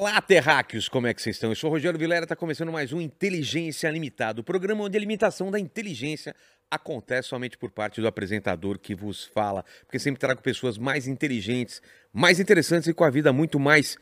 Olá, terráqueos, como é que vocês estão? Eu sou o Rogério Vilera, está começando mais um Inteligência Limitada, o programa onde a limitação da inteligência acontece somente por parte do apresentador que vos fala, porque sempre trago pessoas mais inteligentes, mais interessantes e com a vida muito mais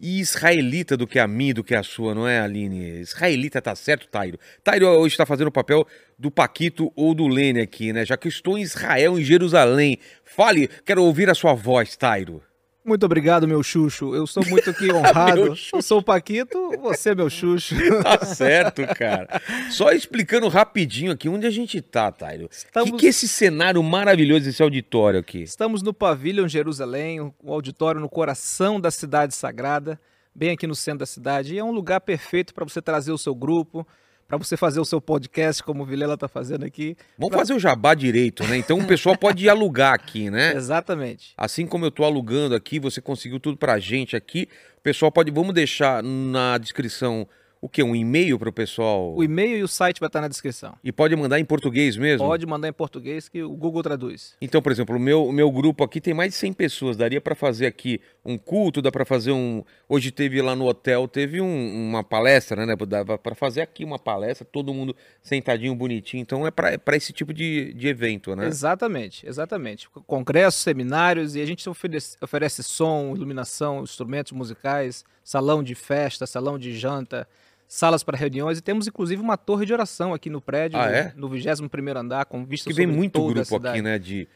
israelita do que a minha, do que a sua, não é, Aline? Israelita tá certo, Tairo? Tairo hoje está fazendo o papel do Paquito ou do Lene aqui, né? Já que eu estou em Israel, em Jerusalém. Fale, quero ouvir a sua voz, Tairo. Muito obrigado, meu Xuxo. Eu sou muito aqui honrado. eu sou o Paquito, você é meu Xuxo. tá certo, cara. Só explicando rapidinho aqui onde a gente tá, Tairo. O que, que é esse cenário maravilhoso, esse auditório aqui? Estamos no Pavilhão Jerusalém, o auditório no coração da cidade sagrada, bem aqui no centro da cidade. E é um lugar perfeito para você trazer o seu grupo, para você fazer o seu podcast, como o Vilela está fazendo aqui. Vamos pra... fazer o jabá direito, né? Então o pessoal pode alugar aqui, né? Exatamente. Assim como eu estou alugando aqui, você conseguiu tudo para a gente aqui. O pessoal pode. Vamos deixar na descrição o que? Um e-mail para o pessoal? O e-mail e o site vai estar na descrição. E pode mandar em português mesmo? Pode mandar em português que o Google traduz. Então, por exemplo, o meu, o meu grupo aqui tem mais de 100 pessoas. Daria para fazer aqui um culto, dá para fazer um. Hoje teve lá no hotel, teve um, uma palestra, né? Dava para fazer aqui uma palestra, todo mundo sentadinho, bonitinho. Então é para é esse tipo de, de evento, né? Exatamente, exatamente. Congressos, seminários e a gente oferece, oferece som, iluminação, instrumentos musicais, salão de festa, salão de janta salas para reuniões e temos inclusive uma torre de oração aqui no prédio, ah, é? no 21 andar, com vista que vem muito grupo aqui, né, de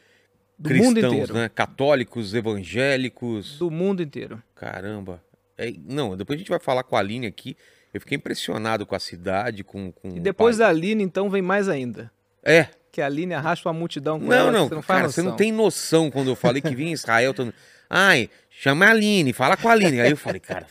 Do cristãos, né, católicos, evangélicos, do mundo inteiro. Caramba. É, não, depois a gente vai falar com a Aline aqui. Eu fiquei impressionado com a cidade, com, com E depois da Aline, então, vem mais ainda. É. Que a Aline arrasta uma multidão com não, ela, não, você não cara, você não tem noção quando eu falei que vinha em Israel. Tô... Ai, chama a Aline, fala com a Aline. Aí eu falei, cara,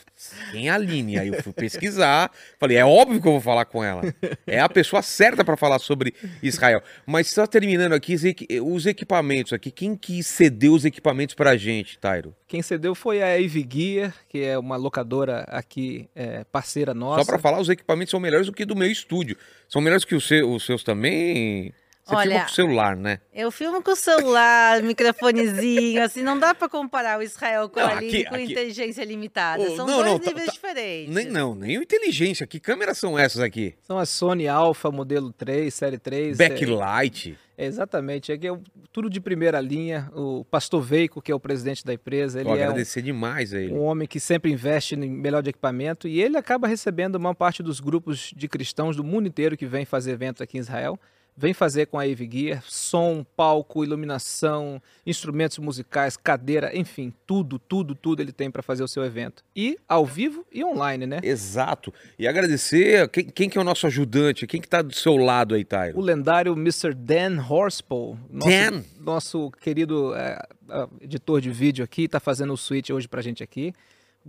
quem é a Aline? Aí eu fui pesquisar, falei, é óbvio que eu vou falar com ela. É a pessoa certa para falar sobre Israel. Mas só terminando aqui, os equipamentos aqui, quem que cedeu os equipamentos pra gente, Tairo? Quem cedeu foi a Ave Gear, que é uma locadora aqui, é, parceira nossa. Só para falar, os equipamentos são melhores do que do meu estúdio. São melhores que os seus também? Você Olha, filma com o celular, né? Eu filmo com o celular, microfonezinho, assim, não dá para comparar o Israel com não, a Aline com aqui... inteligência limitada. Oh, São não, dois não, tá, níveis tá, diferentes. Nem, não, nem o inteligência. Que câmeras são essas aqui? São a Sony Alpha modelo 3, série 3. Backlight. É, exatamente. Aqui é tudo de primeira linha. O Pastor Veico, que é o presidente da empresa, ele Vou é agradecer um, demais a ele. um homem que sempre investe em melhor de equipamento e ele acaba recebendo uma parte dos grupos de cristãos do mundo inteiro que vem fazer eventos aqui em Israel vem fazer com a Ave Gear, som, palco, iluminação, instrumentos musicais, cadeira, enfim, tudo, tudo, tudo ele tem para fazer o seu evento. E ao vivo e online, né? Exato. E agradecer, quem, quem que é o nosso ajudante? Quem que tá do seu lado aí, Tyro? O lendário Mr. Dan Horspool. Nosso, Dan? Nosso querido é, editor de vídeo aqui, está fazendo o switch hoje pra gente aqui.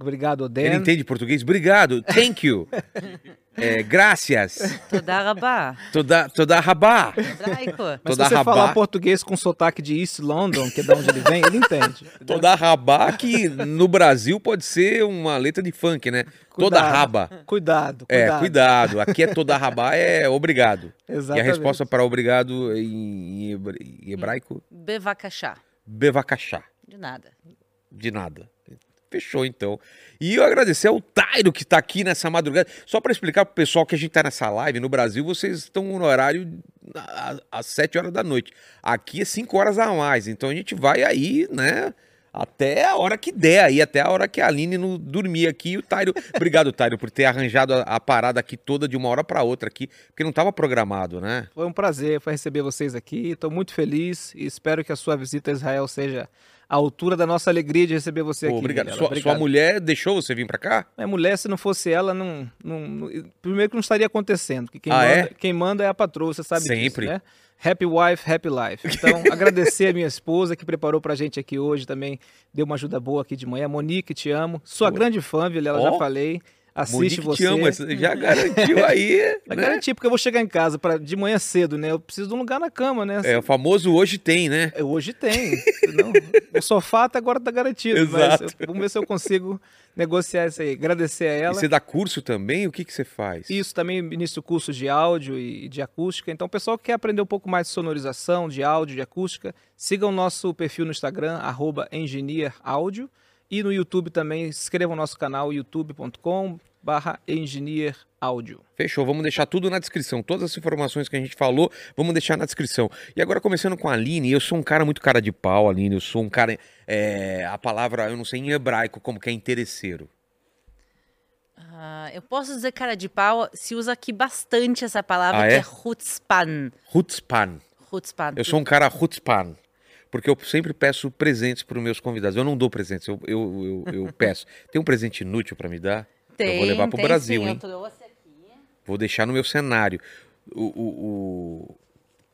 Obrigado, Dan. Ele entende português? Obrigado. Thank you. É, graças. Toda rabá. Toda, toda rabá. Hebraico. Mas toda se você rabá. falar português com sotaque de East London, que é de onde ele vem, ele entende. Toda rabá, que no Brasil pode ser uma letra de funk, né? Cuidado, toda raba. Cuidado, cuidado. É, cuidado. Aqui é toda rabá, é obrigado. Exatamente. E a resposta para obrigado em, em hebraico? Bevakachá. Bevakachá. De nada. De nada. Fechou então. E eu agradecer ao Tairo que está aqui nessa madrugada. Só para explicar para o pessoal que a gente está nessa live, no Brasil vocês estão no horário às 7 horas da noite. Aqui é 5 horas a mais. Então a gente vai aí, né? Até a hora que der aí, até a hora que a Aline não dormir aqui. E o Tairo. Obrigado, Tairo, por ter arranjado a, a, parada aqui toda de uma hora para outra aqui, porque não estava programado, né? Foi um prazer, foi receber vocês aqui. Estou muito feliz e espero que a sua visita a Israel seja a altura da nossa alegria de receber você Pô, aqui. Obrigado. Sua, obrigado. Sua, mulher deixou você vir para cá? Minha mulher, se não fosse ela, não, não, primeiro que não estaria acontecendo. quem, ah, manda, é? quem manda é a patroa, você sabe Sempre. disso, né? Happy wife, happy life. Então, agradecer a minha esposa que preparou pra gente aqui hoje também, deu uma ajuda boa aqui de manhã. Monique, te amo. Sua grande fã, Vilela, oh. já falei assiste Monique você. Te ama, já garantiu aí. já né? garanti, porque eu vou chegar em casa pra, de manhã cedo, né? Eu preciso de um lugar na cama, né? É, o famoso hoje tem, né? É, hoje tem. Não, o sofá até agora tá garantido. Exato. Eu, vamos ver se eu consigo negociar isso aí. Agradecer a ela. E você dá curso também? O que, que você faz? Isso, também inicio cursos de áudio e de acústica. Então, o pessoal que quer aprender um pouco mais de sonorização, de áudio, de acústica, siga o nosso perfil no Instagram, arroba E no YouTube também, inscreva o nosso canal youtube.com barra engineer áudio. Fechou, vamos deixar tudo na descrição. Todas as informações que a gente falou, vamos deixar na descrição. E agora começando com a Aline, eu sou um cara muito cara de pau, Aline, eu sou um cara, é, a palavra, eu não sei em hebraico como que é interesseiro. Uh, eu posso dizer cara de pau, se usa aqui bastante essa palavra, ah, que é, é hutzpan. Hutzpan. Hutzpan. Eu sou um cara hutzpan porque eu sempre peço presentes para os meus convidados. Eu não dou presentes, eu, eu, eu, eu peço. Tem um presente inútil para me dar? Tem, eu vou levar para o Brasil, sim, hein? Eu trouxe aqui. Vou deixar no meu cenário. O, o, o...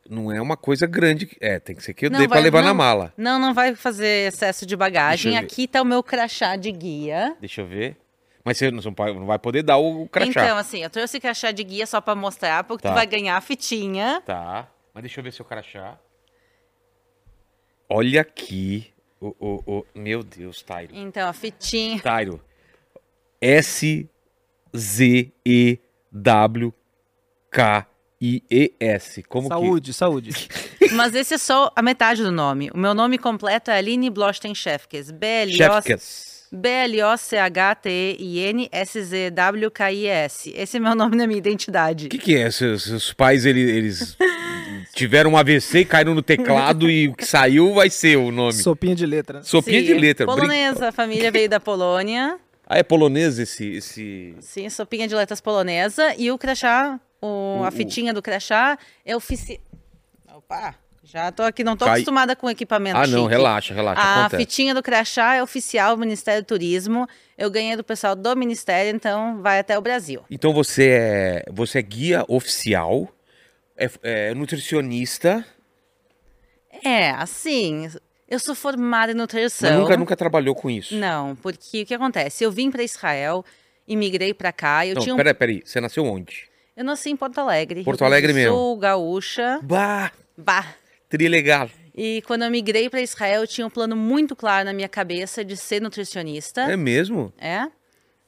Não é uma coisa grande. É, tem que ser que eu dê para levar não, na mala. Não, não vai fazer excesso de bagagem. Aqui está o meu crachá de guia. Deixa eu ver. Mas você não vai poder dar o crachá. Então, assim, eu trouxe crachá de guia só para mostrar, porque tá. tu vai ganhar a fitinha. Tá. Mas deixa eu ver seu crachá. Olha aqui. O, o, o, meu Deus, Tairo. Então, a fitinha. Tairo. S-Z-E-W-K-I-E-S. Como saúde, que... saúde. Mas esse é só a metade do nome. O meu nome completo é Aline Blosten Schefkes. B-L-O... B-L-O-C-H-T-I-N-S-Z-W-K-I-S. Esse é meu nome na minha identidade. O que, que é? Seus, seus pais, eles, eles tiveram um AVC e caíram no teclado e o que saiu vai ser o nome. Sopinha de letra. Sopinha Sim. de letra. Polonesa, a família veio da Polônia. Ah, é polonesa esse, esse... Sim, sopinha de letras polonesa. E o crachá, o, a fitinha do crachá é oficial. Opa! Já tô aqui, não tô Cai... acostumada com equipamento Ah, não, chique. relaxa, relaxa. A acontece. fitinha do crachá é oficial do Ministério do Turismo. Eu ganhei do pessoal do Ministério, então vai até o Brasil. Então você é, você é guia oficial, é, é nutricionista. É, assim, eu sou formada em nutrição. Mas nunca, nunca trabalhou com isso? Não, porque o que acontece? Eu vim para Israel, imigrei para cá. Eu não, tinha um... peraí, peraí. Você nasceu onde? Eu nasci em Porto Alegre. Porto Alegre mesmo? Sou gaúcha. Bah! Bah! Trilegal. E quando eu migrei para Israel, eu tinha um plano muito claro na minha cabeça de ser nutricionista. É mesmo? É.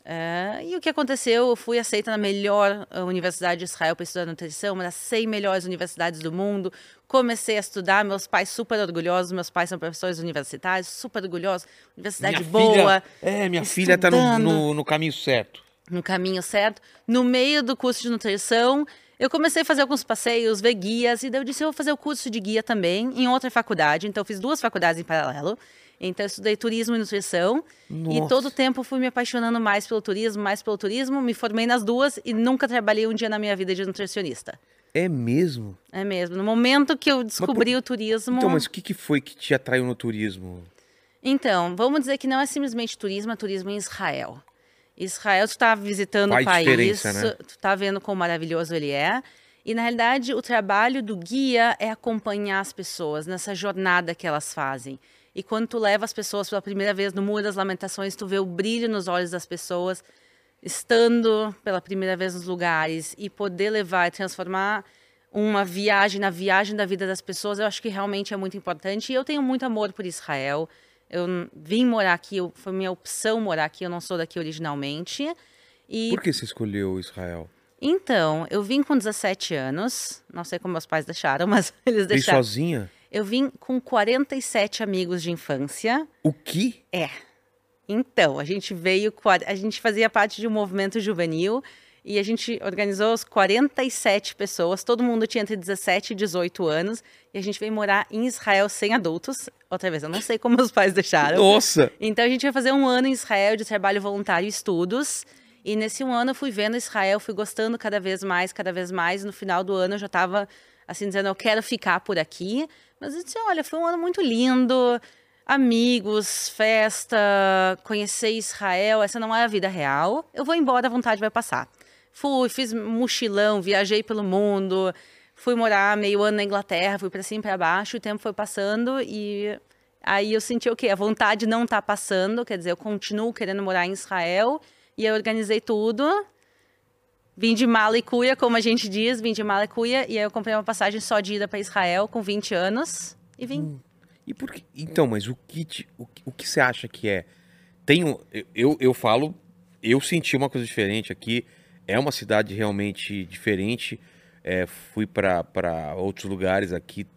é e o que aconteceu? Eu fui aceita na melhor eh, universidade de Israel para estudar nutrição, uma das 100 melhores universidades do mundo. Comecei a estudar, meus pais super orgulhosos, meus pais são professores universitários, super orgulhosos, universidade minha boa. Filha, é, minha filha está no, no, no caminho certo. No caminho certo. No meio do curso de nutrição, eu comecei a fazer alguns passeios, ver guias, e daí eu disse, eu vou fazer o curso de guia também, em outra faculdade. Então, eu fiz duas faculdades em paralelo. Então, eu estudei turismo e nutrição. Nossa. E todo o tempo fui me apaixonando mais pelo turismo, mais pelo turismo. Me formei nas duas e nunca trabalhei um dia na minha vida de nutricionista. É mesmo? É mesmo. No momento que eu descobri mas, o turismo. Então, mas o que, que foi que te atraiu no turismo? Então, vamos dizer que não é simplesmente turismo, é turismo em Israel. Israel, tu está visitando Faz o país, né? tu está vendo quão maravilhoso ele é. E, na realidade, o trabalho do guia é acompanhar as pessoas nessa jornada que elas fazem. E quando tu leva as pessoas pela primeira vez no Muro das Lamentações, tu vê o brilho nos olhos das pessoas, estando pela primeira vez nos lugares e poder levar e transformar uma viagem na viagem da vida das pessoas, eu acho que realmente é muito importante. E eu tenho muito amor por Israel. Eu vim morar aqui, foi minha opção morar aqui, eu não sou daqui originalmente. E... Por que você escolheu Israel? Então, eu vim com 17 anos, não sei como meus pais deixaram, mas eles deixaram. Vim sozinha? Eu vim com 47 amigos de infância. O que? É. Então, a gente veio, a gente fazia parte de um movimento juvenil e a gente organizou os 47 pessoas, todo mundo tinha entre 17 e 18 anos, e a gente veio morar em Israel sem adultos. Outra vez, eu não sei como meus pais deixaram. Nossa! Então a gente vai fazer um ano em Israel de trabalho voluntário e estudos. E nesse um ano eu fui vendo Israel, fui gostando cada vez mais, cada vez mais. No final do ano eu já estava assim dizendo, eu quero ficar por aqui. Mas eu disse, olha, foi um ano muito lindo, amigos, festa, conhecer Israel, essa não é a vida real. Eu vou embora, a vontade vai passar. Fui, fiz mochilão, viajei pelo mundo, fui morar meio ano na Inglaterra, fui para cima e para baixo, o tempo foi passando e aí eu senti o quê? A vontade não está passando, quer dizer, eu continuo querendo morar em Israel e eu organizei tudo. Vim de mala e cuia, como a gente diz, vim de mala e cuia, e aí eu comprei uma passagem só de ida para Israel com 20 anos e vim. Hum. E por que... Então, mas o que, te... o, o que você acha que é? Um... eu, eu falo, eu senti uma coisa diferente aqui é uma cidade realmente diferente. É, fui para outros lugares aqui.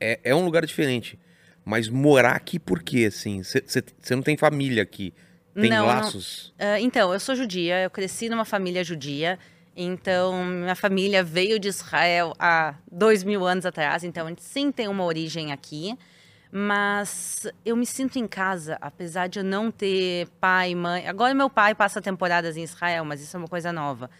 É, é um lugar diferente. Mas morar aqui por quê, assim? Você não tem família aqui? Tem Não, não. laços? Ah, então, eu sou judia, eu cresci numa família judia. Então, minha família veio de Israel há dois mil anos atrás. Então, a gente sim tem uma origem aqui. Mas eu me sinto em casa, apesar de eu não ter pai, mãe. Agora, meu pai passa temporadas em Israel, mas isso é uma coisa nova.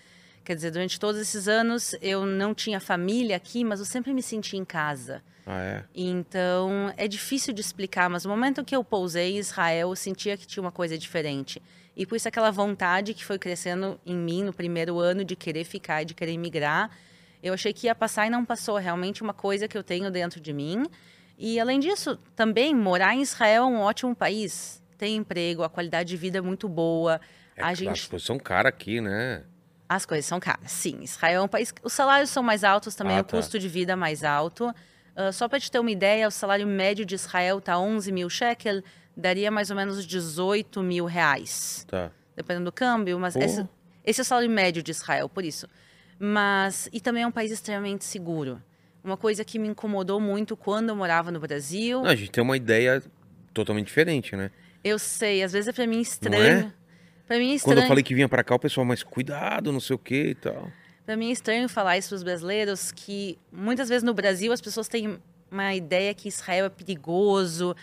Quer dizer, durante todos esses anos eu não tinha família aqui, mas eu sempre me senti em casa. Ah, é? Então, é difícil de explicar, mas no momento que eu pousei em Israel, eu sentia que tinha uma coisa diferente. E por isso aquela vontade que foi crescendo em mim no primeiro ano de querer ficar, de querer migrar, eu achei que ia passar e não passou. Realmente uma coisa que eu tenho dentro de mim. E além disso, também morar em Israel é um ótimo país. Tem emprego, a qualidade de vida é muito boa. É, a As gente coisas são caras aqui, né? as coisas são caras, sim. Israel é um país. Os salários são mais altos também, Ah, o tá. custo de vida é mais alto. Ah, só para te ter uma ideia, o salário médio de Israel está 11 mil shekel, daria mais ou menos 18 mil reais, Tá. dependendo do câmbio. Mas esse, esse é o salário médio de Israel, por isso. Mas e também é um país extremamente seguro. Uma coisa que me incomodou muito quando eu morava no Brasil. Não, a gente tem uma ideia totalmente diferente, né? Eu sei, às vezes é para mim Não estranho. Para mim é Quando estranho. eu falei que vinha pra cá, o pessoal, mas cuidado, não sei o que e tal. Para mim é estranho falar isso para os brasileiros, que muitas vezes no Brasil as pessoas têm uma ideia que Israel é perigoso,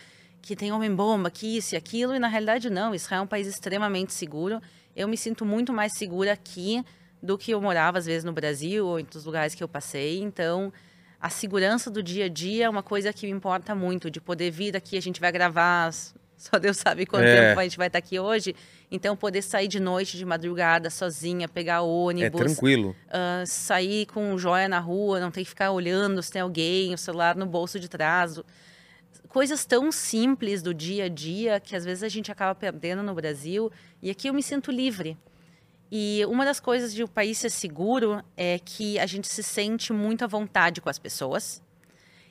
que tem homem-bomba, que isso e aquilo, e na realidade não. Israel é um país extremamente seguro. Eu me sinto muito mais segura aqui do que eu morava, às vezes, no Brasil ou em outros lugares que eu passei. Então, a segurança do dia a dia é uma coisa que me importa muito, de poder vir aqui, a gente vai gravar, só Deus sabe quanto É. tempo a gente vai estar aqui hoje. Então, poder sair de noite, de madrugada, sozinha, pegar É ônibus, tranquilo. ah, sair com joia na rua, não tem que ficar olhando se tem alguém, o celular no bolso de trás. Coisas tão simples do dia a dia que às vezes a gente acaba perdendo no Brasil. E aqui eu me sinto livre. E uma das coisas de o país ser seguro é que a gente se sente muito à vontade com as pessoas.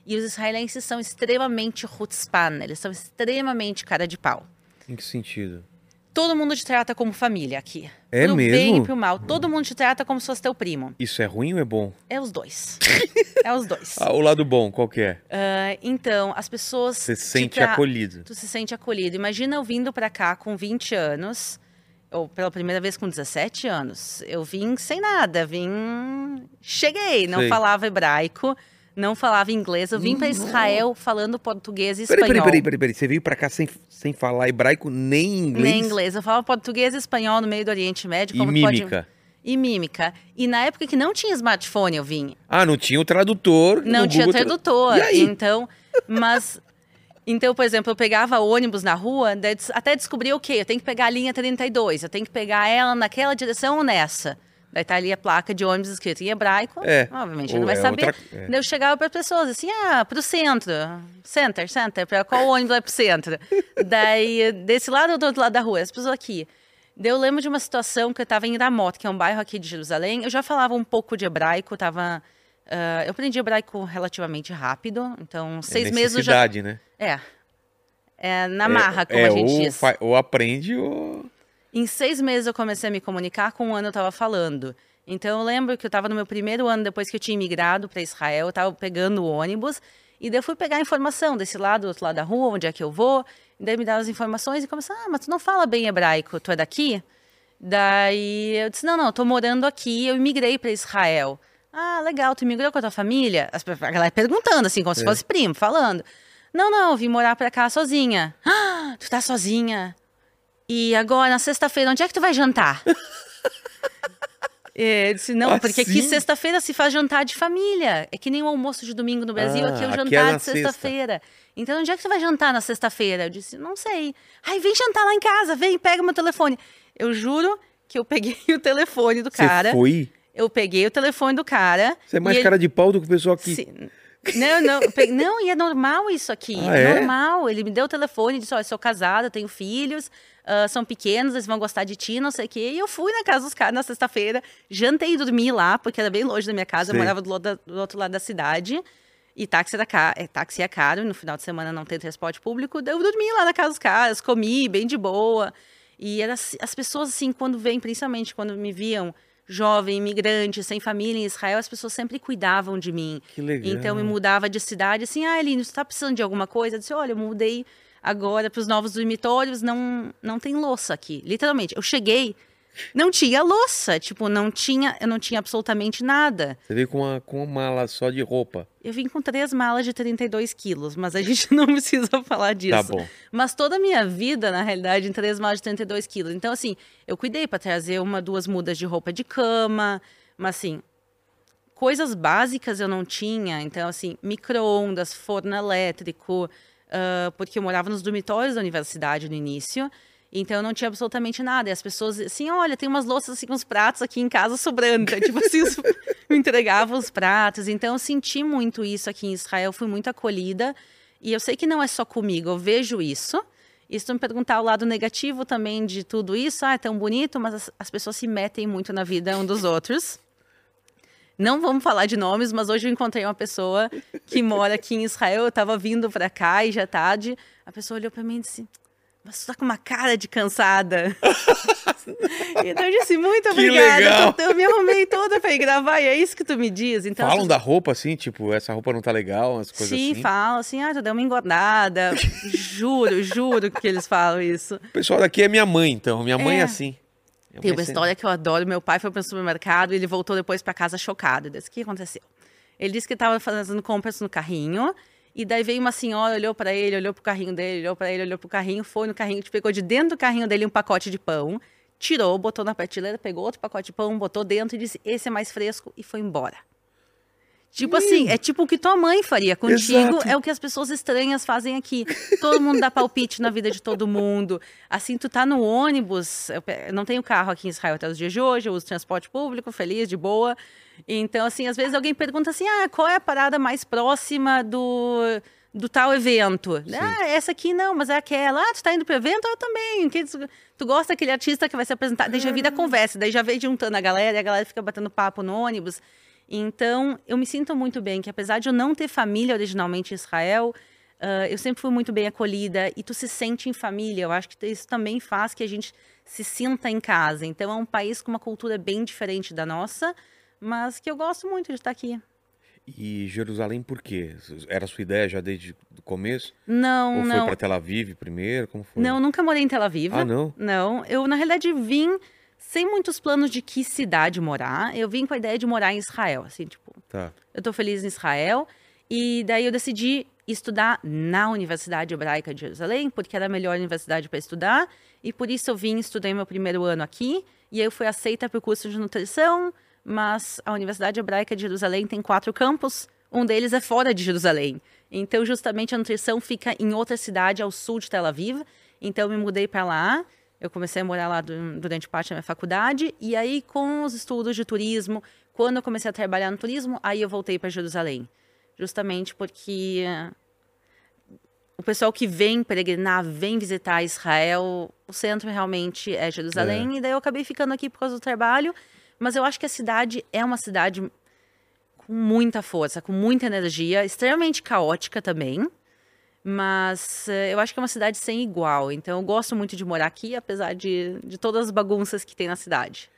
E os israelenses são extremamente chutzpan, eles são extremamente cara de pau. Em que sentido? Todo mundo te trata como família aqui. É pro bem mesmo? e pro mal. Todo mundo te trata como se fosse teu primo. Isso é ruim ou é bom? É os dois. é os dois. Ah, o lado bom, qual que é? Ah, então, as pessoas. Você se te sente tra- acolhido. Tu se sente acolhido. Imagina eu vindo pra cá com 20 anos, ou pela primeira vez com 17 anos. Eu vim sem nada, vim. Cheguei, não Sei. falava hebraico, não falava inglês. Eu vim pra Israel falando português e Peraí, espanhol. peraí, peraí, peraí, peraí. Você veio pra cá sem, sem falar hebraico nem inglês? Nem inglês. Eu falava português e espanhol no meio do Oriente Médio. E tu pode- mímica. E mímica. E na época que não tinha smartphone, eu vim. Ah, não tinha o tradutor. Não tinha Google Tra- tradutor. Então, mas. Então, por exemplo, eu pegava ônibus na rua, até descobri o quê? Eu tenho que pegar a linha 32, eu tenho que pegar ela naquela direção ou nessa. Daí tá ali a placa de ônibus escrito em hebraico. É, Obviamente, não vai é saber. outra- é. Daí eu chegava para pessoas assim, ah, pro centro. Center, center. Pra qual ônibus vai pro centro? Daí, desse lado ou do outro lado da rua? As pessoas aqui. Daí eu lembro de uma situação que eu estava em Ramot, que é um bairro aqui de Jerusalém. Eu já falava um pouco de hebraico, tava... ah, eu aprendi hebraico relativamente rápido, então É seis meses eu já... né? É. É na marra, como é, a gente ou, diz. fa- ou aprende ou... Em seis meses eu comecei a me comunicar, com um ano eu estava falando. Então eu lembro que eu estava no meu primeiro ano depois que eu tinha imigrado para Israel, eu estava pegando o ônibus, e daí eu fui pegar a informação desse lado, do outro lado da rua, onde é que eu vou, e daí me deram as informações e começaram, ah, mas tu não fala bem hebraico, tu é daqui? Daí eu disse, não, não, eu tô morando aqui, eu imigrei para Israel. Ah, legal, tu imigrou com a tua família? As, a galera perguntando, assim, como se fosse primo, falando. Não, não, vim morar para cá sozinha. Ah, tu tá sozinha? E agora, na sexta-feira, onde é que tu vai jantar? É, eu disse, não, porque aqui Assim? sexta-feira se faz jantar de família. É que nem o almoço de domingo no Brasil, Ah, aqui é o é jantar na de sexta-feira. Então, onde é que tu vai jantar na sexta-feira? Eu disse, não sei. Ai, vem jantar lá em casa, vem, pega meu telefone. Eu juro que eu peguei o telefone do cara. Você foi? Eu peguei o telefone do cara. Você é mais e ele- cara de pau do que o pessoal aqui. Sim. Não, não, eu pe- não, e é normal isso aqui. Ah, é? Normal. Ele me deu o telefone e disse: Olha, sou casada, tenho filhos, ah, são pequenos, eles vão gostar de ti, não sei o quê. E eu fui na casa dos caras na sexta-feira, jantei e dormi lá, porque era bem longe da minha casa, Sei. eu morava do, da- do outro lado da cidade. E táxi, era ca... é, táxi é caro, e no final de semana não tem transporte público. Eu dormi lá na casa dos caras, comi bem de boa. E era, as pessoas, assim, quando vêm, principalmente quando me viam jovem, imigrante, sem família em Israel, as pessoas sempre cuidavam de mim. Que legal. Então eu me mudava de cidade assim, ah, Eline, você tá precisando de alguma coisa? Eu disse, olha, eu mudei agora para os novos dormitórios, não, não tem louça aqui. Literalmente, eu cheguei, não tinha louça, tipo, não tinha, eu não tinha absolutamente nada. Você veio com uma, com uma mala só de roupa. Eu vim com três malas de 32 quilos, mas a gente não precisa falar disso. Tá bom. Mas toda a minha vida, na realidade, em três malas de 32 quilos. Então, assim, eu cuidei para trazer uma, duas mudas de roupa de cama, mas assim, coisas básicas eu não tinha. Então, assim, micro-ondas, forno elétrico, uh, porque eu morava nos dormitórios da universidade no início. Então eu não tinha absolutamente nada. E as pessoas, assim, olha, tem umas louças, assim, uns pratos aqui em casa sobrando. Tipo assim, me entregavam os pratos. Então eu senti muito isso aqui em Israel, fui muito acolhida. E eu sei que não é só comigo, eu vejo isso. E se tu me perguntar o lado negativo também de tudo isso, ah, é tão bonito, mas as, as pessoas se metem muito na vida um dos outros. Não vamos falar de nomes, mas hoje eu encontrei uma pessoa que mora aqui em Israel. Eu estava vindo para cá e já é tarde. A pessoa olhou para mim e disse: mas tu tá com uma cara de cansada. então eu disse, muito obrigada. legal. Eu, eu me arrumei toda pra ir gravar, e é isso que tu me diz. Então, Falam as- da roupa assim, tipo, essa roupa não tá legal, umas coisas Sim, assim. falam assim, ah, tu deu uma engordada. juro, juro que eles falam isso. O pessoal daqui é minha mãe, então. Minha mãe é, É. assim. Minha Tem uma sempre- história que eu adoro. Meu pai foi para o supermercado e ele voltou depois para casa chocado. Eu disse, o que aconteceu? Ele disse que estava fazendo compras no carrinho. E daí veio uma senhora, olhou para ele, olhou pro carrinho dele, olhou para ele, olhou pro carrinho, foi no carrinho, pegou de dentro do carrinho dele um pacote de pão, tirou, botou na prateleira, pegou outro pacote de pão, botou dentro e disse: Esse é mais fresco e foi embora. Tipo assim, é tipo o que tua mãe faria contigo, Exato. é o que as pessoas estranhas fazem aqui. Todo mundo dá palpite na vida de todo mundo. Assim, tu tá no ônibus, eu não tenho carro aqui em Israel até os dias de hoje, eu uso transporte público, feliz, de boa. Então, assim, às vezes alguém pergunta assim, ah, qual é a parada mais próxima do, do tal evento? Ah, essa aqui não, mas é aquela. Ah, tu tá indo pro evento? Eu também. Tu, tu gosta daquele artista que vai se apresentar? Daí já vira conversa, daí já vem juntando a galera e a galera fica batendo papo no ônibus. Então, eu me sinto muito bem, que apesar de eu não ter família originalmente em Israel, ah, eu sempre fui muito bem acolhida e tu se sente em família. Eu acho que isso também faz que a gente se sinta em casa. Então, é um país com uma cultura bem diferente da nossa, mas que eu gosto muito de estar aqui. E Jerusalém por quê? Era a sua ideia já desde o começo? Não, Ou foi não. pra Tel Aviv primeiro? Como foi? Não, nunca morei em Tel Aviv. Ah, não? Não, eu na realidade vim sem muitos planos de que cidade morar. Eu vim com a ideia de morar em Israel, assim, tipo, Tá. eu tô feliz em Israel. E daí eu decidi estudar na Universidade Hebraica de Jerusalém, porque era a melhor universidade para estudar. E por isso eu vim, estudei meu primeiro ano aqui. E aí eu fui aceita para o curso de nutrição, mas a Universidade Hebraica de Jerusalém tem quatro campos. Um deles é fora de Jerusalém. Então, justamente, a nutrição fica em outra cidade ao sul de Tel Aviv. Então, eu me mudei para lá. Eu comecei a morar lá du- durante parte da minha faculdade. E aí, com os estudos de turismo, quando eu comecei a trabalhar no turismo, aí eu voltei para Jerusalém. Justamente porque eh, o pessoal que vem peregrinar, vem visitar Israel, o centro realmente é Jerusalém. E daí eu acabei ficando aqui por causa do trabalho. Mas eu acho que a cidade é uma cidade com muita força, com muita energia, extremamente caótica também. Mas eh, eu acho que é uma cidade sem igual. Então eu gosto muito de morar aqui, apesar de, de todas as bagunças que tem na cidade.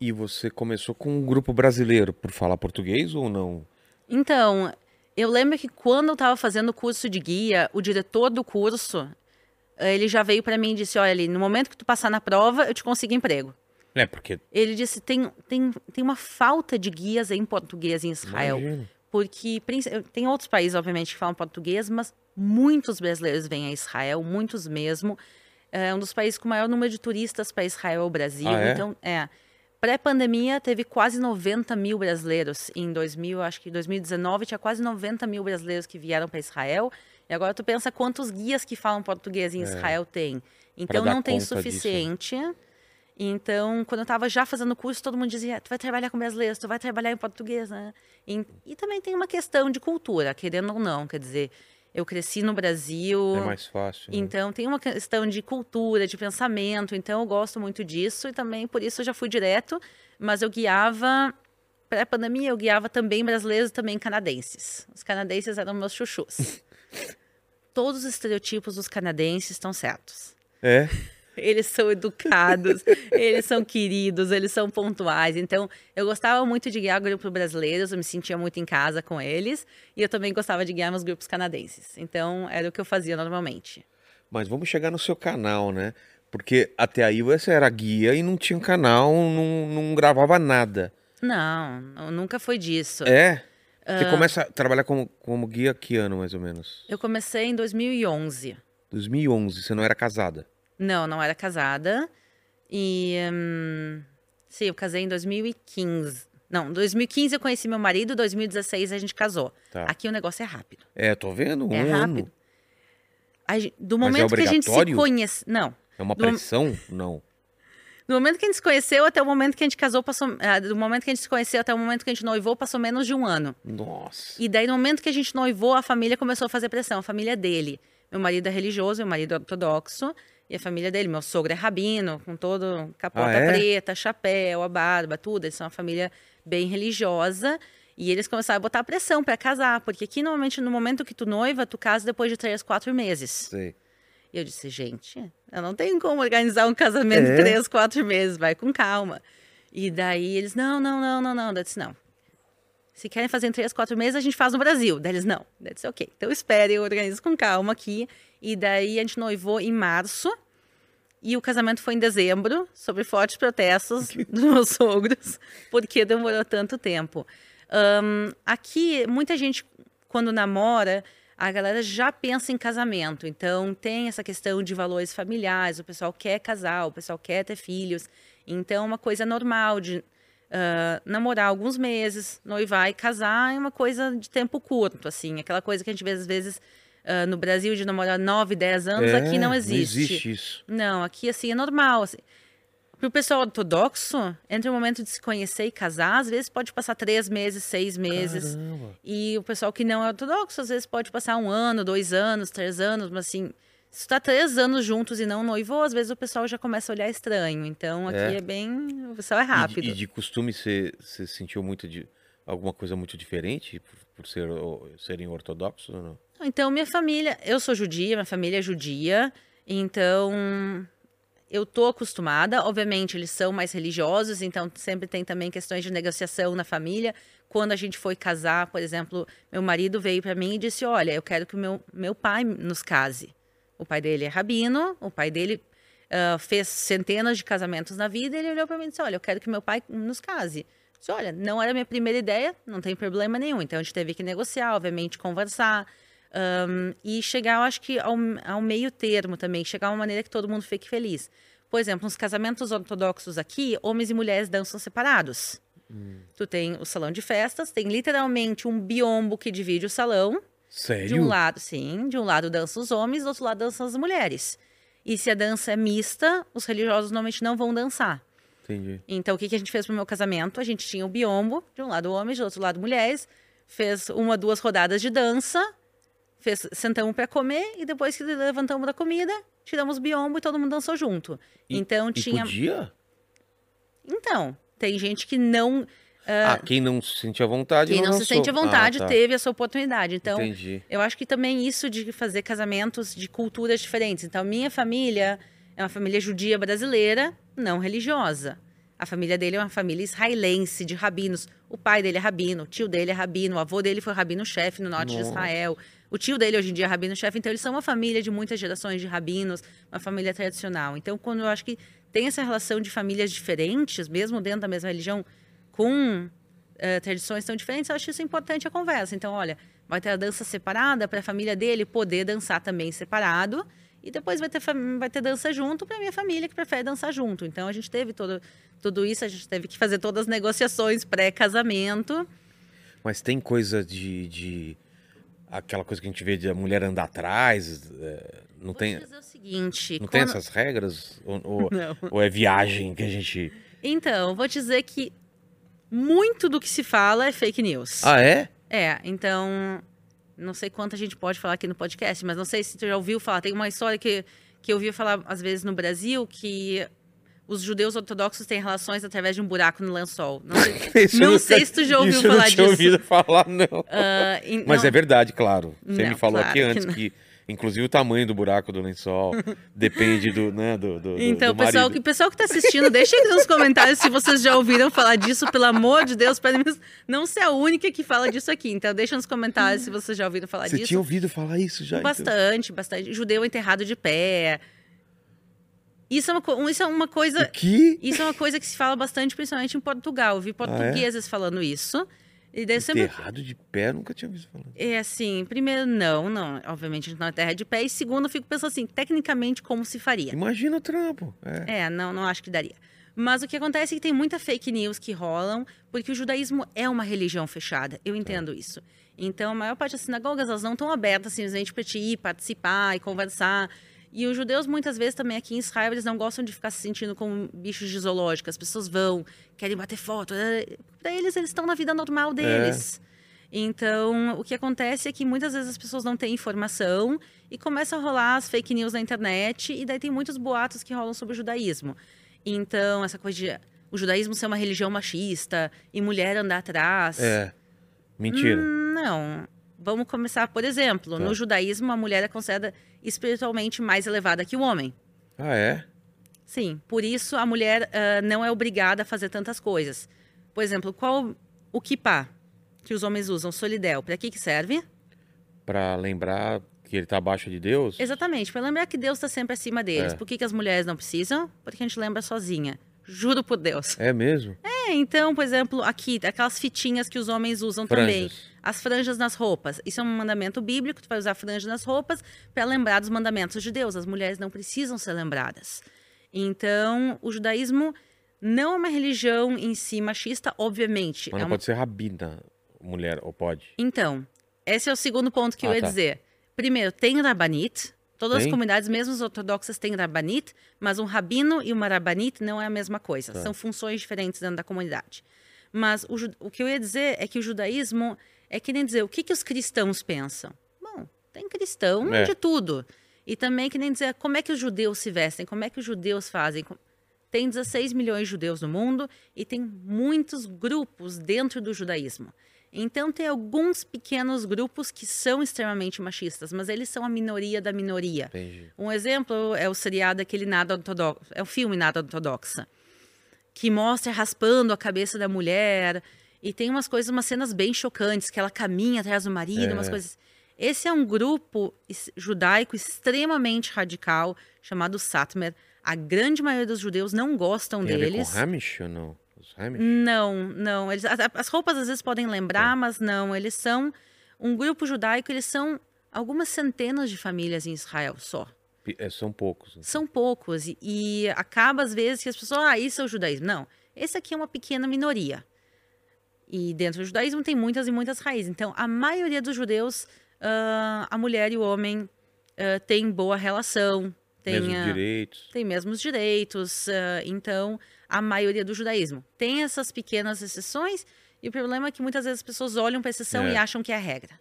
E você começou com um grupo brasileiro por falar português ou não? Então, eu lembro que quando eu estava fazendo o curso de guia, o diretor do curso, eh, ele já veio para mim e disse, olha, ali, no momento que tu passar na prova, eu te consigo emprego. É, porque. Ele disse, tem, tem, tem uma falta de guias em português em Israel. Imagino. Porque tem outros países, obviamente, que falam português, mas muitos brasileiros vêm a Israel, muitos mesmo. É um dos países com o maior número de turistas para Israel é o Brasil. Ah, é? Então, é. Pré-pandemia, teve quase 90 mil brasileiros. Em 2000, acho que 2019, tinha quase 90 mil brasileiros que vieram para Israel. E agora tu pensa quantos guias que falam português em Israel tem. Então, É. não tem disso, né? suficiente. Então, quando eu estava já fazendo curso, todo mundo dizia: tu vai trabalhar com brasileiros, tu vai trabalhar em português, né? E, e também tem uma questão de cultura, querendo ou não. Quer dizer, eu cresci no Brasil. É mais fácil. né? Então, tem uma questão de cultura, de pensamento. Então, eu gosto muito disso e também por isso eu já fui direto. Mas eu guiava, pré-pandemia, eu guiava também brasileiros e também canadenses. Os canadenses eram meus chuchus. Todos os estereotipos dos canadenses estão certos. É. Eles são educados, eles são queridos, eles são pontuais. Então, eu gostava muito de guiar grupos brasileiros, eu me sentia muito em casa com eles. E eu também gostava de guiar meus grupos canadenses. Então, era o que eu fazia normalmente. Mas vamos chegar no seu canal, né? Porque até aí você era guia e não tinha um canal, não, não gravava nada. Não, nunca foi disso. É? Você uh... começa a trabalhar como, como guia que ano, mais ou menos? Eu comecei em 2011. 2011, você não era casada? Não, não era casada. E. Hum, sim, eu casei em 2015. Não, 2015 eu conheci meu marido, 2016 a gente casou. Tá. Aqui o negócio é rápido. É, tô vendo. Um é rápido. Ano. do momento é que a gente se conhece. Não. É uma pressão? Do... Não. Do momento que a gente se conheceu até o momento que a gente casou, passou. Ah, do momento que a gente se conheceu até o momento que a gente noivou, passou menos de um ano. Nossa. E daí, no momento que a gente noivou, a família começou a fazer pressão, a família dele. Meu marido é religioso, meu marido é ortodoxo. E a família dele, meu sogro é rabino, com todo capota ah, é? preta, chapéu, a barba, tudo. Eles são uma família bem religiosa. E eles começaram a botar pressão para casar, porque aqui normalmente no momento que tu noiva, tu casa depois de três, quatro meses. Sim. E eu disse, gente, eu não tenho como organizar um casamento é? três, quatro meses, vai com calma. E daí eles, não, não, não, não, não. Eu disse, não. Se querem fazer em três, quatro meses, a gente faz no Brasil. Daí eles, não. Eu disse, ok. Então espere, eu organizo com calma aqui. E daí a gente noivou em março. E o casamento foi em dezembro, sob fortes protestos dos meus sogros, porque demorou tanto tempo. Um, aqui, muita gente, quando namora, a galera já pensa em casamento. Então, tem essa questão de valores familiares, o pessoal quer casar, o pessoal quer ter filhos. Então, é uma coisa normal de uh, namorar alguns meses, noivar e casar é uma coisa de tempo curto, assim. Aquela coisa que a gente vê, às vezes, uh, no Brasil de namorar 9, 10 anos, é, aqui não existe. Não existe isso. Não, aqui, assim, é normal. Assim. Para o pessoal ortodoxo, entre o momento de se conhecer e casar, às vezes pode passar três meses, seis meses. Caramba. E o pessoal que não é ortodoxo, às vezes pode passar um ano, dois anos, três anos, mas assim, se está três anos juntos e não noivou, às vezes o pessoal já começa a olhar estranho. Então aqui é, é bem. O pessoal é rápido. E de, e de costume você, você sentiu muito de alguma coisa muito diferente por, por ser, serem ortodoxos ou não? Então, minha família, eu sou judia, minha família é judia, então eu tô acostumada. Obviamente, eles são mais religiosos, então sempre tem também questões de negociação na família. Quando a gente foi casar, por exemplo, meu marido veio para mim e disse: Olha, eu quero que o meu, meu pai nos case. O pai dele é rabino, o pai dele uh, fez centenas de casamentos na vida. E ele olhou para mim e disse: Olha, eu quero que meu pai nos case. Eu disse, Olha, não era a minha primeira ideia, não tem problema nenhum. Então a gente teve que negociar, obviamente, conversar. Um, e chegar, eu acho que ao, ao, meio termo também, chegar a uma maneira que todo mundo fique feliz. Por exemplo, nos casamentos ortodoxos aqui, homens e mulheres dançam separados. Hum. Tu tem o salão de festas, tem literalmente um biombo que divide o salão. Sério? De um lado, sim, de um lado dançam os homens, do outro lado dançam as mulheres. E se a dança é mista, os religiosos normalmente não vão dançar. Entendi. Então, o que, que a gente fez pro meu casamento? A gente tinha o biombo, de um lado homens, do outro lado mulheres, fez uma, duas rodadas de dança, fez, sentamos para comer e depois que levantamos da comida, tiramos biombo e todo mundo dançou junto. E, então tinha. Podia? Então, tem gente que não. Uh, ah, quem não se sente à vontade. Quem não, não se sente à vontade ah, tá. teve essa oportunidade. Então, Entendi. eu acho que também isso de fazer casamentos de culturas diferentes. Então, minha família é uma família judia brasileira, não religiosa. A família dele é uma família israelense, de rabinos. O pai dele é rabino, o tio dele é rabino, o avô dele foi rabino-chefe no norte Nossa. de Israel. O tio dele hoje em dia é rabino-chefe, então eles são uma família de muitas gerações de rabinos, uma família tradicional. Então, quando eu acho que tem essa relação de famílias diferentes, mesmo dentro da mesma religião, com uh, tradições tão diferentes, eu acho isso importante a conversa. Então, olha, vai ter a dança separada para a família dele poder dançar também separado. E depois vai ter, vai ter dança junto para a minha família que prefere dançar junto. Então a gente teve todo, tudo isso, a gente teve que fazer todas as negociações pré-casamento. Mas tem coisa de, de aquela coisa que a gente vê de a mulher andar atrás. É, não Vou tem. dizer o seguinte. Não quando... tem essas regras? Ou, ou, ou, é viagem que a gente. Então, vou dizer que muito do que se fala é fake news. Ah, é? É, então. Não sei quanto a gente pode falar aqui no podcast, mas não sei se tu já ouviu falar. Tem uma história que, que eu ouvi falar, às vezes, no Brasil, que os judeus ortodoxos têm relações através de um buraco no lençol. Não sei, não nunca, sei se tu já ouviu falar disso. Não tinha ouvido falar, não. Uh, Mas não, é verdade, claro. Você não, me falou claro aqui antes que, que, Inclusive o tamanho do buraco do lençol depende do, né, do, do Então, do pessoal, que pessoal que tá assistindo, deixem aqui nos comentários se vocês já ouviram falar disso, pelo amor de Deus, para não ser a única que fala disso aqui. Então, deixa nos comentários se vocês já ouviram falar Você disso. tinha ouvido falar isso já? então? Bastante, bastante. Judeu enterrado de pé. Isso é uma, isso é uma O coisa. que? Isso é uma coisa que se fala bastante, principalmente em Portugal. Eu vi portugueses falando isso. E daí sempre. Enterrado de pé, nunca tinha visto falar. É assim, primeiro, não, não. Obviamente a gente não é terra de pé. E segundo, eu fico pensando assim, tecnicamente, como se faria? Imagina o trampo. É. É, não, não acho que daria. Mas o que acontece é que tem muita fake news que rolam, porque o judaísmo é uma religião fechada. Eu entendo isso. Então, a maior parte das sinagogas, elas não estão abertas simplesmente para te ir, participar e conversar. E os judeus, muitas vezes, também aqui em Israel, eles não gostam de ficar se sentindo como bichos de zoológico. As pessoas vão, querem bater foto. Para eles, eles estão na vida normal deles. Então, o que acontece é que muitas vezes as pessoas não têm informação e começam a rolar as fake news na internet, e daí tem muitos boatos que rolam sobre o judaísmo. Então, essa coisa de o judaísmo ser uma religião machista e mulher andar atrás. É. Mentira. Hum, Não. Vamos começar, por exemplo, Tá. no judaísmo a mulher é considerada espiritualmente mais elevada que o homem. Ah, é? Sim, por isso a mulher ah, não é obrigada a fazer tantas coisas. Por exemplo, qual o kippah que os homens usam, solidel, para que que serve? Pra lembrar que ele tá abaixo de Deus? Exatamente, para lembrar que Deus está sempre acima deles. É. Por que, que as mulheres não precisam? Porque a gente lembra sozinha. Juro por Deus. É mesmo? É, então, por exemplo, aqui, aquelas fitinhas que os homens usam também. Franjas. As franjas nas roupas. Isso é um mandamento bíblico, tu vai usar franja nas roupas para lembrar dos mandamentos de Deus. As mulheres não precisam ser lembradas. Então, o judaísmo não é uma religião em si machista, obviamente. Mas é não uma- pode ser rabina, mulher, ou pode? Então, esse é o segundo ponto que eu Ah, ia tá. dizer. Primeiro, tem Rabanit. Todas as Tem? comunidades, mesmo as ortodoxas, têm Rabanit, mas um rabino e uma Rabanit não é a mesma coisa. Tá. São funções diferentes dentro da comunidade. Mas o, o que eu ia dizer é que o judaísmo é que nem dizer o que, que os cristãos pensam. Bom, tem cristão É. de tudo. E também que nem dizer como é que os judeus se vestem, como é que os judeus fazem. Tem 16 milhões de judeus no mundo e tem muitos grupos dentro do judaísmo. Então tem alguns pequenos grupos que são extremamente machistas, mas eles são a minoria da minoria. Entendi. Um exemplo é o seriado aquele Nada Ortodoxo, é o filme Nada Ortodoxa, que mostra raspando a cabeça da mulher e tem umas coisas, umas cenas bem chocantes, que ela caminha atrás do marido, É. umas coisas. Esse é um grupo judaico extremamente radical chamado Satmer. A grande maioria dos judeus não gostam Tem a ver deles. com Hamish ou não? Hamish? Não, não. Eles, a- a- as roupas às vezes podem lembrar, mas não. Eles são um grupo judaico, eles são algumas centenas de famílias em Israel só. É, são poucos. São poucos. E, e acaba às vezes que as pessoas, ah, isso é o judaísmo. Não. Esse aqui é uma pequena minoria. E dentro do judaísmo tem muitas e muitas raízes. Então, a maioria dos judeus, ah, a mulher e o homem ah, têm boa relação. Tem, Mesmos ah, direitos. tem mesmos direitos. ah, então, a maioria do judaísmo tem essas pequenas exceções. E o problema é que muitas vezes as pessoas olham para exceção É. e acham que é a regra.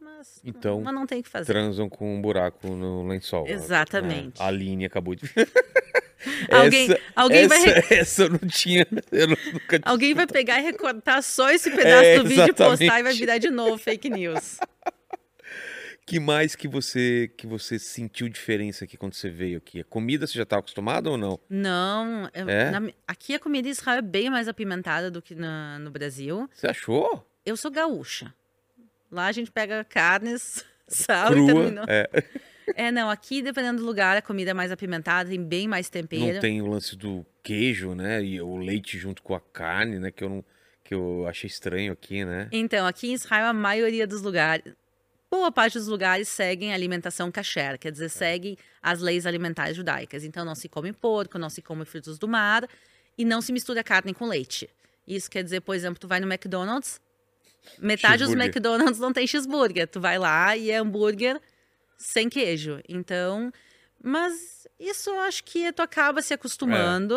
Mas, Então, mas não tem o que fazer. Transam com um buraco no lençol. Exatamente. É, a linha acabou de. Alguém- essa, alguém vai essa, essa eu não tinha. Eu nu- nunca. Alguém vai pegar e recortar só esse pedaço É, do vídeo e postar e vai exatamente. virar de novo fake news. Que mais que você que você sentiu diferença aqui quando você veio aqui? A comida você já estava acostumado ou não? Não, eu- É? na aqui a comida em Israel é bem mais apimentada do que na- no Brasil. Você achou? Eu sou gaúcha. Lá a gente pega carnes, sal e Crua? terminou. É, É, não, aqui dependendo do lugar a comida é mais apimentada, tem bem mais tempero. não tem o lance do queijo, né? E o leite junto com a carne, né? Que eu não que eu achei estranho aqui, né? Então, aqui em Israel, a maioria dos lugares, boa parte dos lugares seguem a alimentação kasher, quer É. dizer, seguem as leis alimentares judaicas. Então, não se come porco, não se come frutos do mar e não se mistura carne com leite. Isso quer dizer, por exemplo, tu vai no McDonald's, metade dos. McDonald's não tem cheeseburger. Tu vai lá e é hambúrguer sem queijo. Então, mas isso eu acho que tu acaba se acostumando.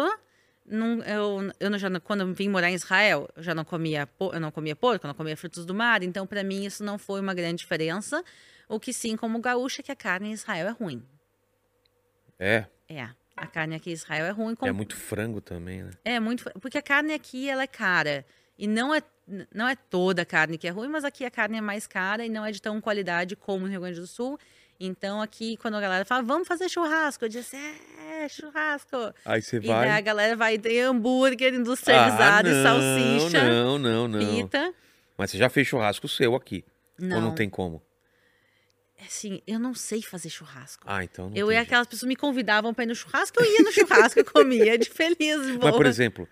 Não, eu, eu já, quando eu vim morar em Israel, eu já não comia, eu não comia porco, eu não comia frutos do mar, então para mim isso não foi uma grande diferença. O que sim, como gaúcha, é que a carne em Israel é ruim. É, É, a carne aqui em Israel é ruim. com- é muito frango também, né? é muito, porque a carne aqui ela é cara e não é não é toda a carne que é ruim, mas aqui a carne é mais cara e não é de tão qualidade como no Rio Grande do Sul. Então aqui, quando a galera fala, vamos fazer churrasco, eu disse, é, churrasco. Aí você E daí a vai. galera vai ter hambúrguer industrializado, Ah, e não, salsicha, Não, não, não. pita. Mas você já fez churrasco seu aqui. Não, Ou não tem como? assim, eu não sei fazer churrasco. Ah, então não eu jeito. aquelas pessoas me convidavam pra ir no churrasco, eu ia no churrasco, eu comia de feliz. Mas, boa. por exemplo,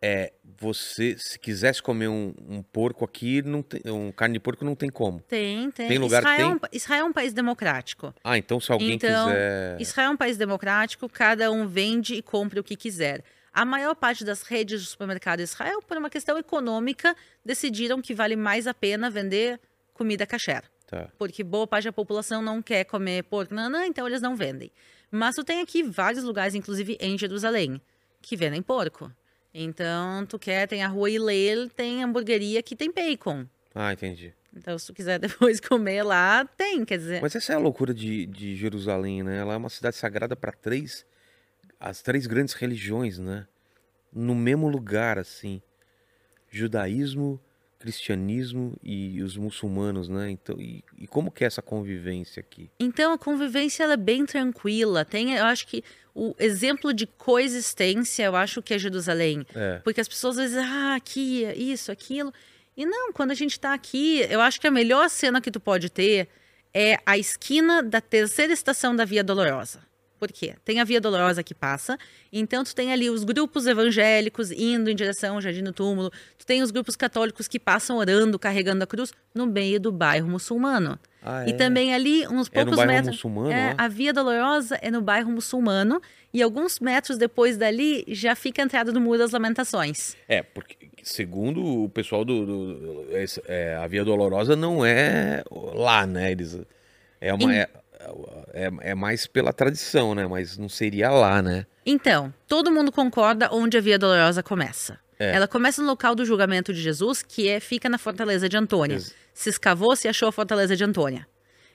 é, você, se quisesse comer um, um porco aqui, não tem, um carne de porco não tem como. Tem, tem. Tem lugar que Israel, é tem? um Israel é um país democrático. Ah, então se alguém Então, quiser. Israel é um país democrático, cada um vende e compra o que quiser. A maior parte das redes de supermercado em Israel, por uma questão econômica, decidiram que vale mais a pena vender comida kasher. Tá. Porque boa parte da população não quer comer porco, nanã, então eles não vendem. Mas tu tem aqui vários lugares, inclusive em Jerusalém, que vendem porco. Então, tu quer, tem a rua Hillel, tem hamburgueria que tem bacon. Ah, entendi. Então, se tu quiser depois comer lá, tem, quer dizer... Mas essa é a loucura de, de Jerusalém, né? Ela é uma cidade sagrada para três, as três grandes religiões, né? No mesmo lugar, assim. Judaísmo, cristianismo e os muçulmanos, né? Então, e, e como que é essa convivência aqui? Então a convivência ela é bem tranquila. Tem, eu acho que o exemplo de coexistência, eu acho que é Jerusalém. É. Porque as pessoas às vezes, ah, aqui, isso, aquilo. E não, quando a gente está aqui, eu acho que a melhor cena que tu pode ter é a esquina da terceira estação da Via Dolorosa. Por quê? Tem a Via Dolorosa que passa, então tu tem ali os grupos evangélicos indo em direção ao Jardim do Túmulo, tu tem os grupos católicos que passam orando, carregando a cruz, no meio do bairro muçulmano. Ah, E é? também ali, uns É no poucos bairro metros. muçulmano, é, lá? a Via Dolorosa é no bairro muçulmano, e alguns metros depois dali já fica a entrada do Muro das Lamentações. É, porque segundo o pessoal do, do- do- é, a Via Dolorosa não é lá, né? Eles é uma é, é, é mais pela tradição, né? Mas não seria lá, né? Então, todo mundo concorda onde a Via Dolorosa começa. É. Ela começa no local do julgamento de Jesus, que é, fica na Fortaleza de Antônia. Ex- Se escavou, se achou a Fortaleza de Antônia.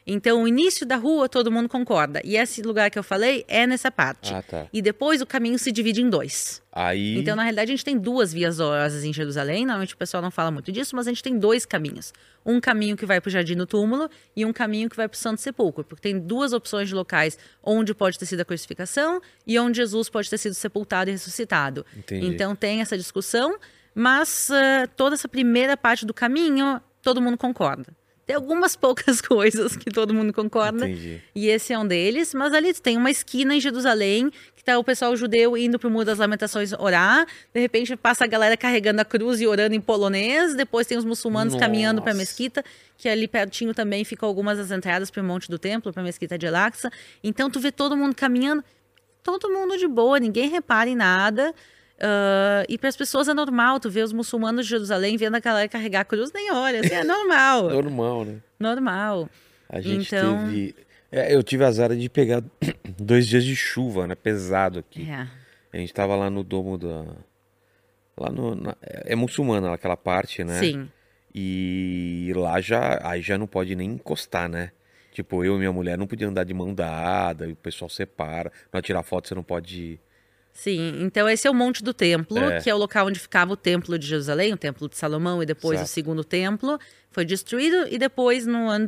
Então, o início da rua, todo mundo concorda. E esse lugar que eu falei é nessa parte. Ah, tá. E depois o caminho se divide em dois. Aí Então, na realidade, a gente tem duas vias dolorosas em Jerusalém. Normalmente o pessoal não fala muito disso, mas a gente tem dois caminhos. Um caminho que vai para o Jardim do Túmulo e um caminho que vai para o Santo Sepulcro. Porque tem duas opções de locais onde pode ter sido a crucificação e onde Jesus pode ter sido sepultado e ressuscitado. Entendi. Então, tem essa discussão, mas ah, toda essa primeira parte do caminho, todo mundo concorda. Tem algumas poucas coisas que todo mundo concorda. entendi. E esse é um deles, mas ali tem uma esquina em Jerusalém que tá o pessoal judeu indo pro Muro das Lamentações orar, de repente passa a galera carregando a cruz e orando em polonês, depois tem os muçulmanos caminhando para a Nossa. mesquita, que ali pertinho também ficam algumas das entradas para o Monte do Templo, para a mesquita de Al-Aqsa. Então tu vê todo mundo caminhando, todo mundo de boa, ninguém repara em nada. Ah, e para as pessoas é normal, tu vê os muçulmanos de Jerusalém vendo a galera carregar a cruz, nem olha, assim, é normal, Normal, né? normal. A gente Então- teve. é, eu tive azar de pegar dois dias de chuva, né? Pesado aqui. É. A gente tava lá no domo da. Lá no. na- é muçulmana aquela parte, né? Sim. E lá já. Aí já não pode nem encostar, né? Tipo, eu e minha mulher não podia andar de mão dada, e o pessoal separa. Pra tirar foto você não pode. Sim, então esse é o Monte do Templo, É. que é o local onde ficava o Templo de Jerusalém, o Templo de Salomão e depois o segundo templo. Foi destruído e depois, no ano,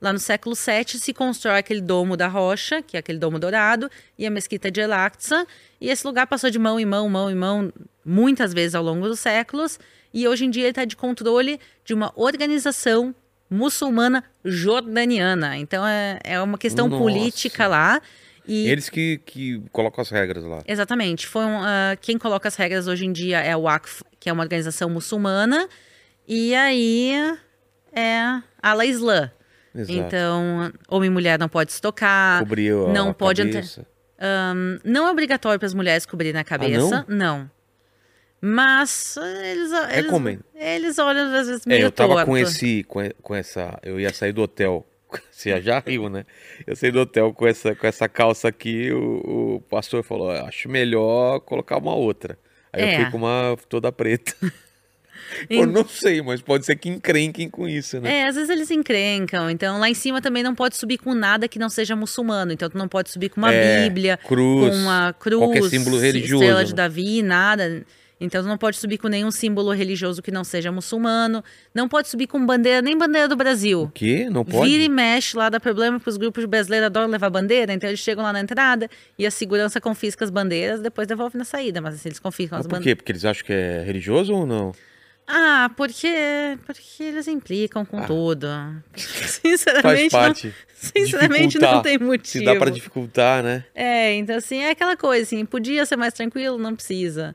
lá no século VII, se constrói aquele domo da rocha, que é aquele domo dourado, e a mesquita de El-Aqsa. E esse lugar passou de mão em mão, mão em mão, muitas vezes ao longo dos séculos. E hoje em dia ele está de controle de uma organização muçulmana jordaniana. Então é, é uma questão Nossa. política lá. E Eles que, que colocam as regras lá. Exatamente. Foi um, ah, quem coloca as regras hoje em dia é o WACF, que é uma organização muçulmana, e aí é Ala Islã. Exato. Então, homem e mulher não pode se tocar. Cobriu a não pode entrar- cabeça. Ahn, não é obrigatório para as mulheres cobrirem a cabeça. não? Mas eh, eles, eles, Recomendo. eles olham às vezes É, meio eu tava torto. com esse, com, com essa, eu ia sair do hotel, você já riu, né? Eu saí do hotel com essa, com essa calça aqui, o, o pastor falou, acho melhor colocar uma outra. Aí É. eu fui com uma toda preta. eu não sei, mas pode ser que encrenquem com isso, né? É, às vezes eles encrencam. Então, lá em cima também não pode subir com nada que não seja muçulmano. Então, tu não pode subir com uma É, Bíblia, cruz, com uma cruz, qualquer símbolo religioso, estrela de né? Davi, nada. Então não pode subir com nenhum símbolo religioso que não seja muçulmano, não pode subir com bandeira, nem bandeira do Brasil. O quê? Não pode? Vira e mexe lá, dá problema porque os grupos brasileiros adoram levar bandeira, então eles chegam lá na entrada e a segurança confisca as bandeiras, depois devolve na saída, mas assim, eles confiscam Mas as por bandeiras. quê? Porque eles acham que é religioso ou não? Ah, porque, porque eles implicam com Ah. tudo. Faz Sinceramente, não, parte. sinceramente dificultar. não tem motivo. Se dá pra dificultar, né? É, então assim, é aquela coisa assim, podia ser mais tranquilo, não precisa.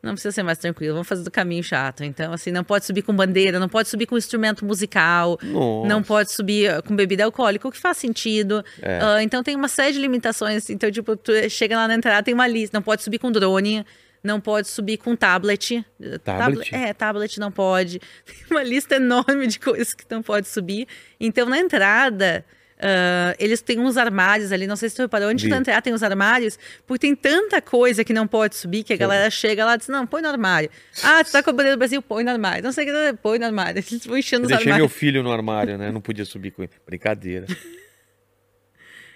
Não precisa ser mais tranquilo, vamos fazer do caminho chato. Então, assim, não pode subir com bandeira, não pode subir com instrumento musical, Nossa. não pode subir uh, com bebida alcoólica, o que faz sentido. É. Ah, então, tem uma série de limitações. Então, tipo, tu chega lá na entrada, tem uma lista. Não pode subir com drone, não pode subir com tablet. Tablet? É, tablet não pode. Tem uma lista enorme de coisas que não pode subir. Então, na entrada, ah, eles têm uns armários ali. Não sei se tu reparou, onde Vi. tu entrar tem os armários, porque tem tanta coisa que não pode subir que a galera chega lá e diz: não, põe no armário. Ah, tu tá com a bandeira do Brasil, põe no armário. Não sei o que, põe no armário. Eles vão enchendo Eu os deixei armários. meu filho no armário, né? Não podia subir com ele. Brincadeira.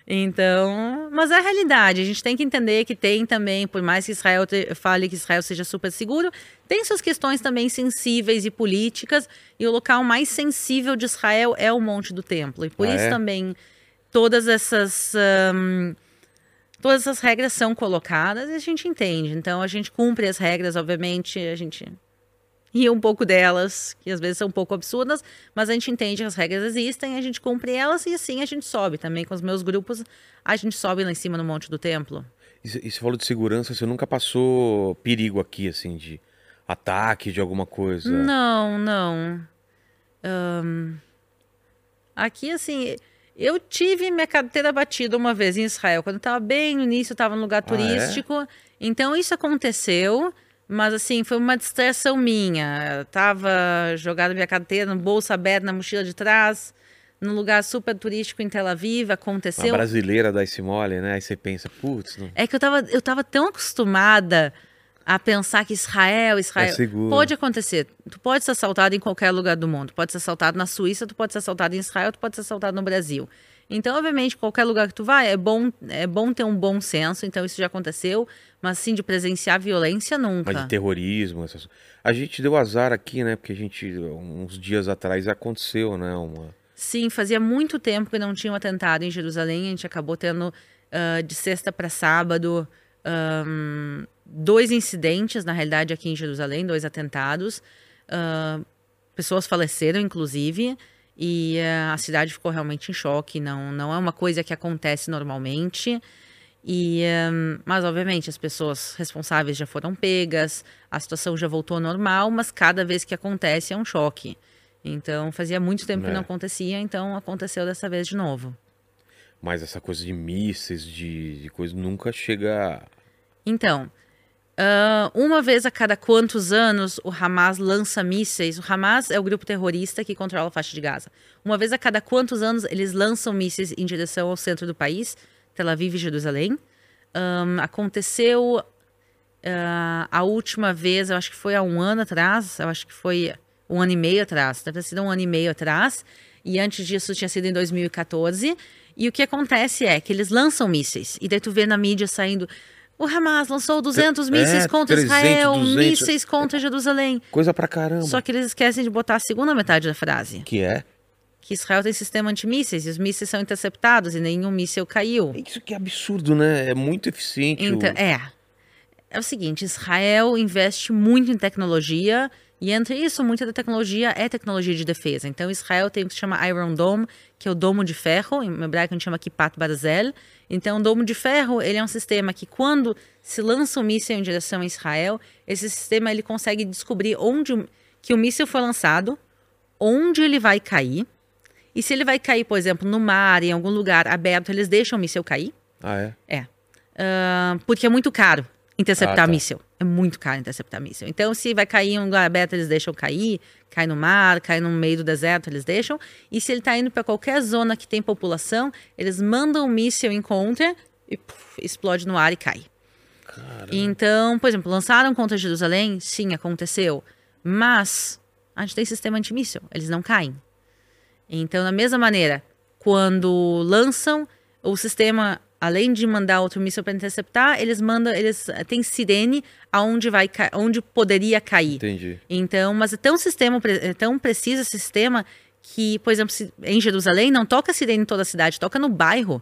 Então, mas é a realidade. A gente tem que entender que tem também, por mais que Israel te- fale que Israel seja super seguro, tem suas questões também sensíveis e políticas. E o local mais sensível de Israel é o Monte do Templo. E por Ah, isso é? também todas essas ahn, todas essas regras são colocadas e a gente entende. Então a gente cumpre as regras, obviamente, a gente ri um pouco delas, que às vezes são um pouco absurdas, mas a gente entende que as regras existem, a gente cumpre elas e assim a gente sobe também com os meus grupos. A gente sobe lá em cima no Monte do Templo. E e você falou de segurança, você nunca passou perigo aqui, assim, de ataque, de alguma coisa? Não, não. Ahn, aqui, assim, eu tive minha carteira batida uma vez em Israel, quando eu estava bem no início, eu estava num lugar Ah, é? turístico. Então, isso aconteceu, mas, assim, foi uma distração minha. Eu tava jogada minha carteira no bolso aberto, na mochila de trás, num lugar super turístico em Tel Aviv, aconteceu. brasileira dá esse mole, né? Aí você pensa, putz, não... É que eu tava, eu tava tão acostumada a pensar que Israel, Israel. É. Pode acontecer. Tu pode ser assaltado em qualquer lugar do mundo. Pode ser assaltado na Suíça, tu pode ser assaltado em Israel, tu pode ser assaltado no Brasil. Então, obviamente, qualquer lugar que tu vai, é bom, é bom ter um bom senso. Então, isso já aconteceu. Mas, assim, de presenciar violência, nunca. Mas de terrorismo, essas... A gente deu azar aqui, né? Porque a gente, uns dias atrás, aconteceu, né? Uma... Sim, fazia muito tempo que não tinha um atentado em Jerusalém. A gente acabou tendo ah, de sexta para sábado ahn, dois incidentes, na realidade, aqui em Jerusalém, dois atentados. Ah, pessoas faleceram, inclusive, e ah, a cidade ficou realmente em choque. Não, não é uma coisa que acontece normalmente. E, ahn, mas, obviamente, as pessoas responsáveis já foram pegas, a situação já voltou ao normal, mas cada vez que acontece é um choque. Então, fazia muito tempo É. que não acontecia, então aconteceu dessa vez de novo. Mas essa coisa de mísseis, de, de coisa, nunca chega... Então, ah, uma vez a cada quantos anos o Hamas lança mísseis? O Hamas é o grupo terrorista que controla a faixa de Gaza. Uma vez a cada quantos anos eles lançam mísseis em direção ao centro do país, Tel Aviv e Jerusalém? Ahn, aconteceu ah, a última vez, eu acho que foi há um ano atrás, eu acho que foi um ano e meio atrás, deve ter sido um ano e meio atrás, e antes disso tinha sido em 2014. E o que acontece é que eles lançam mísseis, e daí tu vê na mídia saindo. O Hamas lançou 200 É, mísseis contra 300, Israel, 200. mísseis contra Jerusalém. Coisa pra caramba. Só que eles esquecem de botar a segunda metade da frase. Que é? Que Israel tem sistema antimísseis e os mísseis são interceptados e nenhum míssil caiu. Isso que é absurdo, né? É muito eficiente. o- Então, é. É o seguinte, Israel investe muito em tecnologia e entre isso, muita da tecnologia é tecnologia de defesa. Então, Israel tem o que se chama Iron Dome, que é o domo de ferro, em hebraico a gente chama Kipat Barzel. Então, o domo de ferro, ele é um sistema que quando se lança um míssil em direção a Israel, esse sistema ele consegue descobrir onde que o míssil foi lançado, onde ele vai cair, e se ele vai cair, por exemplo, no mar, em algum lugar aberto, eles deixam o míssil cair. Ah, é? É. Ah, porque é muito caro interceptar Ah, tá. míssil. É muito caro interceptar míssil. Então, se vai cair um lugar aberto, eles deixam cair. Cai no mar, cai no meio do deserto, eles deixam. E se ele está indo para qualquer zona que tem população, eles mandam um míssil em contra e explode no ar e cai. Então, por exemplo, lançaram contra Jerusalém? Sim, aconteceu. Mas a gente tem sistema antimíssil, eles não caem. Então, da mesma maneira, quando lançam, o sistema além de mandar outro míssil para interceptar, eles mandam, eles eh, têm sirene aonde vai, onde poderia cair. Entendi. Então, mas é tão sistema, é tão preciso esse sistema que, por exemplo, em Jerusalém não toca sirene em toda a cidade, toca no bairro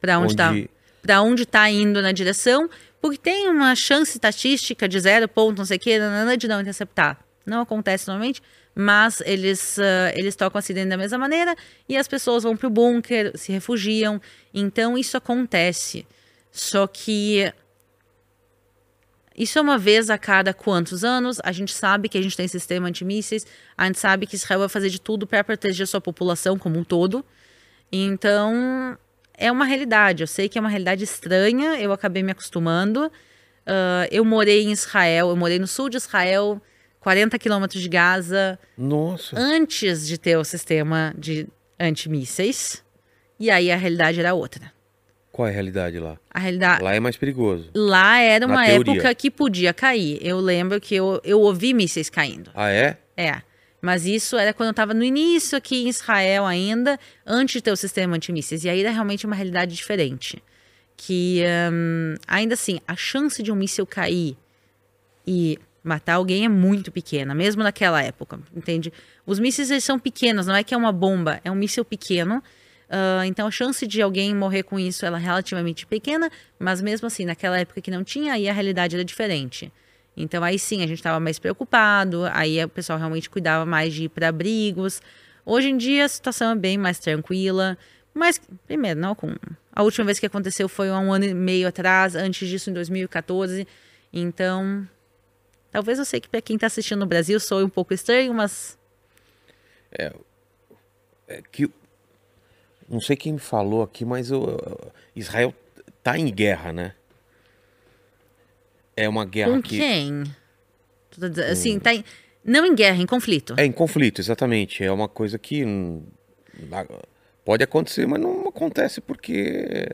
para onde está Onde- para onde está indo na direção, porque tem uma chance estatística de zero ponto, não sei o que, de não interceptar. Não acontece normalmente, mas eles, ah, eles tocam a sirene da mesma maneira e as pessoas vão para o bunker, se refugiam. Então, isso acontece. Só que isso é uma vez a cada quantos anos? A gente sabe que a gente tem sistema antimísseis, a gente sabe que Israel vai fazer de tudo para proteger sua população como um todo. Então, é uma realidade. Eu sei que é uma realidade estranha, eu acabei me acostumando. Ah, eu morei em Israel, eu morei no sul de Israel, 40 quilômetros de Gaza, Nossa. antes de ter o sistema de antimísseis. E aí a realidade era outra. Qual é a realidade lá? A realidade. Lá é mais perigoso. Lá era uma época que podia cair. Eu lembro que eu, eu ouvi mísseis caindo. Ah, é? É. Mas isso era quando eu estava no início aqui em Israel ainda, antes de ter o sistema antimísseis. E aí era realmente uma realidade diferente. Que, hum, ainda assim, a chance de um míssil cair e matar alguém é muito pequena, mesmo naquela época, entende? Os mísseis eles são pequenos, não é que é uma bomba, é um míssil pequeno. ah, então a chance de alguém morrer com isso ela é relativamente pequena, mas mesmo assim, naquela época que não tinha, aí a realidade era diferente. Então aí sim a gente estava mais preocupado, aí o pessoal realmente cuidava mais de ir para abrigos. Hoje em dia a situação é bem mais tranquila, mas primeiro, não com a última vez que aconteceu foi há um ano e meio atrás, antes disso em 2014. Então, talvez eu sei que para quem está assistindo no Brasil soe um pouco estranho, mas É que não sei quem me falou aqui, mas o Israel tá em guerra, né? É uma guerra com que quem? Assim, tá em- não em guerra, em conflito. é em conflito, exatamente. É uma coisa que hum, pode acontecer, mas não acontece porque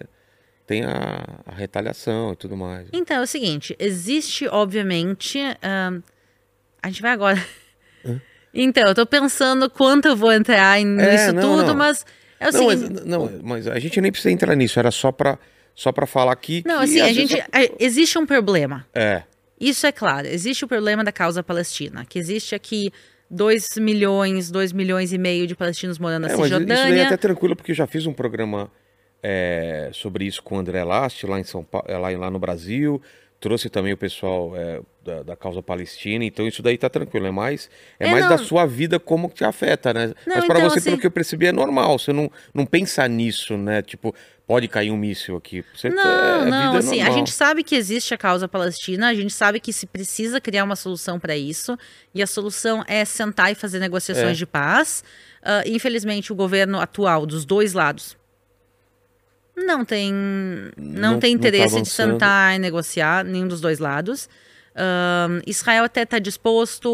tem a, a retaliação e tudo mais. Então, é o seguinte, existe, obviamente. ahn, a gente vai agora. Então, eu tô pensando quanto eu vou entrar É, nisso não, tudo, não. mas é o Não, mas, seguinte. não, mas a gente nem precisa entrar nisso, era só pra, só pra falar aqui Não, que assim, a gente. existe um problema. É, Isso é claro. Existe o problema da causa palestina, que existe aqui 2 milhões, 2 milhões e meio de palestinos morando na É, mas isso daí é Cisjordânia. até tranquilo, porque eu já fiz um programa é, sobre isso com o André Last, lá, em São Paulo, lá, lá no Brasil. Trouxe também o pessoal é, da, da causa palestina, então isso daí tá tranquilo. É mais, é É, mais não. da sua vida como que te afeta, né? Não, Mas para então, você, assim- pelo que eu percebi, é normal. Você não, não pensa nisso, né? Tipo, pode cair um míssil aqui. Você, Não, é, não, vida assim, a normal. gente sabe que existe a causa palestina, a gente sabe que se precisa criar uma solução para isso, e a solução é sentar e fazer negociações É. de paz. Ah, infelizmente, o governo atual, dos dois lados, não tem, não, Não- tem não tá interesse de sentar e negociar, nenhum dos dois lados. Israel até está disposto,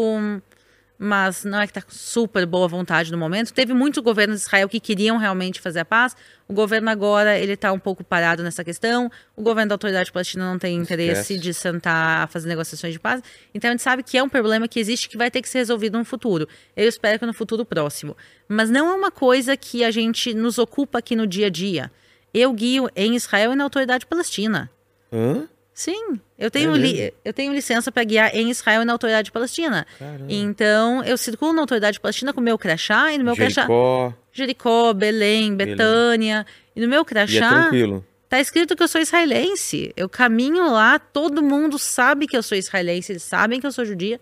mas não é que está com super boa vontade no momento. Teve muitos governos de Israel que queriam realmente fazer a paz. O governo agora ele está um pouco parado nessa questão. O governo da autoridade palestina não tem interesse Esquece. de sentar a fazer negociações de paz. Então a gente sabe que é um problema que existe que vai ter que ser resolvido no futuro. Eu espero que no futuro próximo. Mas não é uma coisa que a gente nos ocupa aqui no dia a dia. Eu guio em Israel e na autoridade palestina. Hã? Sim, eu tenho, É li- eu tenho licença para guiar em Israel e na autoridade palestina. Caramba. Então, eu circulo na autoridade palestina com o meu crachá e no meu crachá. Jericó, Jericó, Belém, Belém. Betânia. E no meu é crachá tranquilo. tá escrito que eu sou israelense. Eu caminho lá, todo mundo sabe que eu sou israelense, eles sabem que eu sou judia.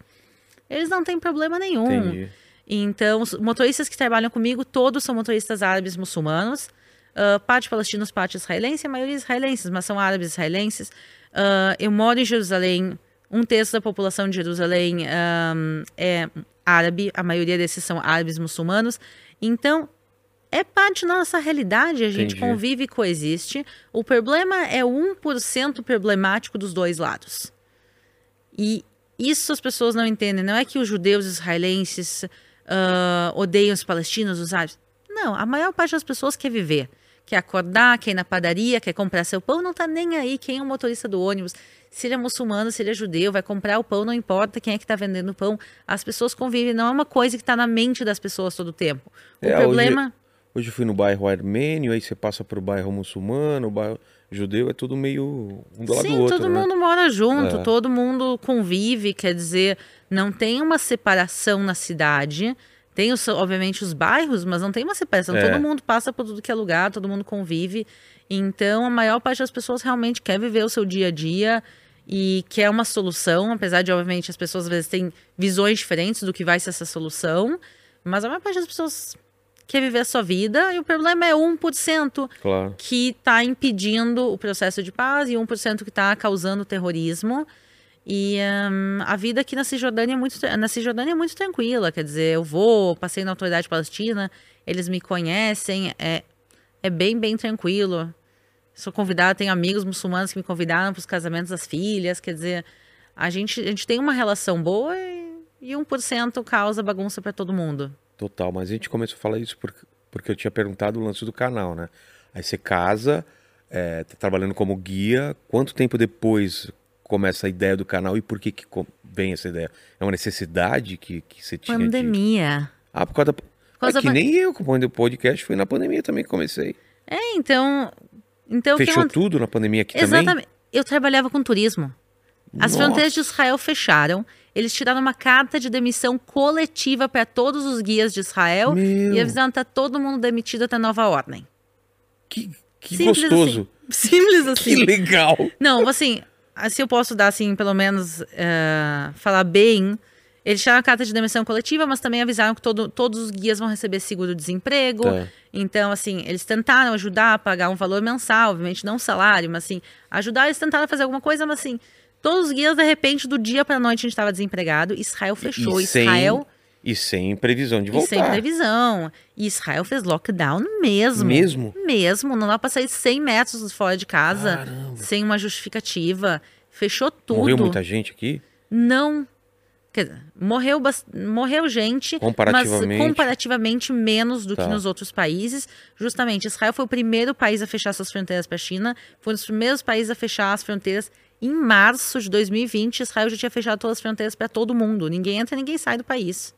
Eles não têm problema nenhum. Entendi. Então, os motoristas que trabalham comigo, todos são motoristas árabes muçulmanos. Ah, parte palestinos, parte israelense, a maioria israelenses, mas são árabes israelenses. Ah, eu moro em Jerusalém, um terço da população de Jerusalém ahm, é árabe, a maioria desses são árabes muçulmanos. Então, é parte da nossa realidade, a gente Entendi. convive e coexiste. O problema é o 1% problemático dos dois lados. E isso as pessoas não entendem. Não é que os judeus israelenses ah, odeiam os palestinos, os árabes. Não, a maior parte das pessoas quer viver. Quer acordar, quer ir na padaria, quer comprar seu pão, não tá nem aí quem é o motorista do ônibus. Se ele é muçulmano, se ele é judeu, vai comprar o pão, não importa quem é que está vendendo o pão. As pessoas convivem, não é uma coisa que está na mente das pessoas todo o tempo. O É, hoje- problema. Hoje eu fui no bairro armênio, aí você passa pro bairro muçulmano, o bairro judeu, é tudo meio um do lado Sim, do outro, todo né? mundo mora junto, É. todo mundo convive, quer dizer, não tem uma separação na cidade. Tem, os, obviamente, os bairros, mas não tem uma separação. É. Todo mundo passa por tudo que é lugar, todo mundo convive. Então, a maior parte das pessoas realmente quer viver o seu dia a dia e quer uma solução, apesar de, obviamente, as pessoas às vezes têm visões diferentes do que vai ser essa solução. Mas a maior parte das pessoas quer viver a sua vida e o problema é 1% Claro. que está impedindo o processo de paz e 1% que está causando terrorismo. E hum, a vida aqui na Cisjordânia, é muito, na Cisjordânia é muito tranquila. Quer dizer, eu vou, passei na autoridade palestina, eles me conhecem, é, é bem, bem tranquilo. Sou convidada, tenho amigos muçulmanos que me convidaram para os casamentos das filhas. Quer dizer, a gente, a gente tem uma relação boa e, e 1% causa bagunça para todo mundo. Total, mas a gente começou a falar isso porque, porque eu tinha perguntado o lance do canal, né? Aí você casa, é, tá trabalhando como guia, quanto tempo depois começa a ideia do canal e por que, que vem essa ideia? É uma necessidade que, que você tinha de... Pandemia. Ah, por causa da... causa é que da nem eu, quando o podcast foi na pandemia também que comecei. É, então. então que Fechou aconte- tudo na pandemia aqui também? Exatamente. Eu trabalhava com turismo. As Nossa. fronteiras de Israel fecharam. Eles tiraram uma carta de demissão coletiva para todos os guias de Israel Meu. e avisaram que tá todo mundo demitido até nova ordem. Que, que Simples gostoso. assim. Simples Que assim. legal. Não, assim, se eu posso dar, assim, pelo menos eh, falar bem, eles tiraram a carta de demissão coletiva, mas também avisaram que todo- todos os guias vão receber seguro-desemprego. Tá. Então, assim, eles tentaram ajudar a pagar um valor mensal, obviamente não um salário, mas assim, ajudar, eles tentaram fazer alguma coisa, mas assim, todos os guias, de repente, do dia para noite a gente estava desempregado, Israel fechou, e sem, Israel E sem previsão de e voltar. sem previsão. E Israel fez lockdown mesmo. Mesmo? Mesmo, não dá pra sair 100 metros fora de casa Caramba. sem uma justificativa. Fechou tudo. Morreu muita gente aqui? Não. Quer dizer, morreu, morreu gente, Comparativamente. mas comparativamente menos do Tá. que nos outros países. Justamente, Israel foi o primeiro país a fechar suas fronteiras para a China, foi um dos primeiros países a fechar as fronteiras. Em março de 2020, Israel já tinha fechado todas as fronteiras para todo mundo. Ninguém entra, ninguém sai do país.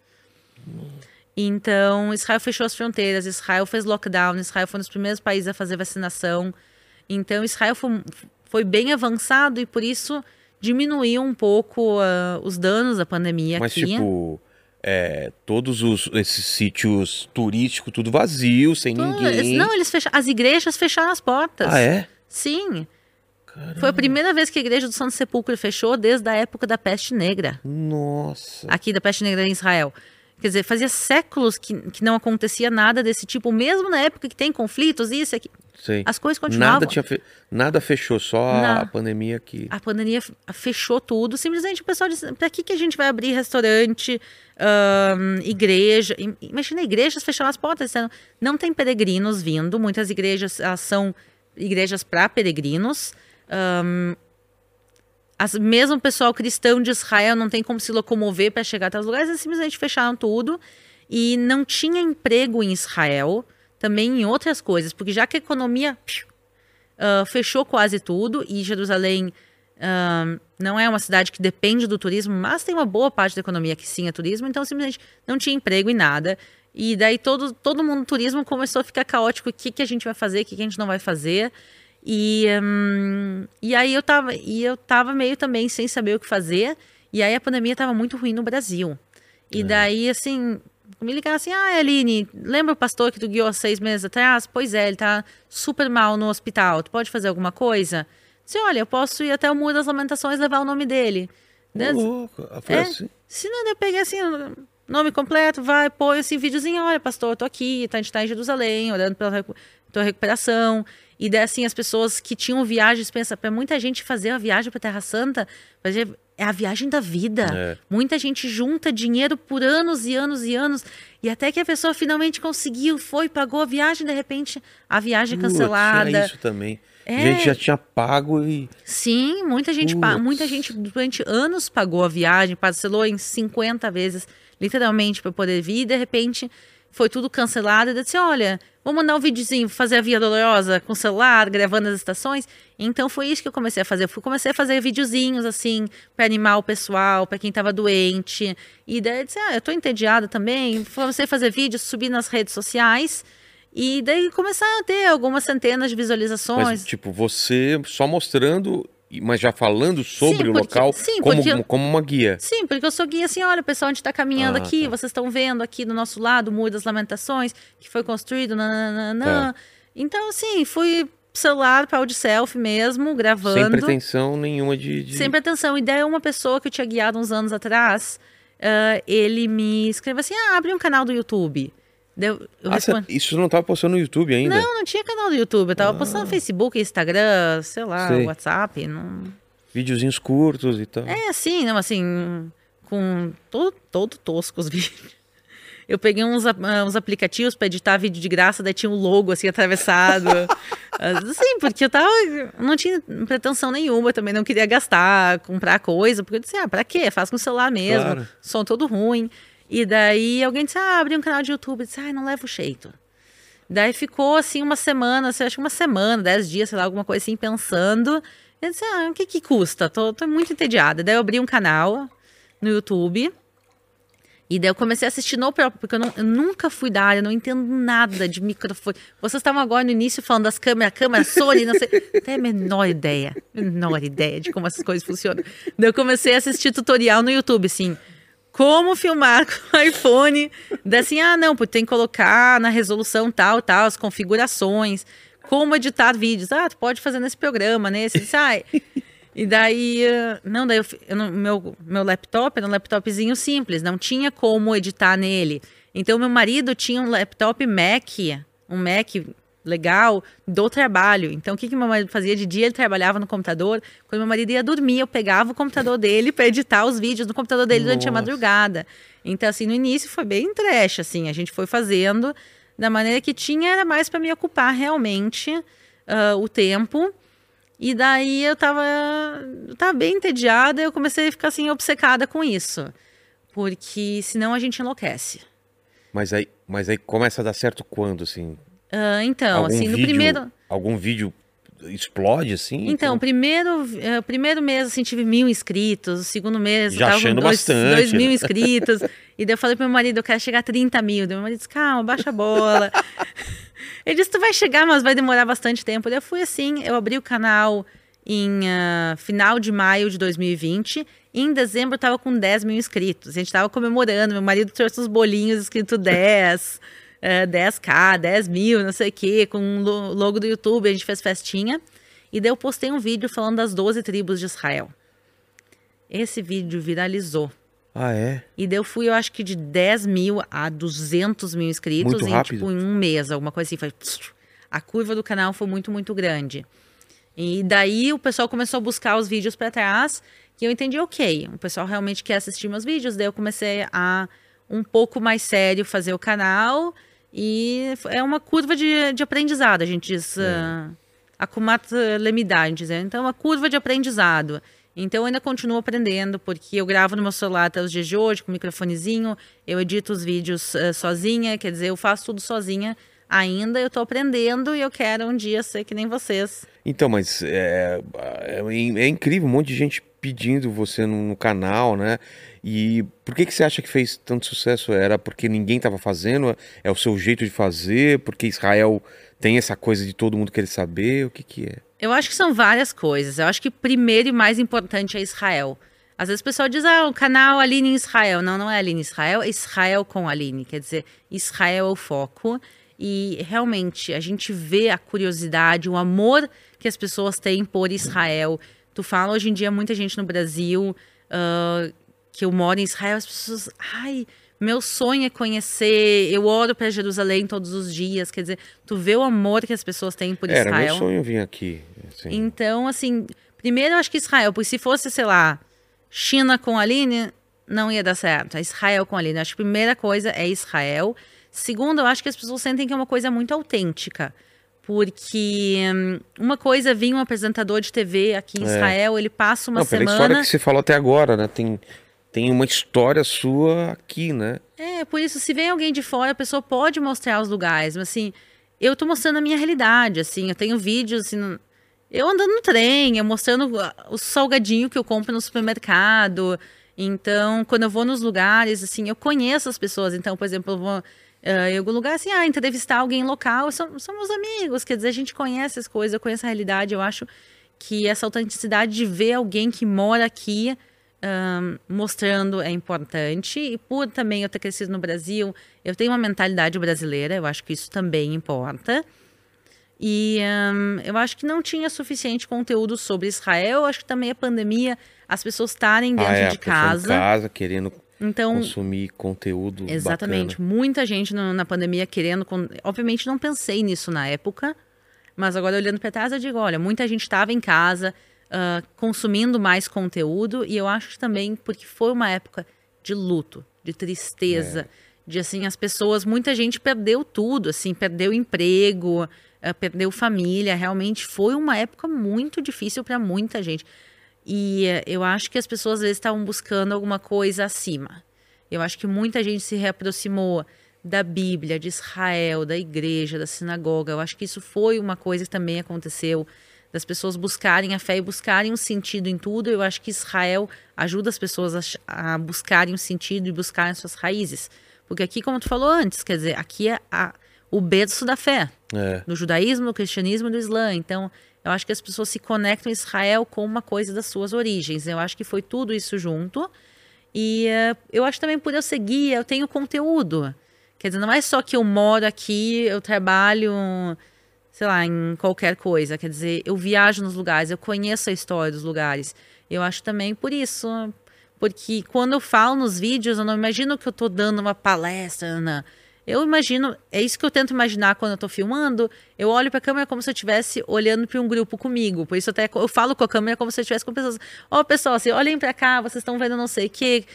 Então, Israel fechou as fronteiras, Israel fez lockdown, Israel foi um dos primeiros países a fazer vacinação. Então, Israel foi, foi bem avançado e por isso diminuiu um pouco ah, os danos da pandemia Mas, aqui. tipo, é, todos os, esses sítios turísticos, tudo vazio, sem ninguém. Não, eles fecharam, as igrejas fecharam as portas. Ah, é? Sim. Foi a primeira vez que a igreja do Santo Sepulcro fechou desde a época da peste negra, Nossa. aqui da peste negra em Israel. Quer dizer, fazia séculos que, que não acontecia nada desse tipo, mesmo na época que tem conflitos, isso aqui. Sei. As coisas continuavam. Nada, tinha fe- Nada fechou, só a Nada. pandemia aqui. A pandemia fechou tudo. Simplesmente o pessoal disse: pra que, que a gente vai abrir restaurante, igreja? Im- Imagina, igrejas fecharam as portas. disseram, Não tem peregrinos vindo. Muitas igrejas elas são igrejas para peregrinos. As, mesmo o pessoal cristão de Israel não tem como se locomover para chegar até os lugares. Eles simplesmente fecharam tudo. E não tinha emprego em Israel, também em outras coisas, porque já que a economia ah, fechou quase tudo e Jerusalém ah, não é uma cidade que depende do turismo, mas tem uma boa parte da economia que sim é turismo, então simplesmente não tinha emprego e nada. E daí todo, todo mundo do turismo começou a ficar caótico. O que, que a gente vai fazer, o que, que a gente não vai fazer. E, hum, e aí eu tava, e eu tava meio também sem saber o que fazer. E aí a pandemia tava muito ruim no Brasil. E daí, assim, me ligaram assim, ah, Aline, lembra o pastor que tu guiou há seis meses atrás? Pois é, ele tá super mal no hospital, tu pode fazer alguma coisa? Disse, olha, eu posso ir até o Muro das Lamentações e levar o nome dele. Né? Louco. Foi É. assim. Se não, eu peguei assim, nome completo, vai, põe assim, videozinho, olha, pastor, eu tô aqui, tá, a gente tá em Jerusalém, orando pela tua recuperação. E daí, assim, as pessoas que tinham viagens, pensa, para muita gente fazer a viagem para Terra Santa, fazer- é a viagem da vida. É. Muita gente junta dinheiro por anos e anos e anos, e até que a pessoa finalmente conseguiu, foi, pagou a viagem, de repente, a viagem Putz, cancelada. Isso também. A É. gente já tinha pago e. Sim, muita gente, Putz. muita gente durante anos pagou a viagem, parcelou em 50 vezes, literalmente, para poder vir, e de repente foi tudo cancelado. E eu disse: olha, vou mandar um videozinho, fazer a Via Dolorosa com o celular, gravando as estações. Então foi isso que eu comecei a fazer. Eu comecei a fazer videozinhos, assim, para animar o pessoal, para quem estava doente. E daí eu disse: ah, eu tô entediada também. Comecei a fazer vídeos, subir nas redes sociais. E daí começaram a ter algumas centenas de visualizações. Mas, tipo, você só mostrando, mas já falando sobre Sim, o porque- local sim, como, eu- como uma guia. Sim, porque eu sou guia assim, olha, pessoal, a gente tá caminhando Ah, aqui, tá. vocês estão vendo aqui do nosso lado o Muro das Lamentações, que foi construído, nananana. Tá. Então, assim, fui celular, pau de selfie mesmo, gravando. Sem pretensão nenhuma de. de... Sem pretensão. E daí uma pessoa que eu tinha guiado uns anos atrás, ah, ele me escreveu assim, ah, abre um canal do YouTube. Daí eu, eu Ah, cê- isso não tava postando no YouTube ainda? não, não tinha canal do YouTube, eu tava postando no Facebook, Instagram, sei lá, Ah. Sei. WhatsApp, não... Videozinhos curtos e tal. É assim, não, assim, com todo, todo tosco os vídeos. Eu peguei uns, ah, uns aplicativos para editar vídeo de graça, daí tinha um logo assim atravessado. Assim, porque eu tava. Não tinha pretensão nenhuma, também não queria gastar, comprar coisa, porque eu disse, ah, pra quê? Faz com o celular mesmo, Claro. som todo ruim. E daí alguém disse, ah, abri um canal de YouTube. Eu disse, ah, não leva o jeito. Daí ficou assim uma semana, assim, acho que uma semana, dez dias, sei lá, alguma coisa assim, pensando. Eu disse, ah, o que que custa? Tô, tô muito entediada. Daí eu abri um canal no YouTube. E daí eu comecei a assistir no próprio, porque eu, não- eu nunca fui da área, não entendo nada de microfone. Vocês estavam agora no início falando das câmeras, câmera Sony, não sei. Tenho a menor ideia, menor ideia de como essas coisas funcionam. Daí eu comecei a assistir tutorial no YouTube, assim. Como filmar com o iPhone. Daí assim, ah, não, porque tem que colocar na resolução tal, tal, as configurações. Como editar vídeos. Ah, tu pode fazer nesse programa, nesse. Eu disse, ai. E daí, eh, não, daí eu, eu meu, meu laptop era um laptopzinho simples, não tinha como editar nele. Então, meu marido tinha um laptop Mac, um Mac legal, do trabalho. Então, o que, que meu marido fazia? De dia ele trabalhava no computador, quando meu marido ia dormir, eu pegava o computador dele para editar os vídeos no computador dele durante a Nossa. madrugada. Então, assim, no início foi bem trash, assim, a gente foi fazendo da maneira que tinha, era mais para me ocupar realmente ah, o tempo. E daí eu tava, eu tava bem entediada e eu comecei a ficar assim obcecada com isso. Porque senão a gente enlouquece. Mas aí, mas aí começa a dar certo quando, assim? Ah, então, algum assim, no vídeo, primeiro. Algum vídeo explode, assim? Então, primeiro, eh, primeiro mês, assim, tive mil inscritos. O segundo mês, Já achando dois, bastante, dois mil inscritos. e daí eu falei pro meu marido, eu quero chegar a 30 mil. Daí meu marido disse, calma, baixa a bola. Ele disse, tu vai chegar, mas vai demorar bastante tempo. Daí eu fui assim, eu abri o canal em ah, final de maio de 2020. E em dezembro eu tava com 10 mil inscritos. A gente tava comemorando. Meu marido trouxe uns bolinhos escrito 10, eh, 10k, 10 mil, não sei o quê, com o lo- logo do YouTube. A gente fez festinha. E daí eu postei um vídeo falando das 12 tribos de Israel. Esse vídeo viralizou. Ah, é? E daí eu fui, eu acho que de 10 mil a 200 mil inscritos Muito em, rápido. tipo, em um mês, alguma coisa assim. Foi... A curva do canal foi muito, muito grande. E daí o pessoal começou a buscar os vídeos para trás, que eu entendi, ok, o pessoal realmente quer assistir meus vídeos. Daí eu comecei a, um pouco mais sério, fazer o canal. E é uma curva de, de aprendizado, a gente diz. ah, Akumat Lemida, a gente diz. né? Então, é uma curva de aprendizado. Então, eu ainda continuo aprendendo, porque eu gravo no meu celular até os dias de hoje, com microfonezinho, eu edito os vídeos eh, sozinha, quer dizer, eu faço tudo sozinha ainda, eu tô aprendendo e eu quero um dia ser que nem vocês. Então, mas é, é, é incrível, um monte de gente pedindo você no, no canal, né? E por que, que você acha que fez tanto sucesso? Era porque ninguém estava fazendo? É o seu jeito de fazer? Porque Israel tem essa coisa de todo mundo querer saber? O que que é? Eu acho que são várias coisas. Eu acho que primeiro e mais importante é Israel. Às vezes o pessoal diz, ah, o canal Aline em Israel. Não, não é Aline em Israel, é Israel com Aline. Quer dizer, Israel é o foco. E realmente a gente vê a curiosidade, o amor que as pessoas têm por Israel. Tu fala hoje em dia, muita gente no Brasil ah, que eu moro em Israel, as pessoas, ai, meu sonho é conhecer, eu oro para Jerusalém todos os dias. Quer dizer, tu vê o amor que as pessoas têm por Era Israel. meu sonho vir aqui. assim. Então, assim, primeiro eu acho que Israel, porque se fosse, sei lá, China com a Aline, não ia dar certo. É Israel com a Aline. Acho que a primeira coisa é Israel. Segundo, eu acho que as pessoas sentem que é uma coisa muito autêntica. Porque hum, uma coisa é vir um apresentador de TV aqui em É. Israel, ele passa uma Não, pela semana. história que você falou até agora, né? Tem, tem uma história sua aqui, né? É, por isso, se vem alguém de fora, a pessoa pode mostrar os lugares, mas assim, eu tô mostrando a minha realidade, assim, eu tenho vídeos, assim, eu andando no trem, eu mostrando o salgadinho que eu compro no supermercado, Então, quando eu vou nos lugares, assim, eu conheço as pessoas. Então, por exemplo, eu vou uh, em algum lugar, assim, ah, entrevistar alguém local, são, somos amigos, quer dizer, a gente conhece as coisas, eu conheço a realidade. Eu acho que essa autenticidade de ver alguém que mora aqui um, mostrando é importante. E por também eu ter crescido no Brasil, eu tenho uma mentalidade brasileira, eu acho que isso também importa. E um, eu acho que não tinha suficiente conteúdo sobre Israel. Eu acho que também a pandemia, as pessoas estarem dentro ah, é, de casa. Em casa, querendo então, consumir conteúdo. Exatamente. Bacana. Muita gente no, na pandemia querendo. Obviamente, não pensei nisso na época. Mas agora, olhando para trás, eu digo: olha, muita gente estava em casa, uh, consumindo mais conteúdo. E eu acho também porque foi uma época de luto, de tristeza. É. De assim, as pessoas, muita gente perdeu tudo, assim, perdeu emprego, uh, perdeu família. Realmente foi uma época muito difícil para muita gente. E uh, eu acho que as pessoas às vezes estavam buscando alguma coisa acima. Eu acho que muita gente se reaproximou da Bíblia, de Israel, da igreja, da sinagoga. Eu acho que isso foi uma coisa que também aconteceu das pessoas buscarem a fé e buscarem um sentido em tudo. Eu acho que Israel ajuda as pessoas a, a buscarem um sentido e buscarem suas raízes. Porque aqui, como tu falou antes, quer dizer, aqui é a, o berço da fé. É. Do judaísmo, do cristianismo e do islã. Então, eu acho que as pessoas se conectam a Israel com uma coisa das suas origens. Eu acho que foi tudo isso junto. E uh, eu acho também por eu seguir, eu tenho conteúdo. Quer dizer, não é só que eu moro aqui, eu trabalho sei lá, em qualquer coisa. Quer dizer, eu viajo nos lugares, eu conheço a história dos lugares. Eu acho também por isso, porque quando eu falo nos vídeos, eu não imagino que eu estou dando uma palestra, Ana. Eu imagino, é isso que eu tento imaginar quando eu estou filmando. Eu olho para a câmera como se eu estivesse olhando para um grupo comigo. Por isso até eu falo com a câmera como se eu estivesse com pessoas. Ó, oh, pessoal, assim, olhem para cá, vocês estão vendo não sei o que.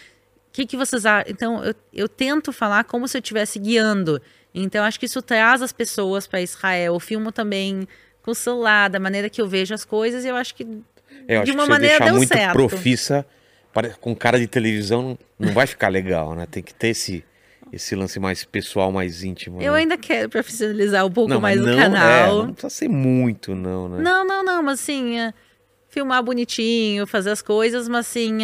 O que, que vocês acham? Então, eu, eu tento falar como se eu estivesse guiando. Então, acho que isso traz as pessoas para Israel. Eu filmo também com o celular, da maneira que eu vejo as coisas, e eu acho que eu de acho uma que maneira deu muito certo. profissa, com cara de televisão, não vai ficar legal, né? Tem que ter esse, esse lance mais pessoal, mais íntimo. Eu né? ainda quero profissionalizar um pouco não, mais não, o canal. É, não precisa ser muito, não, né? Não, não, não, mas assim, é, filmar bonitinho, fazer as coisas, mas assim.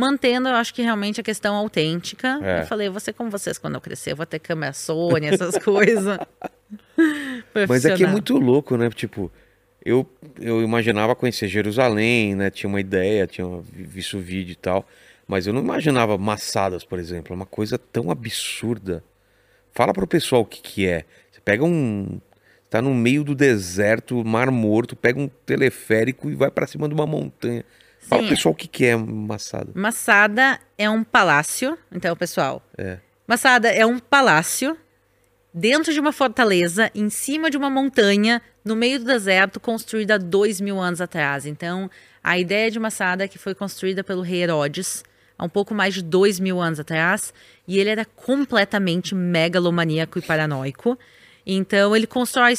É, mantendo, eu acho que realmente a questão autêntica. É. Eu falei, ser como vocês quando eu crescer, eu vou ter câmera Sony, essas coisas. Mas aqui é muito louco, né? Tipo, eu, eu imaginava conhecer Jerusalém, né? Tinha uma ideia, tinha visto o vídeo e tal. Mas eu não imaginava Massadas, por exemplo. É uma coisa tão absurda. Fala pro pessoal o que, que é. Você pega um. Tá no meio do deserto, mar morto, pega um teleférico e vai para cima de uma montanha. Fala, pessoal, o que, que é Massada? Massada é um palácio. Então, pessoal. É. Massada é um palácio dentro de uma fortaleza, em cima de uma montanha, no meio do deserto, construída há dois mil anos atrás. Então, a ideia de Massada é que foi construída pelo rei Herodes há um pouco mais de dois mil anos atrás, e ele era completamente megalomaníaco e paranoico. Então, ele constrói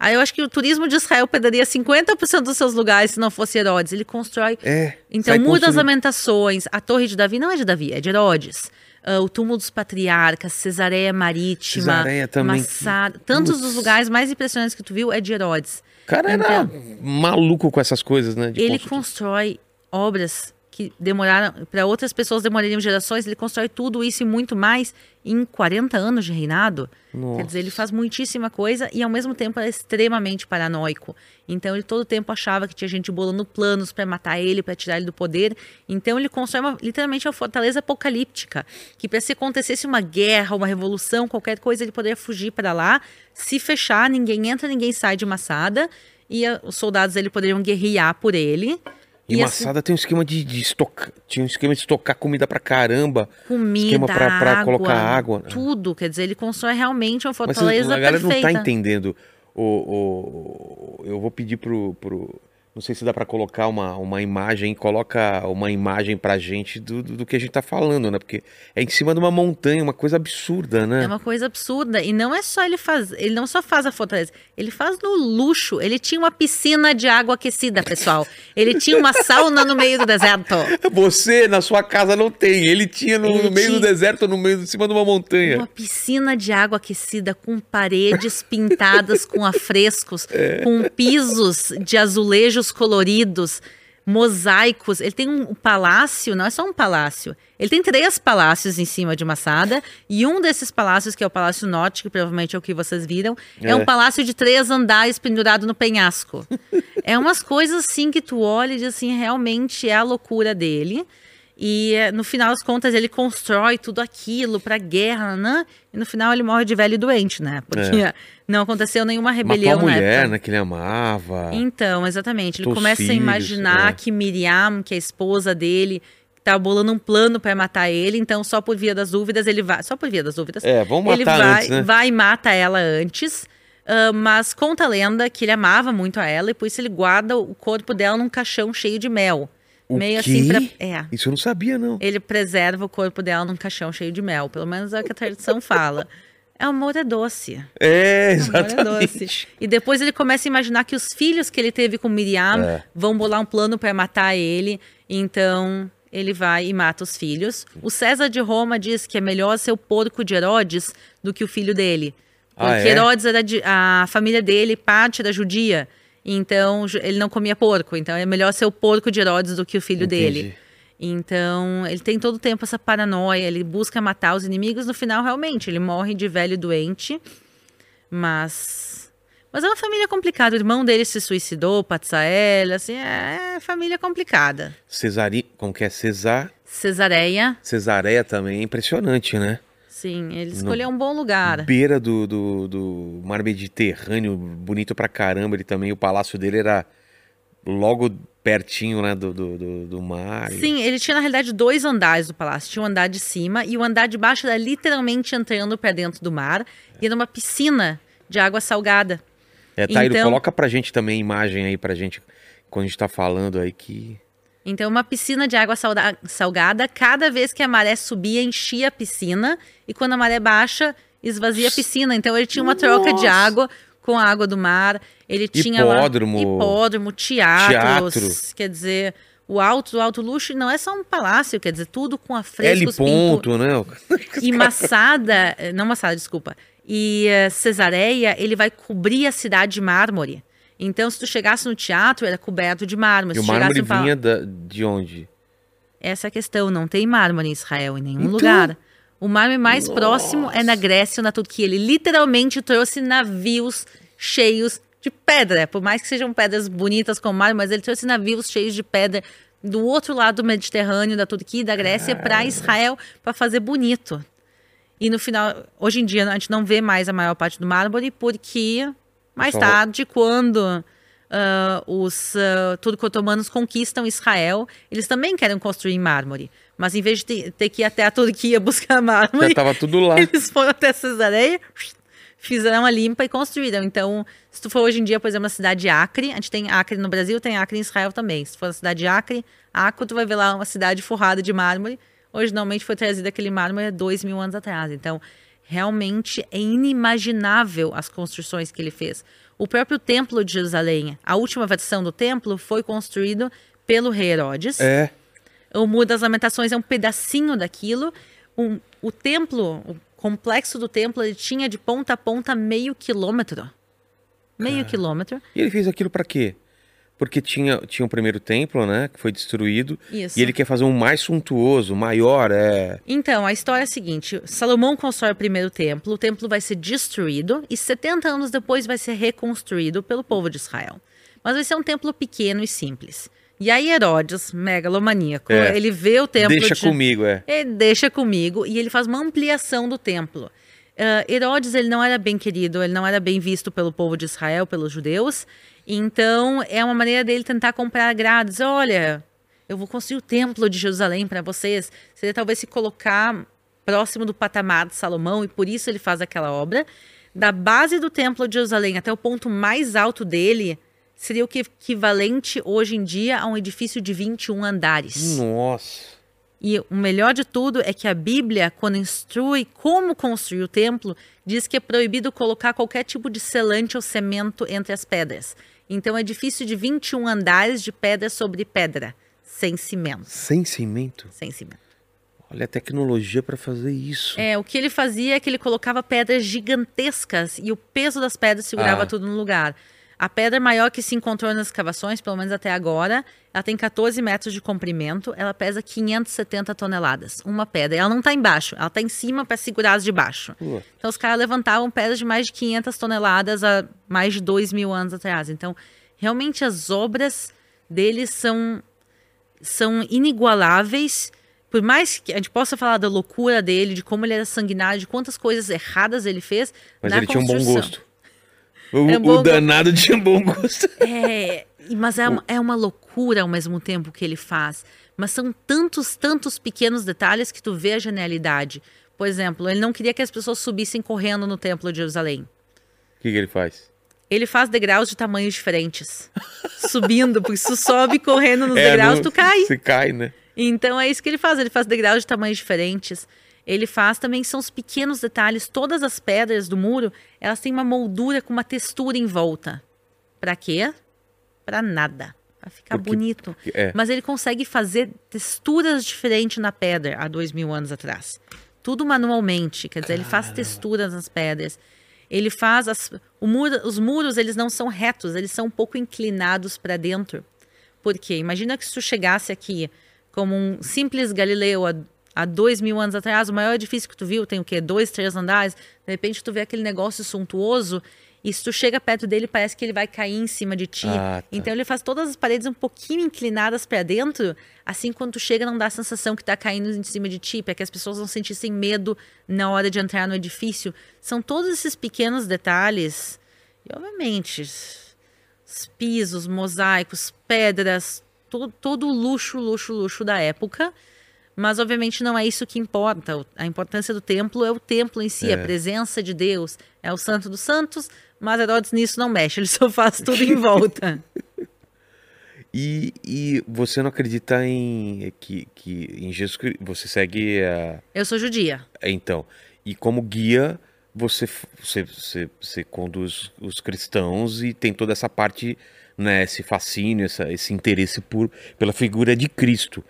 Aí eu acho que o turismo de Israel perderia 50% dos seus lugares se não fosse Herodes. Ele constrói. É, então muda as lamentações. A Torre de Davi não é de Davi, é de Herodes. Uh, o túmulo dos patriarcas, Cesareia Marítima, Cesareia também. Massada. Tantos dos lugares mais impressionantes que tu viu é de Herodes. O cara então, era maluco com essas coisas, né? ele constrói obras que demoraram, para outras pessoas demorariam gerações, ele constrói tudo isso e muito mais em 40 anos de reinado. Nossa. Quer dizer, ele faz muitíssima coisa e ao mesmo tempo é extremamente paranoico. Então ele todo tempo achava que tinha gente bolando planos para matar ele, para tirar ele do poder. Então ele constrói uma, literalmente uma fortaleza apocalíptica, que para se acontecesse uma guerra, uma revolução, qualquer coisa, ele poderia fugir para lá, se fechar, ninguém entra, ninguém sai de Massada e os soldados ele poderiam guerrear por ele. E, e Massada assim, tem um esquema de, de estocar, tinha um esquema de estocar comida pra caramba. Comida, esquema pra, pra água, colocar água. Tudo, quer dizer, ele constrói realmente uma fortaleza Mas a galera perfeita. não tá entendendo. O, o, eu vou pedir pro, pro, não sei se dá para colocar uma, uma imagem, coloca uma imagem pra gente do, do, do, que a gente tá falando, né? Porque é em cima de uma montanha, uma coisa absurda, né? É uma coisa absurda. E não é só ele faz, ele não só faz a fortaleza, ele faz no luxo. Ele tinha uma piscina de água aquecida, pessoal. Ele tinha uma sauna no meio do deserto. Você, na sua casa, não tem. Ele tinha no, ele no meio tinha... do deserto, no meio, em cima de uma montanha. Uma piscina de água aquecida com paredes pintadas com afrescos, é. com pisos de azulejo coloridos, mosaicos. Ele tem um palácio, não é só um palácio. Ele tem três palácios em cima de Massada. E um desses palácios, que é o Palácio Norte, que provavelmente é o que vocês viram, é, é um palácio de três andares pendurado no penhasco. é umas coisas assim que tu olha e diz assim, realmente é a loucura dele. E eh, no final das contas ele constrói tudo aquilo para guerra, né? E no final ele morre de velho e doente, né? Porque é. não aconteceu nenhuma rebelião Matou a mulher, né, que ele amava. Então, exatamente. Ele começa filhos, a imaginar é. que Miriam, que é a esposa dele, tá bolando um plano para matar ele, então só por via das dúvidas ele vai, só por via das dúvidas. É, vamos matar ele vai, antes, né? vai e mata ela antes. Uh, mas conta a lenda que ele amava muito a ela e por isso ele guarda o corpo dela num caixão cheio de mel. O meio quê? assim pra. É. Isso eu não sabia, não. Ele preserva o corpo dela num caixão cheio de mel. Pelo menos é o que a tradição fala. É amor é doce. É, exatamente. Amor é doce. E depois ele começa a imaginar que os filhos que ele teve com Miriam é. vão bolar um plano para matar ele. Então ele vai e mata os filhos. O César de Roma diz que é melhor ser o porco de Herodes do que o filho dele. Ah, Porque é? Herodes era de, a família dele, parte da judia. Então, ele não comia porco. Então, é melhor ser o porco de Herodes do que o filho Entendi. dele. Então, ele tem todo o tempo essa paranoia. Ele busca matar os inimigos. No final, realmente, ele morre de velho e doente. Mas. Mas é uma família complicada. O irmão dele se suicidou, Patsael. Assim, é família complicada. Cesari... Como que é? Cesar... Cesareia, Cesareia também é impressionante, né? Sim, ele escolheu um bom lugar. Beira do, do, do mar Mediterrâneo, bonito pra caramba. Ele também, o palácio dele era logo pertinho, né, do, do, do, do mar. Sim, ele tinha na realidade dois andares do palácio. Tinha o andar de cima e o andar de baixo era literalmente entrando para dentro do mar. E era uma piscina de água salgada. É, Tairo, Então- coloca pra gente também a imagem aí pra gente, quando a gente tá falando aí que... Então, uma piscina de água salgada, cada vez que a maré subia, enchia a piscina. E quando a maré baixa, esvazia a piscina. Então, ele tinha uma troca de Nossa! água com a água do mar. Ele tinha lá Hipódromo. hipódromo, teatros. Teatro. Quer dizer, o alto do alto luxo não é só um palácio, quer dizer, tudo com L afrescos, pintu- ponto, né? E Massada, eh, não Massada, desculpa. E eh, Cesareia, ele vai cobrir a cidade de mármore. Então, se tu chegasse no teatro, era coberto de mármore. E o mármore vinha da- de onde? Essa é a questão, não tem mármore em Israel, em nenhum Então- lugar. O mármore mais próximo é na Grécia ou na Turquia. Ele literalmente trouxe navios cheios de pedra. Por mais que sejam pedras bonitas como mármore, mas ele trouxe navios cheios de pedra do outro lado do Mediterrâneo, da Turquia e da Grécia, para Israel, para fazer bonito. E no final, hoje em dia, a gente não vê mais a maior parte do mármore, porque mais Só- tarde, quando ah, os uh, turco-otomanos conquistam Israel, eles também querem construir em mármore. Mas em vez de ter, que ir até a Turquia buscar Já mármore, tava tudo lá. eles foram até Cesareia, fizeram a limpa e construíram. Então, se tu for hoje em dia, por exemplo, na cidade de Acre, a gente tem Acre no Brasil, tem Acre em Israel também. Se tu for na cidade de Acre, Acre, tu vai ver lá uma cidade forrada de mármore. Originalmente foi trazido aquele mármore há dois mil anos atrás. Então, realmente é inimaginável as construções que ele fez. O próprio Templo de Jerusalém, a última versão do templo, foi construído pelo rei Herodes. É. O Muro das Lamentações é um pedacinho daquilo. Um- o templo, o complexo do templo, ele tinha de ponta a ponta meio quilômetro. Meio quilômetro. E ele fez aquilo pra quê? Porque tinha, tinha o primeiro templo, né? Que foi destruído. Isso. E ele quer fazer um mais suntuoso, maior, é. Então, a história é a seguinte: Salomão constrói o primeiro templo, o templo vai ser destruído e 70 anos depois vai ser reconstruído pelo povo de Israel. Mas vai ser um templo pequeno e simples. E aí Herodes, megalomaníaco, É. ele vê o templo Deixa de... comigo, é. Ele deixa comigo e ele faz uma ampliação do templo. Ah, Herodes ele não era bem querido, ele não era bem visto pelo povo de Israel, pelos judeus. Então é uma maneira dele tentar comprar grades. Olha, eu vou construir o templo de Jerusalém para vocês. Seria talvez se colocar próximo do patamar de Salomão e por isso ele faz aquela obra. Da base do templo de Jerusalém até o ponto mais alto dele seria o que equivalente hoje em dia a um edifício de 21 andares. Nossa. E o melhor de tudo é que a Bíblia, quando instrui como construir o templo, diz que é proibido colocar qualquer tipo de selante ou cimento entre as pedras. Então, é edifício de 21 andares de pedra sobre pedra, sem cimento. Sem cimento? Sem cimento. Olha a tecnologia pra fazer isso. É, o que ele fazia é que ele colocava pedras gigantescas e o peso das pedras segurava Ah. tudo no lugar. A pedra maior que se encontrou nas escavações, pelo menos até agora, ela tem 14 metros de comprimento, ela pesa 570 toneladas. Uma pedra. Ela não está embaixo, ela está em cima para segurar as de baixo. Pô. Então os caras levantavam pedras de mais de 500 toneladas há mais de 2 mil anos atrás. Então, realmente as obras deles são, são inigualáveis. Por mais que a gente possa falar da loucura dele, de como ele era sanguinário, de quantas coisas erradas ele fez. Mas na ele tinha um bom construção. gosto. O, o danado tinha um bom gosto. É, mas é uma, é uma loucura ao mesmo tempo que ele faz. Mas são tantos, tantos pequenos detalhes que tu vê a genialidade. Por exemplo, ele não queria que as pessoas subissem correndo no Templo de Jerusalém. O que, que ele faz? Ele faz degraus de tamanhos diferentes. subindo, porque se tu sobe correndo nos É, degraus, não- tu cai. Você cai, né? Então é isso que ele faz. Ele faz degraus de tamanhos diferentes. Ele faz também são os pequenos detalhes. Todas as pedras do muro, elas têm uma moldura com uma textura em volta. Pra quê? Pra nada. Pra ficar Porque- bonito. É. Mas ele consegue fazer texturas diferentes na pedra há dois mil anos atrás. Tudo manualmente. Quer dizer, ele faz texturas nas pedras. Ele faz as, muro, os muros, eles não são retos, eles são um pouco inclinados para dentro. Por quê? Imagina que se tu chegasse aqui como um simples Galileu há, há dois mil anos atrás, o maior edifício que tu viu tem o quê? Dois, três andares. De repente tu vê aquele negócio suntuoso e se tu chega perto dele parece que ele vai cair em cima de ti. Ah, tá. Então ele faz todas as paredes um pouquinho inclinadas para dentro, assim quando tu chega não dá a sensação que tá caindo em cima de ti, para que as pessoas não sentissem medo na hora de entrar no edifício. São todos esses pequenos detalhes. E obviamente, os pisos, mosaicos, pedras, todo, todo o luxo, luxo, luxo da época. Mas, obviamente, não é isso que importa. A importância do templo é o templo em si, É. a presença de Deus. É o santo dos santos, mas Herodes nisso não mexe, ele só faz tudo em volta. E, e você não acredita em que, que em Jesus Cristo? Você segue a. Eu sou judia. Então, e como guia, você, você, você, você conduz os cristãos e tem toda essa parte, né, esse fascínio, essa, esse interesse por, pela figura de Cristo.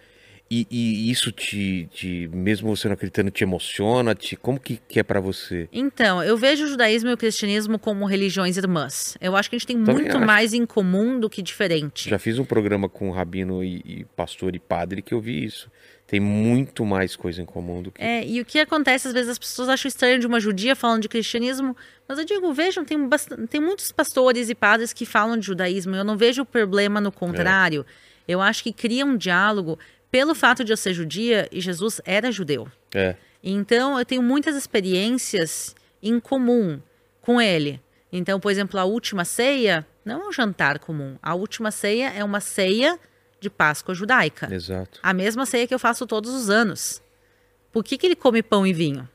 E, e isso te, te, mesmo você não acreditando, te emociona? Te, como que, que é pra você? Então, eu vejo o judaísmo e o cristianismo como religiões irmãs. Eu acho que a gente tem Também muito acho. mais em comum do que diferente. Já fiz um programa com rabino e, e pastor e padre que eu vi isso. Tem muito mais coisa em comum do que. É, e o que acontece, às vezes as pessoas acham estranho de uma judia falando de cristianismo, mas eu digo, vejam, tem, tem muitos pastores e padres que falam de judaísmo, eu não vejo problema no contrário. Eu acho que cria um diálogo pelo fato de eu ser judia e Jesus era judeu. É. Então, eu tenho muitas experiências em comum com ele. Então, por exemplo, a última ceia não é um jantar comum. A última ceia é uma ceia de Páscoa judaica. Exato. A mesma ceia que eu faço todos os anos. Por que, que ele come pão e vinho?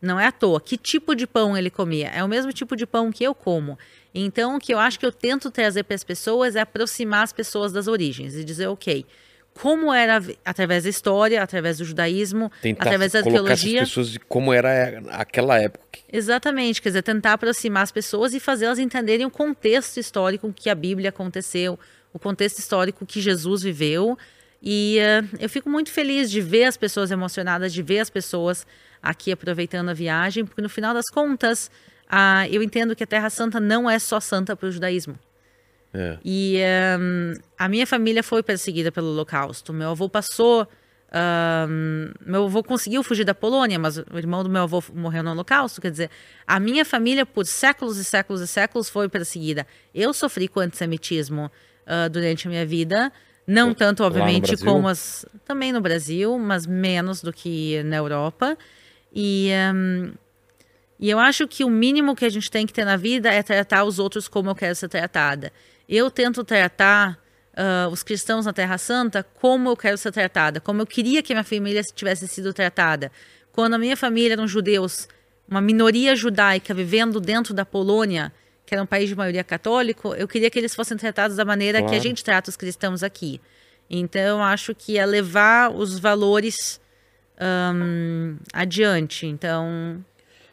Não é à toa. Que tipo de pão ele comia? É o mesmo tipo de pão que eu como. Então, o que eu acho que eu tento trazer para as pessoas é aproximar as pessoas das origens e dizer, ok, como era através da história, através do judaísmo, Tentar através da colocar teologia. pessoas de como era aquela época. Exatamente, quer dizer, tentar aproximar as pessoas e fazê-las entenderem o contexto histórico que a Bíblia aconteceu, o contexto histórico que Jesus viveu. E eh, eu fico muito feliz de ver as pessoas emocionadas, de ver as pessoas aqui aproveitando a viagem, porque no final das contas, ah, eu entendo que a Terra Santa não é só santa para o judaísmo. É. E ehm, a minha família foi perseguida pelo Holocausto. Meu avô passou. ahm, meu avô conseguiu fugir da Polônia, mas o irmão do meu avô morreu no Holocausto. Quer dizer, a minha família, por séculos e séculos e séculos, foi perseguida. Eu sofri com antissemitismo ah, durante a minha vida. Não tanto, obviamente, como as. Também no Brasil, mas menos do que na Europa. E. ehm, e eu acho que o mínimo que a gente tem que ter na vida é tratar os outros como eu quero ser tratada. Eu tento tratar ah, os cristãos na Terra Santa como eu quero ser tratada, como eu queria que minha família tivesse sido tratada. Quando a minha família eram judeus, uma minoria judaica vivendo dentro da Polônia, que era um país de maioria católico, eu queria que eles fossem tratados da maneira que a Claro. gente trata os cristãos aqui. Então, eu acho que é levar os valores ahn, adiante. Então,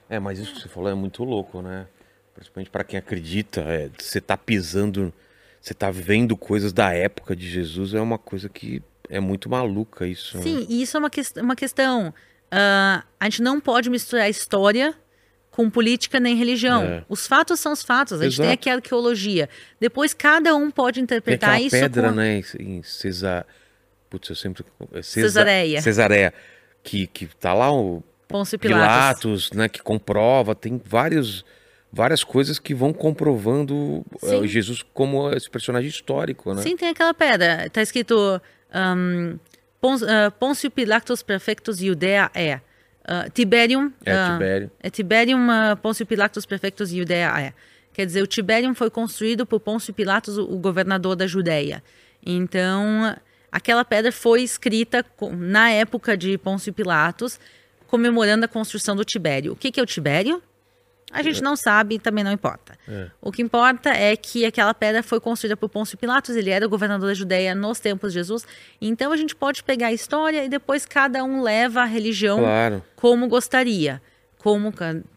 É, mas isso que você falou é muito louco, né? Principalmente pra quem acredita, é, você tá pisando, você tá vendo coisas da época de Jesus, é uma coisa que é muito maluca isso. né? Sim, e isso é uma, ques- uma questão. ah, a gente não pode misturar história com política nem religião. É. Os fatos são os fatos. A gente tem Exato. aqui a arqueologia. Depois cada um pode Tem interpretar aquela isso pedra, com... né, em Cesar... Putz, eu sempre... é Cesa- Cesareia. Cesareia. Que, que tá lá o Pôncio Pilatos. Pilatos, né, que comprova, tem vários, várias coisas que vão comprovando eh, Sim. Jesus como esse personagem histórico, né? Sim, tem aquela pedra. Está escrito um, Pons, uh, Pôncio Pilatos Prefectus Judea é. Uh, Tiberium. É, uh, Tibério. É Tiberium uh, Pôncio Pilatos Prefectus Judea é. Quer dizer, o Tiberium foi construído por Pôncio Pilatos, o, o governador da Judéia. Então, aquela pedra foi escrita co- na época de Pôncio Pilatos, comemorando a construção do Tibério. O que, que é o Tibério? A gente não sabe e também não importa. O que importa é que aquela pedra foi construída por Pôncio Pilatos, ele era o governador da Judéia nos tempos de Jesus. Então a gente pode pegar a história e depois cada um leva a religião Claro. como gostaria, como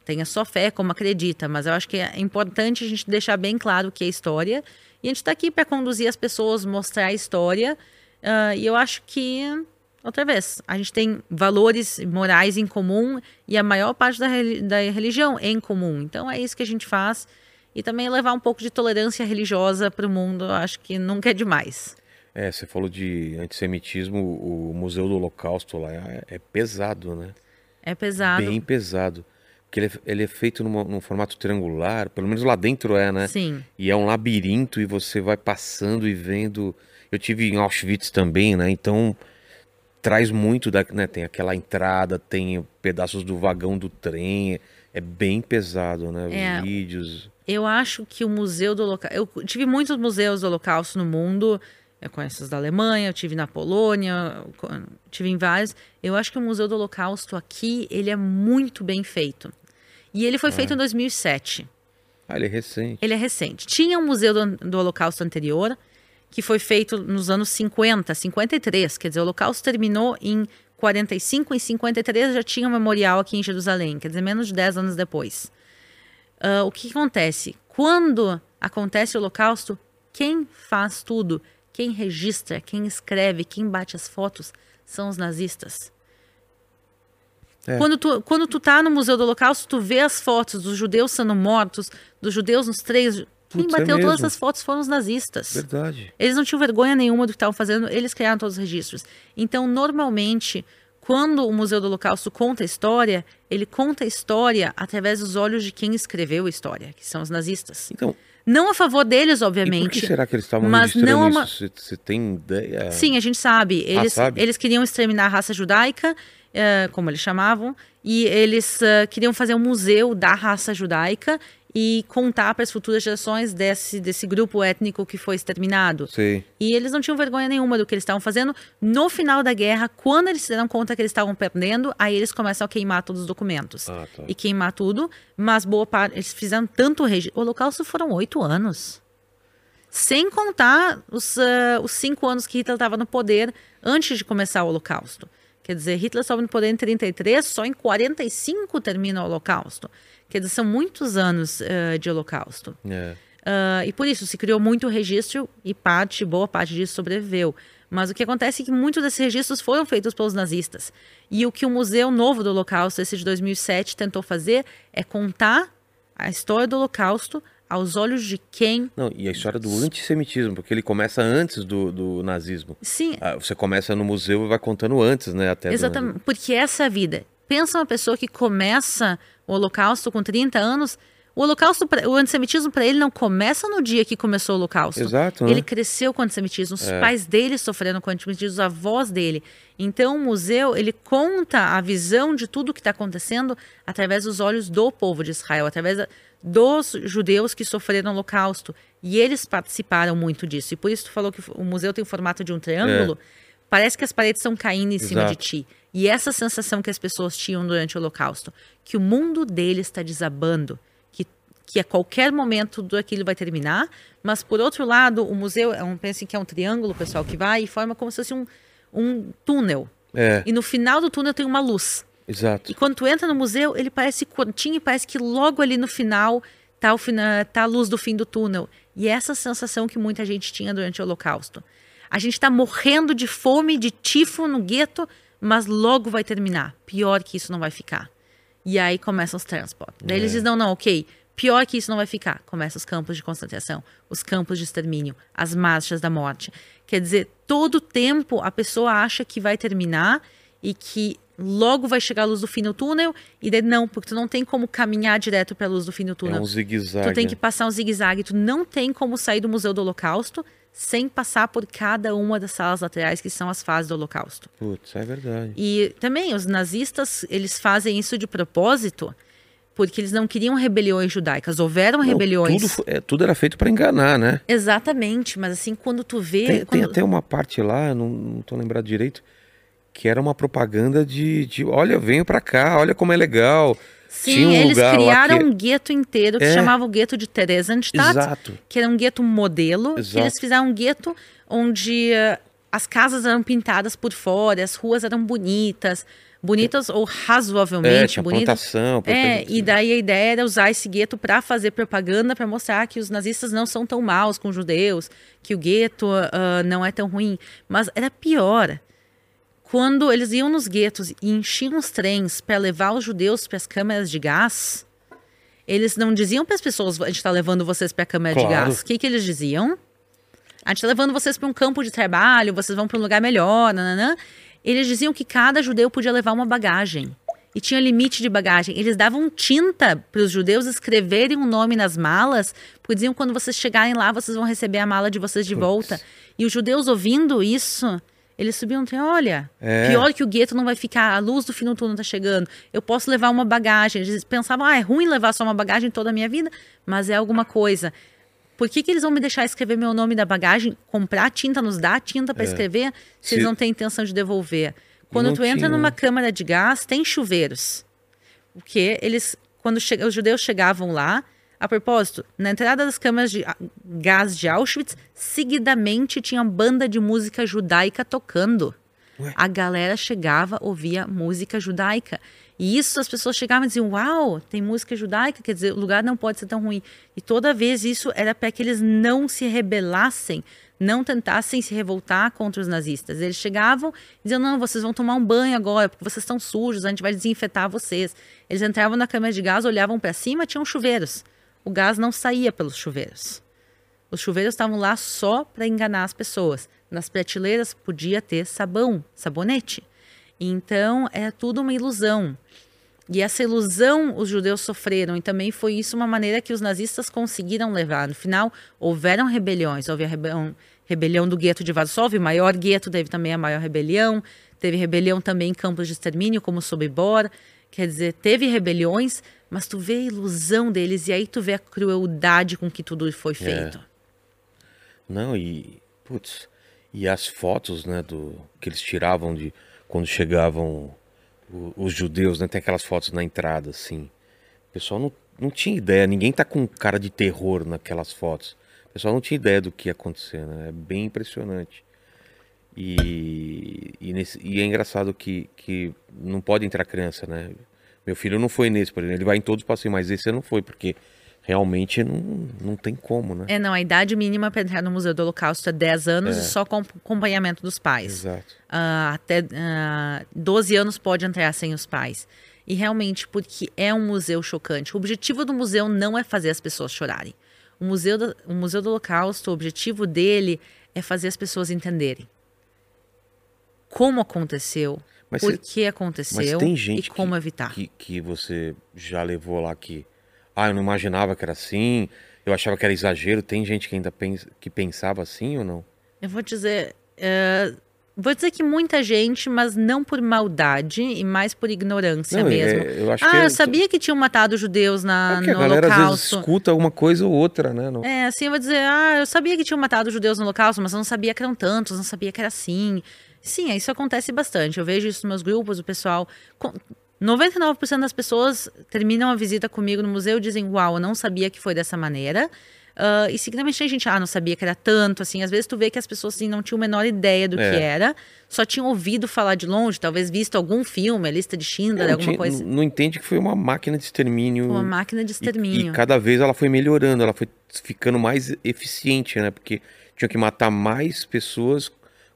tem a sua fé, como acredita. Mas eu acho que é importante a gente deixar bem claro o que é história. E a gente está aqui para conduzir as pessoas, mostrar a história. ah, e eu acho que, outra vez, a gente tem valores morais em comum e a maior parte da, da religião é em comum. Então é isso que a gente faz. E também levar um pouco de tolerância religiosa para o mundo, acho que nunca é demais. É, você falou de antissemitismo, o Museu do Holocausto lá é, é pesado, né? É pesado. Bem pesado. Porque ele é, ele é feito numa- num formato triangular, pelo menos lá dentro é, né? Sim. E é um labirinto e você vai passando e vendo. Eu tive em Auschwitz também, né? Então traz muito da, né? Tem aquela entrada, tem pedaços do vagão do trem, é bem pesado, né? Os É. vídeos. Eu acho que o Museu do Holocausto. Eu tive muitos museus do Holocausto no mundo. Eu conheço os da Alemanha, eu tive na Polônia, eu tive em vários. Eu acho que o Museu do Holocausto aqui, ele é muito bem feito. E ele foi feito em 2007. Ah, ele é recente. Ele é recente. Tinha um museu do, do Holocausto anterior, que foi feito nos anos 50, 53. Quer dizer, o Holocausto terminou em 45, em 53 já tinha um memorial aqui em Jerusalém, quer dizer, menos de 10 anos depois. Ah, o que acontece? Quando acontece o Holocausto, quem faz tudo, quem registra, quem escreve, quem bate as fotos, são os nazistas. É. Quando, tu, quando tu tá no Museu do Holocausto, tu vê as fotos dos judeus sendo mortos, dos judeus nos três. Quem Putz, é bateu todas mesmo. as fotos foram os nazistas. Verdade. Eles não tinham vergonha nenhuma do que estavam fazendo, eles criaram todos os registros. Então, normalmente, quando o Museu do Holocausto conta a história, ele conta a história através dos olhos de quem escreveu a história, que são os nazistas. Então, Não a favor deles, e por obviamente. que será que eles estavam mas não é uma- isso? Você, tem ideia? Sim, a gente sabe. Eles, sabe? eles queriam exterminar a raça judaica, eh, como eles chamavam, e eles eh, queriam fazer um museu da raça judaica e contar para as futuras gerações desse, desse grupo étnico que foi exterminado. Sei. E eles não tinham vergonha nenhuma do que eles estavam fazendo. No final da guerra, quando eles se deram conta que eles estavam perdendo, aí eles começam a queimar todos os documentos. Ah, tá. E queimar tudo, mas boa parte. Eles fizeram tanto registro. O Holocausto foram oito anos. Sem contar os, ah, os cinco anos que Hitler estava no poder antes de começar o Holocausto. Quer dizer, Hitler estava no poder em 33, só em 45 termina o Holocausto. Quer são muitos anos ah, de Holocausto. É. Ah, e por isso se criou muito registro e parte, boa parte disso sobreviveu. Mas o que acontece é que muitos desses registros foram feitos pelos nazistas. E o que o Museu Novo do Holocausto, esse de 2007, tentou fazer é contar a história do Holocausto aos olhos de quem. Não, e a história do antissemitismo, porque ele começa antes do, do nazismo. Sim, Ah, você começa no museu e vai contando antes, né? Até do- exatamente. Porque essa é a vida. Pensa uma pessoa que começa o Holocausto com 30 anos. O Holocausto, o antissemitismo para ele não começa no dia que começou o Holocausto. Exato, né? Ele cresceu com antissemitismo, os É. pais dele sofreram com antissemitismo, os avós dele. Então, o museu, ele conta a visão de tudo que está acontecendo através dos olhos do povo de Israel, através da- dos judeus que sofreram o holocausto. E eles participaram muito disso. E por isso tu falou que o museu tem o formato de um triângulo. Parece que as paredes estão caindo em cima de Exato. ti. E essa sensação que as pessoas tinham durante o holocausto, que o mundo deles está desabando, que, que a qualquer momento tudo aquilo vai terminar, mas por outro lado, o museu é um, pensem que é um triângulo, pessoal, que vai e forma como se fosse um, um túnel. É, E no final do túnel tem uma luz. exato. E quando tu entra no museu, ele parece curtinho e parece que logo ali no final tá, o fina, tá a luz do fim do túnel. E essa sensação que muita gente tinha durante o Holocausto. A gente está morrendo de fome, de tifo no gueto, mas logo vai terminar. Pior que isso não vai ficar. E aí começam os transportes. Daí É. eles dizem, não, não, ok, pior que isso não vai ficar. Começam os campos de concentração, os campos de extermínio, as marchas da morte. Quer dizer, todo tempo a pessoa acha que vai terminar e que logo vai chegar a luz do fim no túnel, e daí não, porque tu não tem como caminhar direto para a luz do fim do É túnel. um zigue-zague. Tu tem que passar um zigue-zague, tu não tem como sair do Museu do Holocausto sem passar por cada uma das salas laterais que são as fases do Holocausto. Putz, é verdade. E também os nazistas, eles fazem isso de propósito, porque eles não queriam rebeliões judaicas. Houveram Não, rebeliões. Tudo, é, tudo era feito pra enganar, né? Exatamente, mas assim, quando tu vê. Tem, tem quando- até uma parte lá, não, não tô lembrado direito, que era uma propaganda de, de olha, venho pra cá, olha como é legal. Sim, tinha um eles lugar criaram que- um gueto inteiro que É. se chamava o gueto de Theresienstadt, Exato. que era um gueto modelo, que Exato. eles fizeram um gueto onde eh, as casas eram pintadas por fora, as ruas eram bonitas, bonitas ou É, razoavelmente tinha bonitas. plantação. É, e daí a ideia era usar esse gueto para fazer propaganda, para mostrar que os nazistas não são tão maus com os judeus, que o gueto ah, não é tão ruim. Mas era pior. Quando eles iam nos guetos e enchiam os trens para levar os judeus para as câmeras de gás, eles não diziam para as pessoas: a gente está levando vocês para a câmara de Claro. gás. O que, que eles diziam? A gente está levando vocês para um campo de trabalho, vocês vão para um lugar melhor, nananã. Eles diziam que cada judeu podia levar uma bagagem. E tinha limite de bagagem. Eles davam tinta para os judeus escreverem um nome nas malas, porque diziam quando vocês chegarem lá, vocês vão receber a mala de vocês de volta. E os judeus ouvindo isso, eles subiam e diziam, olha, É. pior que o gueto não vai ficar, a luz do fim do túnel tá chegando, eu posso levar uma bagagem. Eles pensavam, ah, é ruim levar só uma bagagem toda a minha vida, mas é alguma coisa. Por que, que eles vão me deixar escrever meu nome da bagagem, comprar tinta, nos dar tinta para escrever, se, Se- eles não têm intenção de devolver? Quando não tu entra tinha, numa câmara de gás, tem chuveiros. O que eles, quando che- os judeus chegavam lá, a propósito, na entrada das câmaras de gás de Auschwitz, seguidamente tinha banda de música judaica tocando. Ué? A galera chegava, ouvia música judaica. E isso as pessoas chegavam e diziam: Uau, tem música judaica, quer dizer, o lugar não pode ser tão ruim. E toda vez isso era para que eles não se rebelassem, não tentassem se revoltar contra os nazistas. Eles chegavam e diziam: Não, vocês vão tomar um banho agora, porque vocês estão sujos, a gente vai desinfetar vocês. Eles entravam na câmara de gás, olhavam para cima, tinham chuveiros. O gás não saía pelos chuveiros. Os chuveiros estavam lá só para enganar as pessoas. Nas prateleiras podia ter sabão, sabonete. Então é tudo uma ilusão. E essa ilusão os judeus sofreram, e também foi isso uma maneira que os nazistas conseguiram levar. No final, houveram rebeliões. Houve a rebelião, rebelião do gueto de Varsóvia, o maior gueto teve também a maior rebelião. Teve rebelião também em campos de extermínio, como Sobibor. Quer dizer, teve rebeliões, mas tu vê a ilusão deles, e aí tu vê a crueldade com que tudo foi feito. Não, e. Putz. E as fotos, né, do que eles tiravam de quando chegavam os judeus, né? Tem aquelas fotos na entrada, assim. O pessoal não, não tinha ideia, ninguém tá com cara de terror naquelas fotos. O pessoal não tinha ideia do que ia acontecer, né? É bem impressionante. E, e, nesse- e é engraçado que, que não pode entrar criança, né? Meu filho não foi nesse, por exemplo. Ele vai em todos os passeios, mas esse não foi, porque realmente não, não tem como, né? É, não, a idade mínima para entrar no Museu do Holocausto é 10 anos e só com acompanhamento dos pais. Exato. Ah, até ah, 12 anos pode entrar sem os pais. E realmente, porque é um museu chocante. O objetivo do museu não é fazer as pessoas chorarem. O museu do, o museu do Holocausto, o objetivo dele é fazer as pessoas entenderem como aconteceu, Mas por cê- que aconteceu tem e gente como evitar. que, que você já levou lá que. Ah, eu não imaginava que era assim, eu achava que era exagero. Tem gente que ainda pensa, que pensava assim ou não? Eu vou dizer. eh, vou dizer que muita gente, mas não por maldade e mais por ignorância Não, é- mesmo. eu acho que ah, é- eu sabia que tinham matado judeus É na, a no galera às vezes escuta uma coisa ou outra, né? Não- É, assim, eu vou dizer, ah, eu sabia que tinham matado judeus no Holocausto, mas eu não sabia que eram tantos, não sabia que era assim. Sim, isso acontece bastante. Eu vejo isso nos meus grupos, o pessoal. com- 99% das pessoas terminam a visita comigo no museu e dizem, uau, eu não sabia que foi dessa maneira. Ah, e seguidamente tem gente, ah, não sabia que era tanto, assim. Às vezes tu vê que as pessoas assim, não tinham a menor ideia do É. que era, só tinham ouvido falar de longe, talvez visto algum filme, a lista de Schindler, não, alguma tinha- coisa. não- entende que foi uma máquina de extermínio. Uma máquina de e- extermínio. E, cada vez ela foi melhorando, ela foi ficando mais eficiente, né? Porque tinha que matar mais pessoas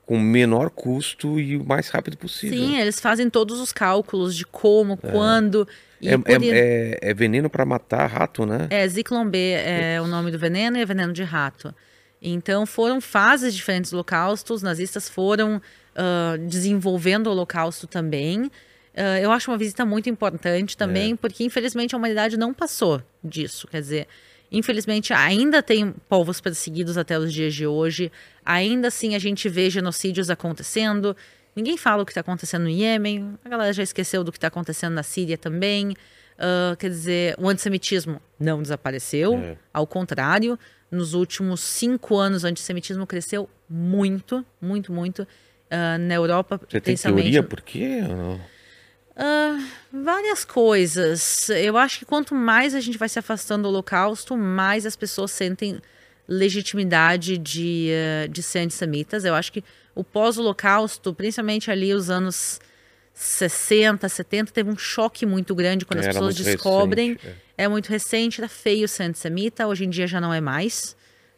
com menor custo e o mais rápido possível. Sim, eles fazem todos os cálculos de como, É. quando. E É, é- i- é- é veneno pra matar rato, né? é, Zyklon B é o nome do veneno e é veneno de rato. Então foram fases diferentes do Holocausto, os nazistas foram ah, desenvolvendo o Holocausto também. Ah, eu acho uma visita muito importante também, porque infelizmente a humanidade não passou disso. Quer dizer, infelizmente ainda tem povos perseguidos até os dias de hoje, ainda assim a gente vê genocídios acontecendo. Ninguém fala o que está acontecendo no Iêmen, a galera já esqueceu do que está acontecendo na Síria também. Ah, quer dizer, o antissemitismo não desapareceu, É. ao contrário, nos últimos cinco anos o antissemitismo cresceu muito, muito, muito. Ah, na Europa, Você tem teoria por quê? não? Ah, várias coisas. Eu acho que quanto mais a gente vai se afastando do Holocausto, mais as pessoas sentem legitimidade de, eh, de ser antissemitas. Eu acho que o pós-Holocausto, principalmente ali os anos 60, 70, teve um choque muito grande quando as Era pessoas descobrem. recente, É muito recente, era feio ser antissemita. Hoje em dia já não é mais.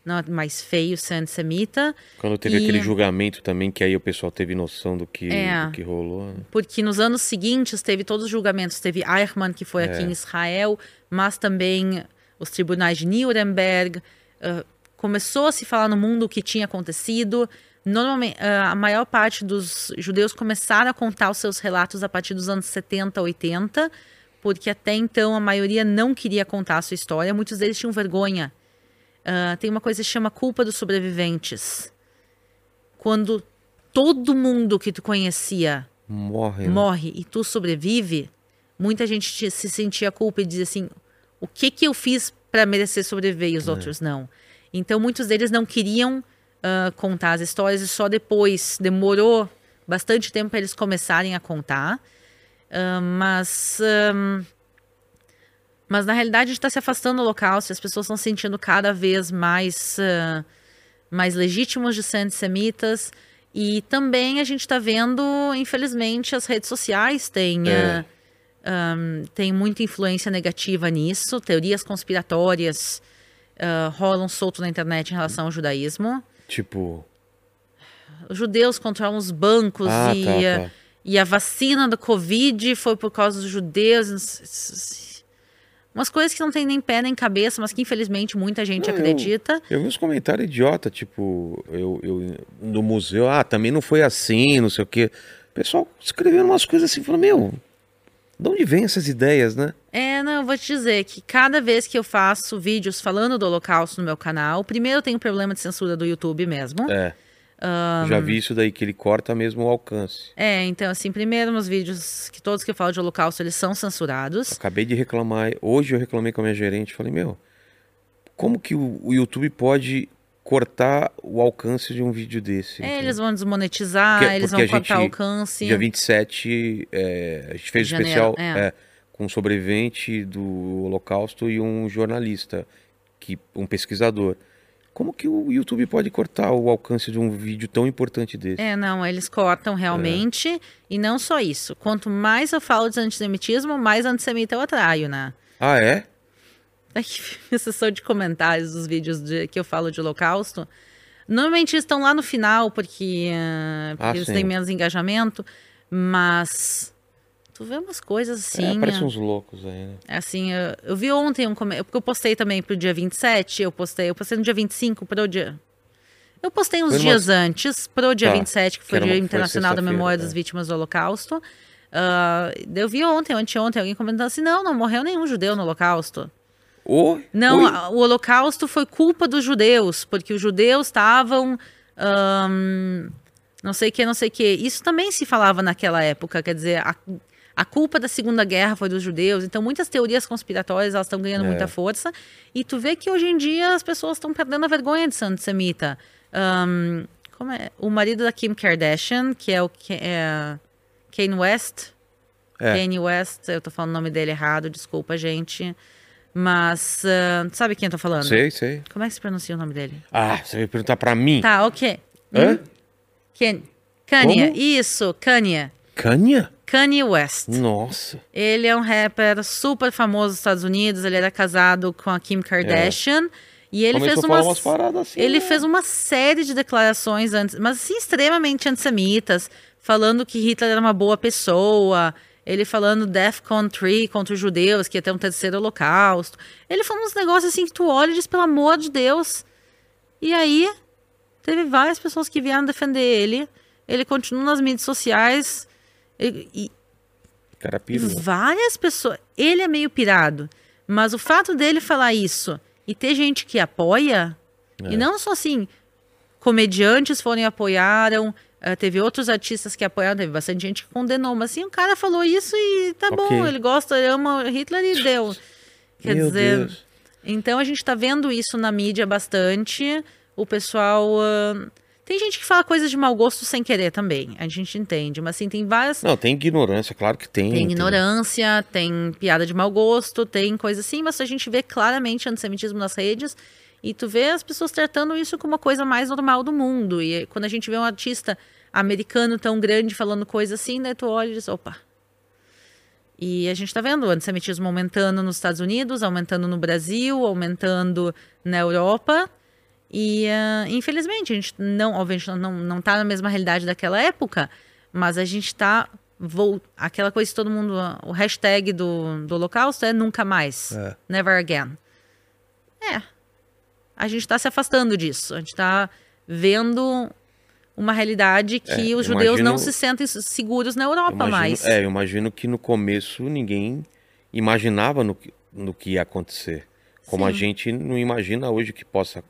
Não mais feio antissemita. Quando teve E- aquele julgamento também, que aí o pessoal teve noção do que, É. do que rolou. né? porque nos anos seguintes teve todos os julgamentos. Teve Eichmann, que foi aqui É. em Israel, mas também os tribunais de Nuremberg. ah, começou a se falar no mundo o que tinha acontecido. Normalmente, ah, a maior parte dos judeus começaram a contar os seus relatos a partir dos anos 70, 80, porque até então a maioria não queria contar a sua história. Muitos deles tinham vergonha. Ah, tem uma coisa que se chama culpa dos sobreviventes. Quando todo mundo que tu conhecia Morre. né? morre e tu sobrevive, muita gente te- se sentia culpa e dizia assim: o que que eu fiz para merecer sobreviver e os outros não? Então muitos deles não queriam ah, contar as histórias e só depois demorou bastante tempo para eles começarem a contar. Ah, mas mas na realidade a gente está se afastando do Holocausto, e as pessoas estão se sentindo cada vez mais ah, mais legítimos de ser antissemitas. E também a gente está vendo, infelizmente, as redes sociais têm, É. ah, ahn, têm muita influência negativa nisso. Teorias conspiratórias ah, rolam solto na internet em relação ao judaísmo. Tipo. Os judeus controlam os bancos Ah, e, tá, tá. e a vacina do Covid foi por causa dos judeus. Umas coisas que não tem nem pé nem cabeça, mas que infelizmente muita gente Não, eu- acredita. Eu vi uns comentários idiota, tipo, eu, eu no museu, ah, também não foi assim, não sei o quê. O pessoal escrevendo umas coisas assim, falando, meu, de onde vem essas ideias, né? É, não, eu vou te dizer que cada vez que eu faço vídeos falando do Holocausto no meu canal, primeiro eu tenho problema de censura do YouTube mesmo. É. Já vi isso daí, que ele corta mesmo o alcance. É, então assim, primeiro nos vídeos que todos que eu falo de Holocausto, eles são censurados. Acabei de reclamar, hoje eu reclamei com a minha gerente, falei, meu, como que o, o YouTube pode cortar o alcance de um vídeo desse? É, eles vão desmonetizar, Porque- eles porque vão cortar o alcance. Dia 27, é, a gente fez Janeiro, especial é. é, com um sobrevivente do Holocausto e um jornalista, que, um pesquisador. Como que o YouTube pode cortar o alcance de um vídeo tão importante desse? É, não, eles cortam realmente. E não só isso. Quanto mais eu falo de antissemitismo, mais antissemita eu atraio, né? Ah, é? A sessão de comentários dos vídeos de- que eu falo de holocausto. Normalmente estão lá no final, porque, ah, porque Ah, eles sim. têm menos engajamento. Mas tu vê umas coisas assim. é, parece uns loucos aí, né? Assim, eu, eu vi ontem um comentário. Porque eu postei também pro dia 27, eu postei, eu postei no dia 25 pro dia. Eu postei uns dias umas- antes, pro dia Tá, 27, que foi o Dia Internacional da Memória é. das Vítimas do Holocausto. Ah, eu vi ontem, anteontem, alguém comentando assim: não, não morreu nenhum judeu no Holocausto. Oi? Não, Oi? o Holocausto foi culpa dos judeus, porque os judeus estavam. ahn, não sei o que, não sei o que. Isso também se falava naquela época, quer dizer, a, a culpa da Segunda Guerra foi dos judeus. Então, muitas teorias conspiratórias elas estão ganhando É. muita força. E tu vê que hoje em dia as pessoas estão perdendo a vergonha de ser antissemita. Ahn, como é? O marido da Kim Kardashian, que é o é, Kanye West. É. Kanye West, eu tô falando o nome dele errado, desculpa, gente. Mas, ah, sabe quem eu tô falando? Sei, sei. Como é que se pronuncia o nome dele? Ah, você vai perguntar pra mim? Tá, ok. Hã? Hum? Ken... Kanye, Como? isso, Kanye. Kanye? Kanye West. Nossa. Ele é um rapper super famoso nos Estados Unidos, ele era casado com a Kim Kardashian. E ele Começou fez uma umas paradas assim. ele né? fez uma série de declarações antes, mas assim, extremamente antissemitas, falando que Hitler era uma boa pessoa. ele falando Defcon 3 contra os judeus, que ia ter um terceiro holocausto. Ele falando uns negócios assim que tu olha e diz, pelo amor de Deus. E aí, teve várias pessoas que vieram defender ele. Ele continua nas mídias sociais. E, Cara pirou. várias pessoas. Ele é meio pirado. Mas o fato dele falar isso e ter gente que apoia, É. e não só assim, comediantes foram e apoiaram, eh, teve outros artistas que apoiaram, teve bastante gente que condenou, mas assim, o cara falou isso e tá Ok. bom, ele gosta, ele ama Hitler e deu. Quer Meu dizer, Deus. então a gente tá vendo isso na mídia bastante, o pessoal. ah, tem gente que fala coisas de mau gosto sem querer também, a gente entende, mas assim, tem várias. Não, tem ignorância, claro que tem. Tem ignorância, tem piada de mau gosto, tem coisa assim, mas a gente vê claramente antissemitismo nas redes e tu vê as pessoas tratando isso como uma coisa mais normal do mundo. E quando a gente vê um artista americano tão grande falando coisa assim, daí tu olha e diz, opa. E a gente tá vendo o antissemitismo aumentando nos Estados Unidos, aumentando no Brasil, aumentando na Europa. E, ah, infelizmente, a gente não, obviamente, não, não tá na mesma realidade daquela época, mas a gente tá. Vol... Aquela coisa que todo mundo. O hashtag do, do Holocausto é nunca mais. É. Never again. É. A gente está se afastando disso. A gente está vendo uma realidade que É, os judeus não imagino- se sentem seguros na Eu Europa imagino- mais. É, eu imagino que no começo ninguém imaginava no, que- no que ia acontecer. Como a Sim. gente não imagina hoje que possa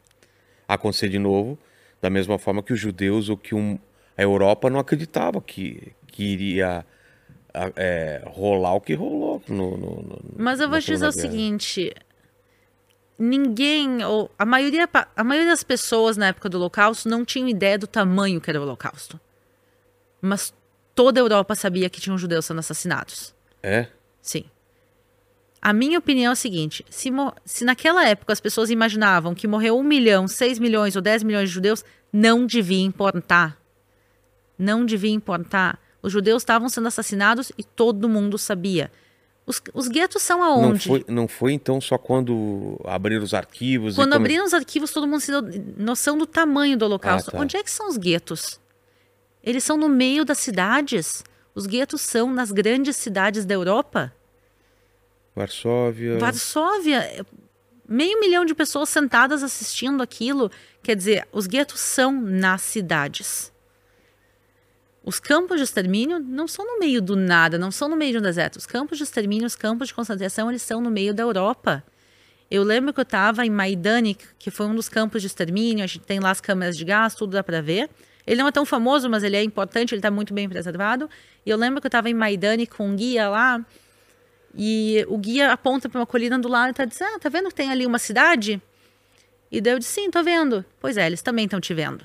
acontecer de novo, da mesma forma que os judeus ou que um- a Europa não acreditava que, que iria a- é, rolar o que rolou no, no- no- Mas eu vou te dizer o seguinte: ninguém, ou a maioria, a maioria das pessoas na época do Holocausto não tinham ideia do tamanho que era o Holocausto. Mas toda a Europa sabia que tinham judeus sendo assassinados. É? Sim. A minha opinião é a seguinte: se, se naquela época as pessoas imaginavam que morreu um milhão, seis milhões ou dez milhões de judeus, não devia importar. Não devia importar. Os judeus estavam sendo assassinados e todo mundo sabia. Os, os guetos são Não aonde? foi, não foi então só quando abriram os arquivos Quando come- abriram os arquivos, todo mundo se deu noção do tamanho do Holocausto. Ah, tá. Onde é que são os guetos? Eles são no meio das cidades. Os guetos são nas grandes cidades da Europa. Varsóvia. Varsóvia, meio milhão de pessoas sentadas assistindo aquilo. Quer dizer, os guetos são nas cidades. Os campos de extermínio não são no meio do nada, não são no meio de um deserto. Os campos de extermínio, os campos de concentração, eles são no meio da Europa. Eu lembro que eu estava em Majdanek, que foi um dos campos de extermínio. A gente tem lá as câmeras de gás, tudo dá para ver. Ele não é tão famoso, mas ele é importante, ele está muito bem preservado. E eu lembro que eu estava em Majdanek com um guia lá, e o guia aponta para uma colina do lado e tá dizendo: Ah, tá vendo que tem ali uma cidade? E daí eu disse: Sim, tô vendo. Pois é, eles também estão te vendo.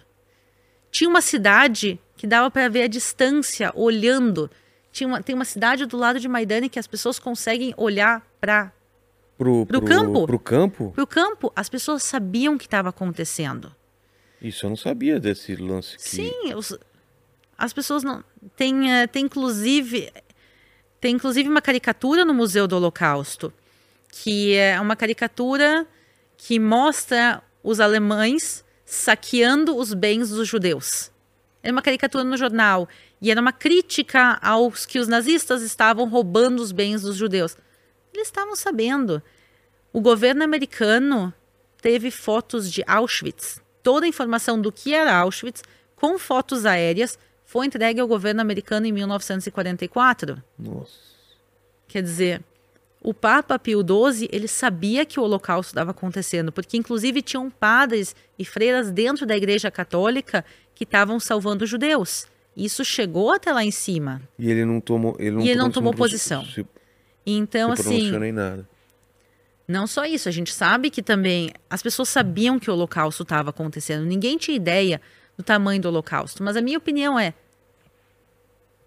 Tinha uma cidade que dava para ver a distância, olhando. Tinha uma, tem uma cidade do lado de Maidane que as pessoas conseguem olhar para Pro, Pro campo? Pro campo? o campo. As pessoas sabiam o que estava acontecendo. Isso eu não sabia desse lance. Que... Sim, os- as pessoas não. Tem, eh, tem inclusive. Tem inclusive uma caricatura no Museu do Holocausto, que é uma caricatura que mostra os alemães saqueando os bens dos judeus. É uma caricatura no jornal. E era uma crítica aos que os nazistas estavam roubando os bens dos judeus. Eles estavam sabendo. O governo americano teve fotos de Auschwitz. Toda a informação do que era Auschwitz, com fotos aéreas, foi entregue ao governo americano em 1944. Nossa. Quer dizer, o Papa Pio XII, ele sabia que o Holocausto estava acontecendo, porque inclusive tinham padres e freiras dentro da Igreja Católica que estavam salvando os judeus. Isso chegou até lá em cima. E ele não tomou. Ele não, E ele não se- tomou posição. Se, Então, se assim, nem nada. Não só isso, a gente sabe que também as pessoas sabiam que o Holocausto estava acontecendo. Ninguém tinha ideia do tamanho do Holocausto. Mas a minha opinião é: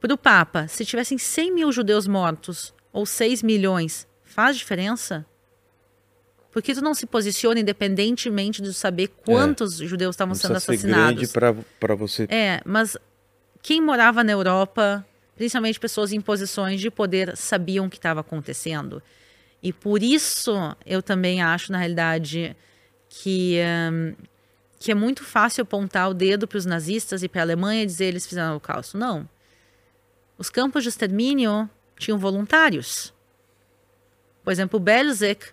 para o Papa, se tivessem 100 mil judeus mortos ou 6 milhões, faz diferença? Por que tu não se posiciona independentemente de saber quantos judeus estavam sendo precisa ser assassinados? grande pra você. É, mas quem morava na Europa, principalmente pessoas em posições de poder, sabiam o que estava acontecendo. E por isso eu também acho, na realidade, que, hum, que é muito fácil apontar o dedo para os nazistas e para a Alemanha e dizer eles fizeram o holocausto. Não. Os campos de extermínio tinham voluntários. Por exemplo, Belzec,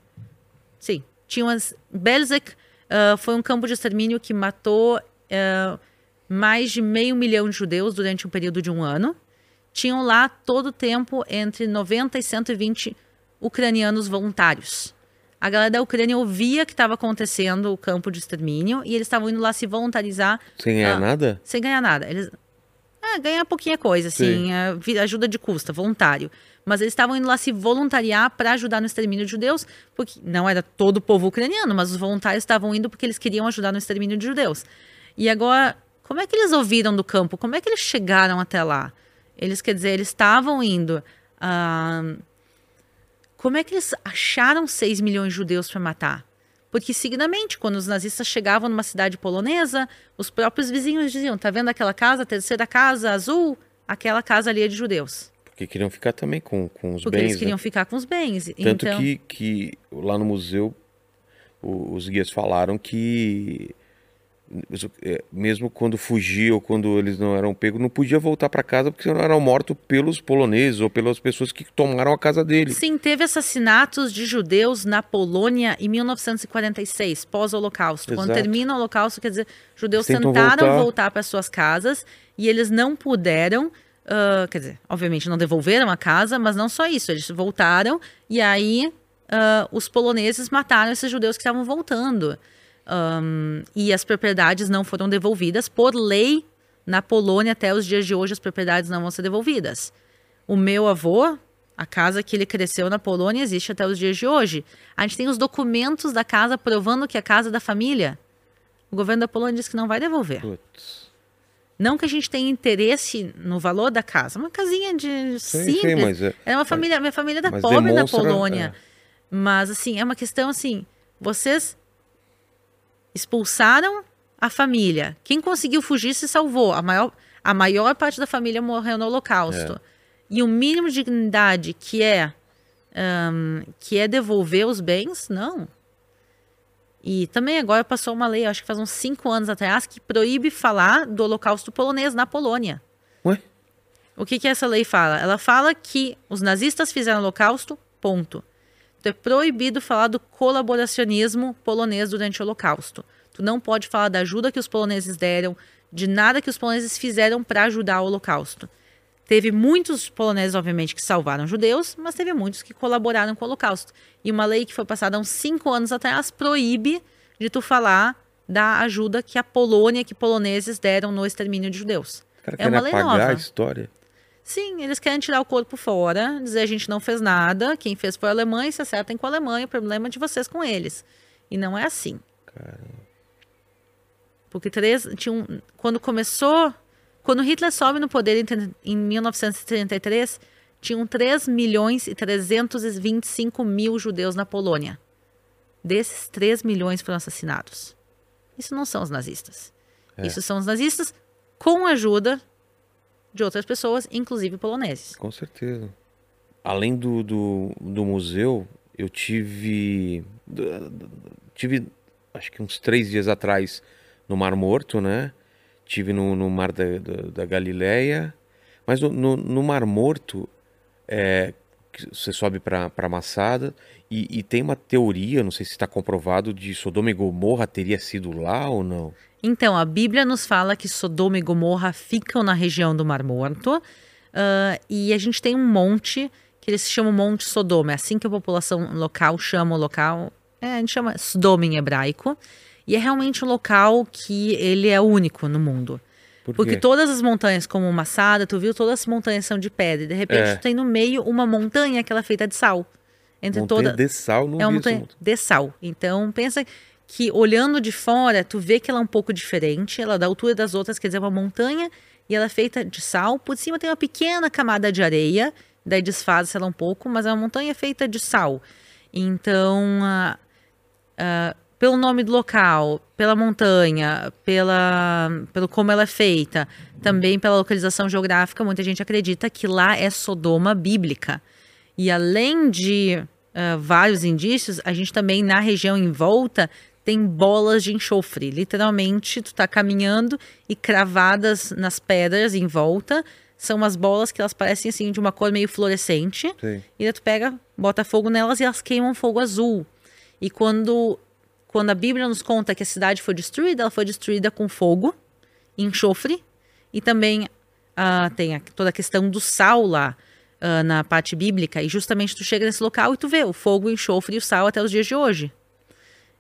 sim, tinha umas, Belzec uh, foi um campo de extermínio que matou uh, mais de meio milhão de judeus durante um período de um ano. Tinham lá todo o tempo entre 90 e 120 ucranianos voluntários. A galera da Ucrânia ouvia que estava acontecendo o campo de extermínio e eles estavam indo lá se voluntarizar. Sem ganhar ah, nada? Sem ganhar nada. Eles ah, ganhar pouquinha coisa, assim, ajuda de custa, voluntário. Mas eles estavam indo lá se voluntariar para ajudar no extermínio de judeus, porque não era todo o povo ucraniano, mas os voluntários estavam indo porque eles queriam ajudar no extermínio de judeus. E agora, como é que eles ouviram do campo? Como é que eles chegaram até lá? Eles, quer dizer, eles estavam indo. Ah, como é que eles acharam 6 milhões de judeus para matar? Porque, seguidamente, quando os nazistas chegavam numa cidade polonesa, os próprios vizinhos diziam: tá vendo aquela casa, a terceira casa azul? Aquela casa ali é de judeus. Porque queriam ficar também com, com os Porque bens. eles queriam né? ficar com os bens. Tanto então, que, que lá no museu os guias falaram que mesmo quando fugia ou quando eles não eram pegos, não podia voltar para casa porque senão eram mortos pelos poloneses ou pelas pessoas que tomaram a casa dele. Sim, teve assassinatos de judeus na Polônia em 1946, pós-Holocausto. Quando termina o Holocausto, quer dizer, judeus Tentam tentaram voltar. voltar para suas casas e eles não puderam. ah, quer dizer, obviamente não devolveram a casa, mas não só isso, eles voltaram e aí ah, os poloneses mataram esses judeus que estavam voltando. Ahn, e as propriedades não foram devolvidas. Por lei, na Polônia, até os dias de hoje, as propriedades não vão ser devolvidas. O meu avô, a casa que ele cresceu na Polônia, existe até os dias de hoje. A gente tem os documentos da casa provando que é a casa da família. O governo da Polônia diz que não vai devolver. Putz. Não que a gente tenha interesse no valor da casa. Uma casinha de Sim, simples. sim, é, É uma família, minha família da mas pobre da demonstra- Polônia. é. Mas assim, é uma questão assim, vocês expulsaram a família. Quem conseguiu fugir se salvou. A maior, a maior parte da família morreu no Holocausto. E o mínimo de dignidade que é ahn, que é devolver os bens, não. E também agora passou uma lei, acho que faz uns cinco anos atrás, que proíbe falar do Holocausto polonês na Polônia. Ué? O que, que essa lei fala? Ela fala que os nazistas fizeram o Holocausto, ponto. É proibido falar do colaboracionismo polonês durante o Holocausto. Tu não pode falar da ajuda que os poloneses deram, de nada que os poloneses fizeram para ajudar o Holocausto. Teve muitos poloneses, obviamente, que salvaram judeus, mas teve muitos que colaboraram com o Holocausto. E uma lei que foi passada há uns cinco anos atrás proíbe de tu falar da ajuda que a Polônia, que poloneses deram no extermínio de judeus. Cara É uma lei apagar nova. a história. Sim, eles querem tirar o corpo fora, dizer a gente não fez nada, quem fez foi a Alemanha, se acertem com a Alemanha, o problema é de vocês com eles. E não é assim. Porque três, tinha um, quando começou, quando Hitler sobe no poder em, em 1933, tinham 3 milhões e 325 mil judeus na Polônia. Desses, 3 milhões foram assassinados. Isso não são os nazistas. É. Isso são os nazistas com a ajuda de outras pessoas, inclusive poloneses. Com certeza. Além do, do, do museu, eu tive. Tive, acho que uns três dias atrás, no Mar Morto, né? Tive no, no Mar da, da, da Galileia. Mas no, no, no Mar Morto, é, que você sobe para Massada e, e tem uma teoria, não sei se está comprovado, de Sodoma e Gomorra teria sido lá ou não. Então, a Bíblia nos fala que Sodoma e Gomorra ficam na região do Mar Morto. ah, e a gente tem um monte que eles chamam Monte Sodoma. É assim que a população local chama o local. É, a gente chama Sodoma em hebraico. E é realmente um local que ele é único no mundo. Por Porque todas as montanhas, como Massada, tu viu, todas as montanhas são de pedra. E de repente É. tu tem no meio uma montanha que ela é feita de sal. Entre Montanha toda... de sal, não É uma montanha montanha. de sal. Então, pensa que olhando de fora, tu vê que ela é um pouco diferente. Ela é da altura das outras, quer dizer, é uma montanha e ela é feita de sal. Por cima tem uma pequena camada de areia, daí desfaz ela um pouco, mas é uma montanha feita de sal. Então, ah, ah, pelo nome do local, pela montanha, pela, pelo como ela é feita, também pela localização geográfica, muita gente acredita que lá é Sodoma bíblica. E além de ah, vários indícios, a gente também na região em volta tem bolas de enxofre. Literalmente, tu tá caminhando e cravadas nas pedras em volta são umas bolas que elas parecem assim de uma cor meio fluorescente. Sim. E daí tu pega, bota fogo nelas e elas queimam fogo azul. E quando, quando a Bíblia nos conta que a cidade foi destruída, ela foi destruída com fogo, enxofre. E também ah, tem a- toda a questão do sal lá ah, na parte bíblica. E justamente tu chega nesse local e tu vê o fogo, o enxofre e o sal até os dias de hoje.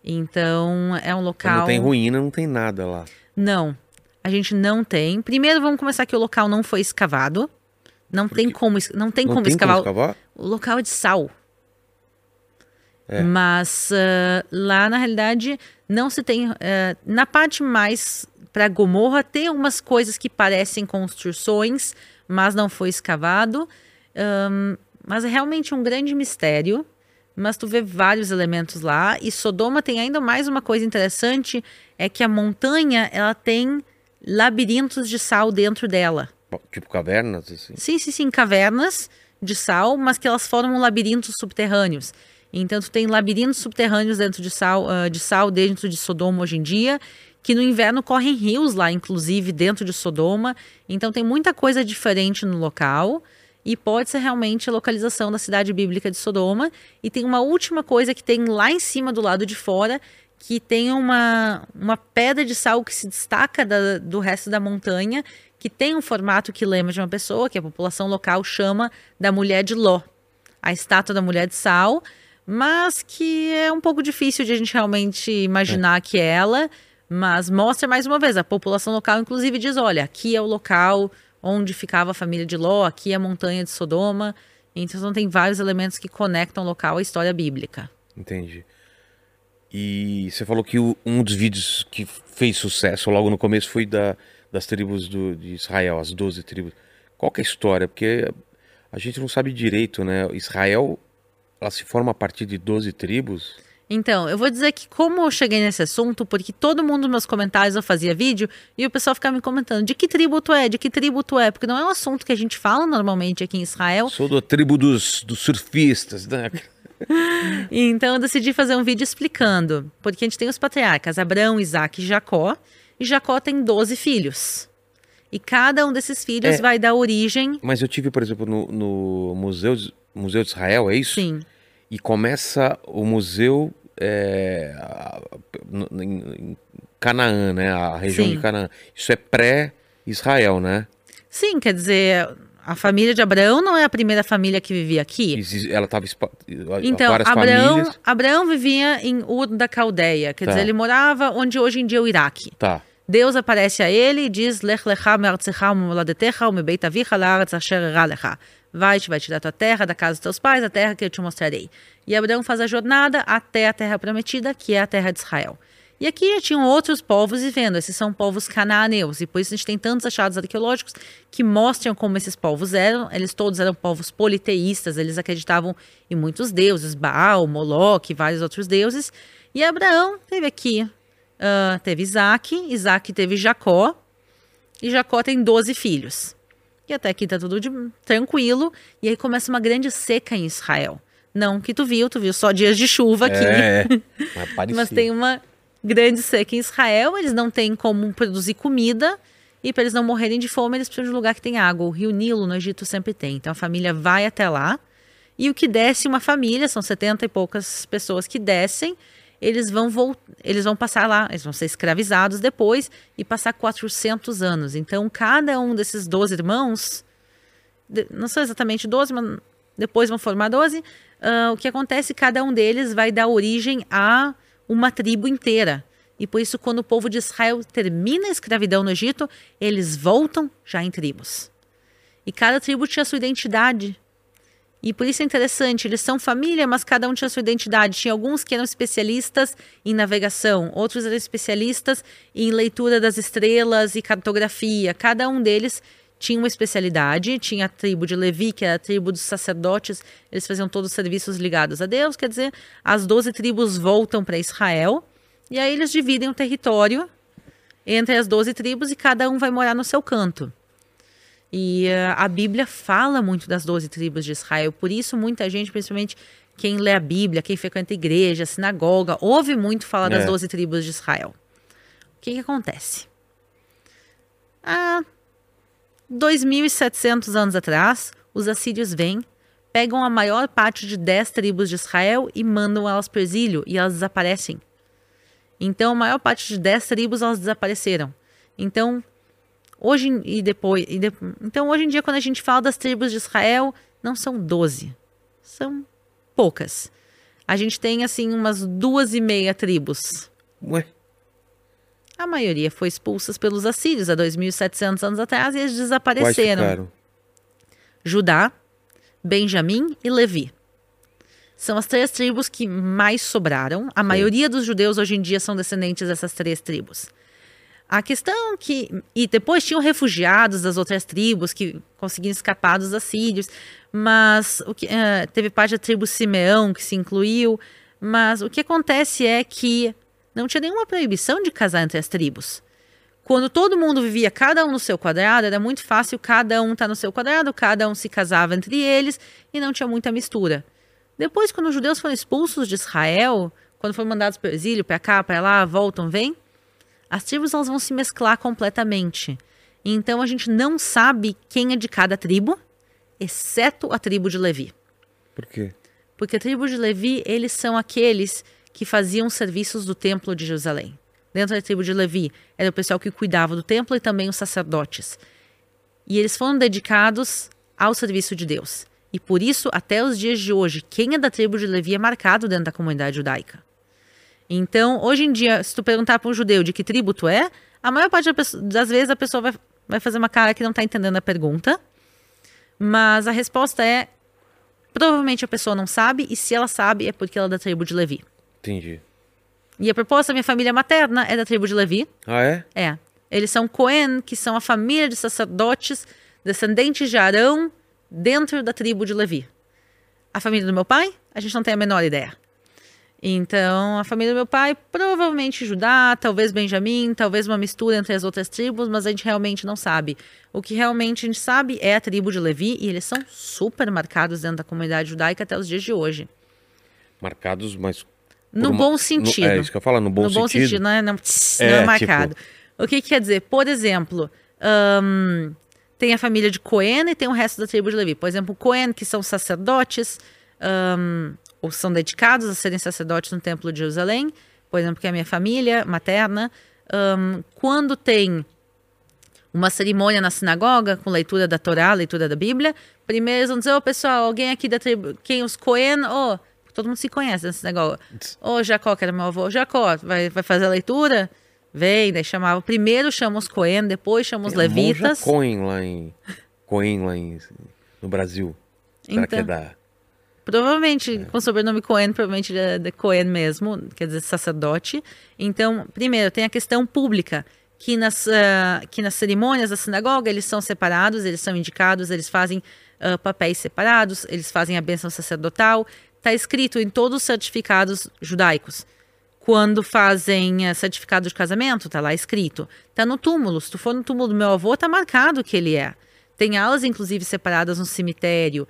Então é um local. Não tem ruína, não tem nada lá. Não, a gente não tem. Primeiro vamos começar que o local não foi escavado. Não tem como, não tem não como tem escavar. como escavar? O local é de sal. É. Mas ah, lá, na realidade, não se tem. ah, na parte mais para Gomorra, tem algumas coisas que parecem construções, mas não foi escavado. Ahn, mas é realmente um grande mistério. Mas tu vê vários elementos lá. E Sodoma tem ainda mais uma coisa interessante: é que a montanha ela tem labirintos de sal dentro dela. Tipo cavernas, assim. Sim, sim, sim, cavernas de sal, mas que elas formam labirintos subterrâneos. Então tu tem labirintos subterrâneos dentro de sal, ah, de sal dentro de Sodoma hoje em dia, que no inverno correm rios lá, inclusive dentro de Sodoma. Então tem muita coisa diferente no local e pode ser realmente a localização da cidade bíblica de Sodoma. E tem uma última coisa que tem lá em cima do lado de fora, que tem uma, uma pedra de sal que se destaca da- do resto da montanha, que tem um formato que lembra de uma pessoa, que a população local chama da mulher de Ló, a estátua da mulher de sal, mas que é um pouco difícil de a gente realmente imaginar que é ela, mas mostra mais uma vez, a população local inclusive diz, olha, aqui é o local onde ficava a família de Ló, aqui é a montanha de Sodoma, então tem vários elementos que conectam o local à história bíblica. Entendi. E você falou que um dos vídeos que fez sucesso logo no começo foi da, das tribos do, de Israel, as 12 tribos. Qual que é a história? Porque a gente não sabe direito, né? Israel, ela se forma a partir de 12 tribos. Então, eu vou dizer que como eu cheguei nesse assunto, porque todo mundo nos meus comentários eu fazia vídeo e o pessoal ficava me comentando de que tribo tu é, de que tribo tu é, porque não é um assunto que a gente fala normalmente aqui em Israel. Sou da tribo dos, dos surfistas, né? Então eu decidi fazer um vídeo explicando, porque a gente tem os patriarcas Abraão, Isaac e Jacó, e Jacó tem 12 filhos. E cada um desses filhos É. vai dar origem, Mas eu tive, por exemplo, no, no museu, museu de Israel, é isso? sim, E começa o museu é, em, Canaã, né? A região Sim. de Canaã. Isso é pré-Israel, né? sim, quer dizer, a família de Abraão não é a primeira família que vivia aqui. Ela estava Então, várias Abraão, famílias. Abraão vivia em Ur da Caldeia, quer Tá. dizer, ele morava onde hoje em dia é o Iraque. Tá. Deus aparece a ele e diz: Lech lecha me'artzecha u'moladetecha la'aretz asher. Vai-te, vai tirar tua terra da casa dos teus pais, a terra que eu te mostrarei. E Abraão faz a jornada até a terra prometida, que é a terra de Israel. E aqui já tinham outros povos vivendo, esses são povos cananeus, e por isso a gente tem tantos achados arqueológicos que mostram como esses povos eram. Eles todos eram povos politeístas, eles acreditavam em muitos deuses, Baal, Moloque, vários outros deuses. E Abraão teve aqui ah, teve Isaac, Isaac teve Jacó, e Jacó tem 12 filhos. E até aqui tá tudo de- tranquilo, e aí começa uma grande seca em Israel. Não que tu viu, tu viu só dias de chuva aqui, É, mas parecia. mas tem uma grande seca em Israel, eles não têm como produzir comida, e para eles não morrerem de fome, eles precisam de um lugar que tem água. O rio Nilo no Egito sempre tem. Então a família vai até lá, e o que desce uma família, são 70 e poucas pessoas que descem, eles vão eles vão passar lá, eles vão ser escravizados depois e passar 400 anos. Então, cada um desses 12 irmãos, não são exatamente 12, mas depois vão formar 12, ah, o que acontece, cada um deles vai dar origem a uma tribo inteira. E por isso, quando o povo de Israel termina a escravidão no Egito, eles voltam já em tribos. E cada tribo tinha sua identidade. E por isso é interessante, eles são família, mas cada um tinha sua identidade. Tinha alguns que eram especialistas em navegação, outros eram especialistas em leitura das estrelas e cartografia. Cada um deles tinha uma especialidade. Tinha a tribo de Levi, que era a tribo dos sacerdotes, eles faziam todos os serviços ligados a Deus. Quer dizer, as doze tribos voltam para Israel e aí eles dividem o território entre as doze tribos e cada um vai morar no seu canto. E eh, a Bíblia fala muito das 12 tribos de Israel, por isso muita gente, principalmente quem lê a Bíblia, quem frequenta a igreja, a sinagoga, ouve muito falar das É. 12 tribos de Israel. O que, que acontece? Ah, 2.700 anos atrás, os assírios vêm, pegam a maior parte de 10 tribos de Israel e mandam elas para o exílio e elas desaparecem. Então, a maior parte de 10 tribos elas desapareceram. Então, hoje e depois, e de, então hoje em dia quando a gente fala das tribos de Israel, não são 12, são poucas. A gente tem assim umas duas e meia tribos. Ué? A maioria foi expulsas pelos assírios há 2.700 anos atrás e eles desapareceram. Judá, Benjamim e Levi. São as três tribos que mais sobraram. A maioria dos judeus hoje em dia são descendentes dessas três tribos. A questão que. E depois tinham refugiados das outras tribos que conseguiram escapar dos assírios, mas o que, uh, teve parte da tribo Simeão que se incluiu. Mas o que acontece é que não tinha nenhuma proibição de casar entre as tribos. Quando todo mundo vivia cada um no seu quadrado, era muito fácil cada um estar tá no seu quadrado, cada um se casava entre eles e não tinha muita mistura. Depois, quando os judeus foram expulsos de Israel, quando foram mandados para o exílio, para cá, para lá, voltam, vêm, as tribos elas vão se mesclar completamente. Então a gente não sabe quem é de cada tribo, exceto a tribo de Levi. Por quê? Porque a tribo de Levi, eles são aqueles que faziam serviços do templo de Jerusalém dentro da tribo de Levi, era o pessoal que cuidava do templo e também os sacerdotes. E eles foram dedicados ao serviço de Deus. E por isso, até os dias de hoje, quem é da tribo de Levi é marcado dentro da comunidade judaica. Então, hoje em dia, se tu perguntar para um judeu de que tribo tu é, a maior parte das vezes a pessoa vai, vai fazer uma cara que não está entendendo a pergunta. Mas a resposta é: provavelmente a pessoa não sabe, e se ela sabe, é porque ela é da tribo de Levi. Entendi. E a proposta, minha família materna é da tribo de Levi. Ah, é? É. Eles são Cohen, que são a família de sacerdotes descendentes de Arão dentro da tribo de Levi. A família do meu pai, a gente não tem a menor ideia. Então, a família do meu pai, provavelmente Judá, talvez Benjamim, talvez uma mistura entre as outras tribos, mas a gente realmente não sabe. O que realmente a gente sabe é a tribo de Levi e eles são super marcados dentro da comunidade judaica até os dias de hoje. Marcados, mas no uma, bom sentido. No, é isso que eu falo, no bom sentido. No bom sentido, não é, não, tss, é, não é marcado. Tipo... O que, que, quer dizer? Por exemplo, tem a família de Cohen e tem o resto da tribo de Levi. Por exemplo, Cohen, que são sacerdotes, ou são dedicados a serem sacerdotes no Templo de Jerusalém. Por exemplo, que é a minha família materna. Um, quando tem uma cerimônia na sinagoga com leitura da Torá, leitura da Bíblia, primeiro eles vão dizer, ô oh, pessoal, alguém aqui da tribo, quem os Cohen, ô... Oh, todo mundo se conhece nesse negócio. Ô, Jacó, que era meu avô, Jacó, vai, vai fazer a leitura? Vem, daí chamava. Primeiro chama os Cohen, depois chama os levitas. Cohen lá em. Cohen lá em, no Brasil. Será então, que é então, da. Provavelmente, é. com o sobrenome Cohen, provavelmente é de Cohen mesmo, quer dizer, sacerdote. Então, primeiro, tem a questão pública, que nas, uh, que nas cerimônias da sinagoga eles são separados, eles são indicados, eles fazem uh, papéis separados, eles fazem a bênção sacerdotal, está escrito em todos os certificados judaicos. Quando fazem uh, certificado de casamento, está lá escrito. Está no túmulo. Se tu for no túmulo do meu avô, está marcado que ele é. Tem alas, inclusive, separadas no cemitério.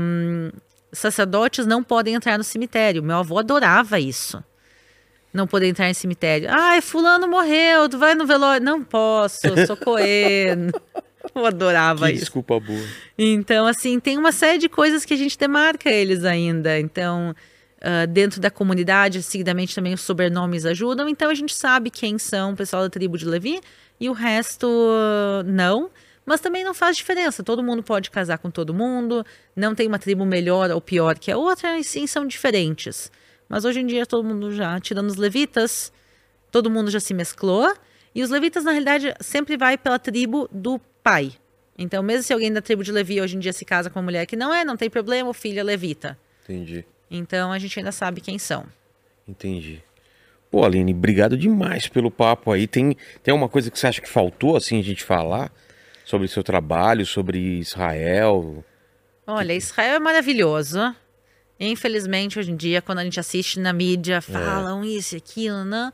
Um, sacerdotes não podem entrar no cemitério. Meu avô adorava isso. Não poder entrar em cemitério. Ai, fulano morreu, tu vai no velório. Não posso, sou coeno. Eu adorava que isso. Desculpa boa. Então, assim, tem uma série de coisas que a gente demarca eles ainda. Então, uh, dentro da comunidade, seguidamente também os sobrenomes ajudam. Então, a gente sabe quem são o pessoal da tribo de Levi e o resto uh, não. Mas também não faz diferença. Todo mundo pode casar com todo mundo. Não tem uma tribo melhor ou pior que a outra, e sim são diferentes. Mas hoje em dia, todo mundo já, tirando os levitas, todo mundo já se mesclou. E os levitas, na realidade, sempre vai pela tribo do pai. Então, mesmo se alguém da tribo de Levi hoje em dia se casa com uma mulher que não é, não tem problema, o filho é levita. Entendi. Então, a gente ainda sabe quem são. Entendi. Pô, Aline, obrigado demais pelo papo aí. Tem, tem alguma coisa que você acha que faltou, assim, a gente falar sobre seu trabalho, sobre Israel? Olha, Israel é maravilhoso. Infelizmente, hoje em dia, quando a gente assiste na mídia, é. falam é. isso e aquilo, não...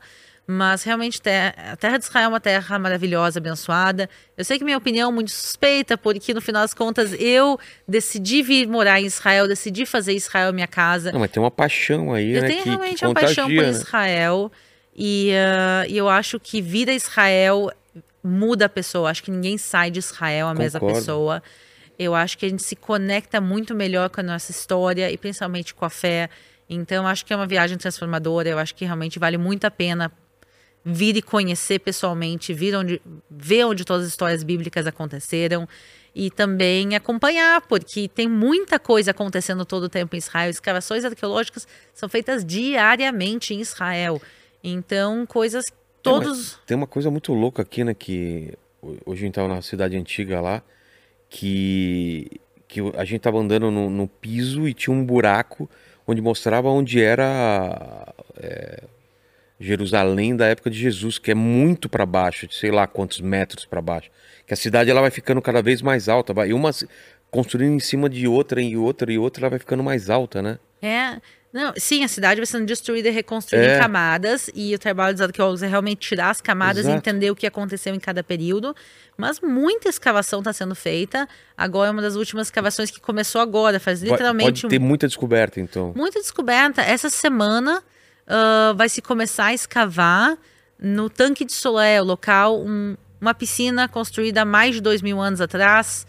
Mas realmente a terra de Israel é uma terra maravilhosa, abençoada. Eu sei que minha opinião é muito suspeita, porque no final das contas eu decidi vir morar em Israel, decidi fazer Israel minha casa. Não, mas tem uma paixão aí, eu né? Eu tenho que, realmente que uma paixão por né? Israel. E, uh, e eu acho que vir a Israel muda a pessoa. Acho que ninguém sai de Israel a mesma Concordo. pessoa. Eu acho que a gente se conecta muito melhor com a nossa história e principalmente com a fé. Então, acho que é uma viagem transformadora. Eu acho que realmente vale muito a pena vir e conhecer pessoalmente, vir onde, ver onde todas as histórias bíblicas aconteceram e também acompanhar, porque tem muita coisa acontecendo todo o tempo em Israel. Escavações arqueológicas são feitas diariamente em Israel. Então, coisas todos. Tem uma coisa muito louca aqui, né? Que ho- hoje a gente tava na cidade antiga lá, que, que a gente tava andando no, no piso e tinha um buraco onde mostrava onde era é, Jerusalém da época de Jesus, que é muito para baixo, de sei lá quantos metros para baixo. Que a cidade ela vai ficando cada vez mais alta, vai, e uma construindo em cima de outra e outra e outra, ela vai ficando mais alta, né? É. Não, sim, a cidade vai sendo destruída e reconstruída É. em camadas, e o trabalho dos arqueólogos é realmente tirar as camadas e Exato. entender o que aconteceu em cada período. Mas muita escavação está sendo feita. Agora é uma das últimas escavações que começou agora, faz literalmente Pode ter muita descoberta, então. Muita descoberta. Essa semana ah, vai se começar a escavar no Tanque de Solé, o local, um- uma piscina construída há mais de dois mil anos atrás,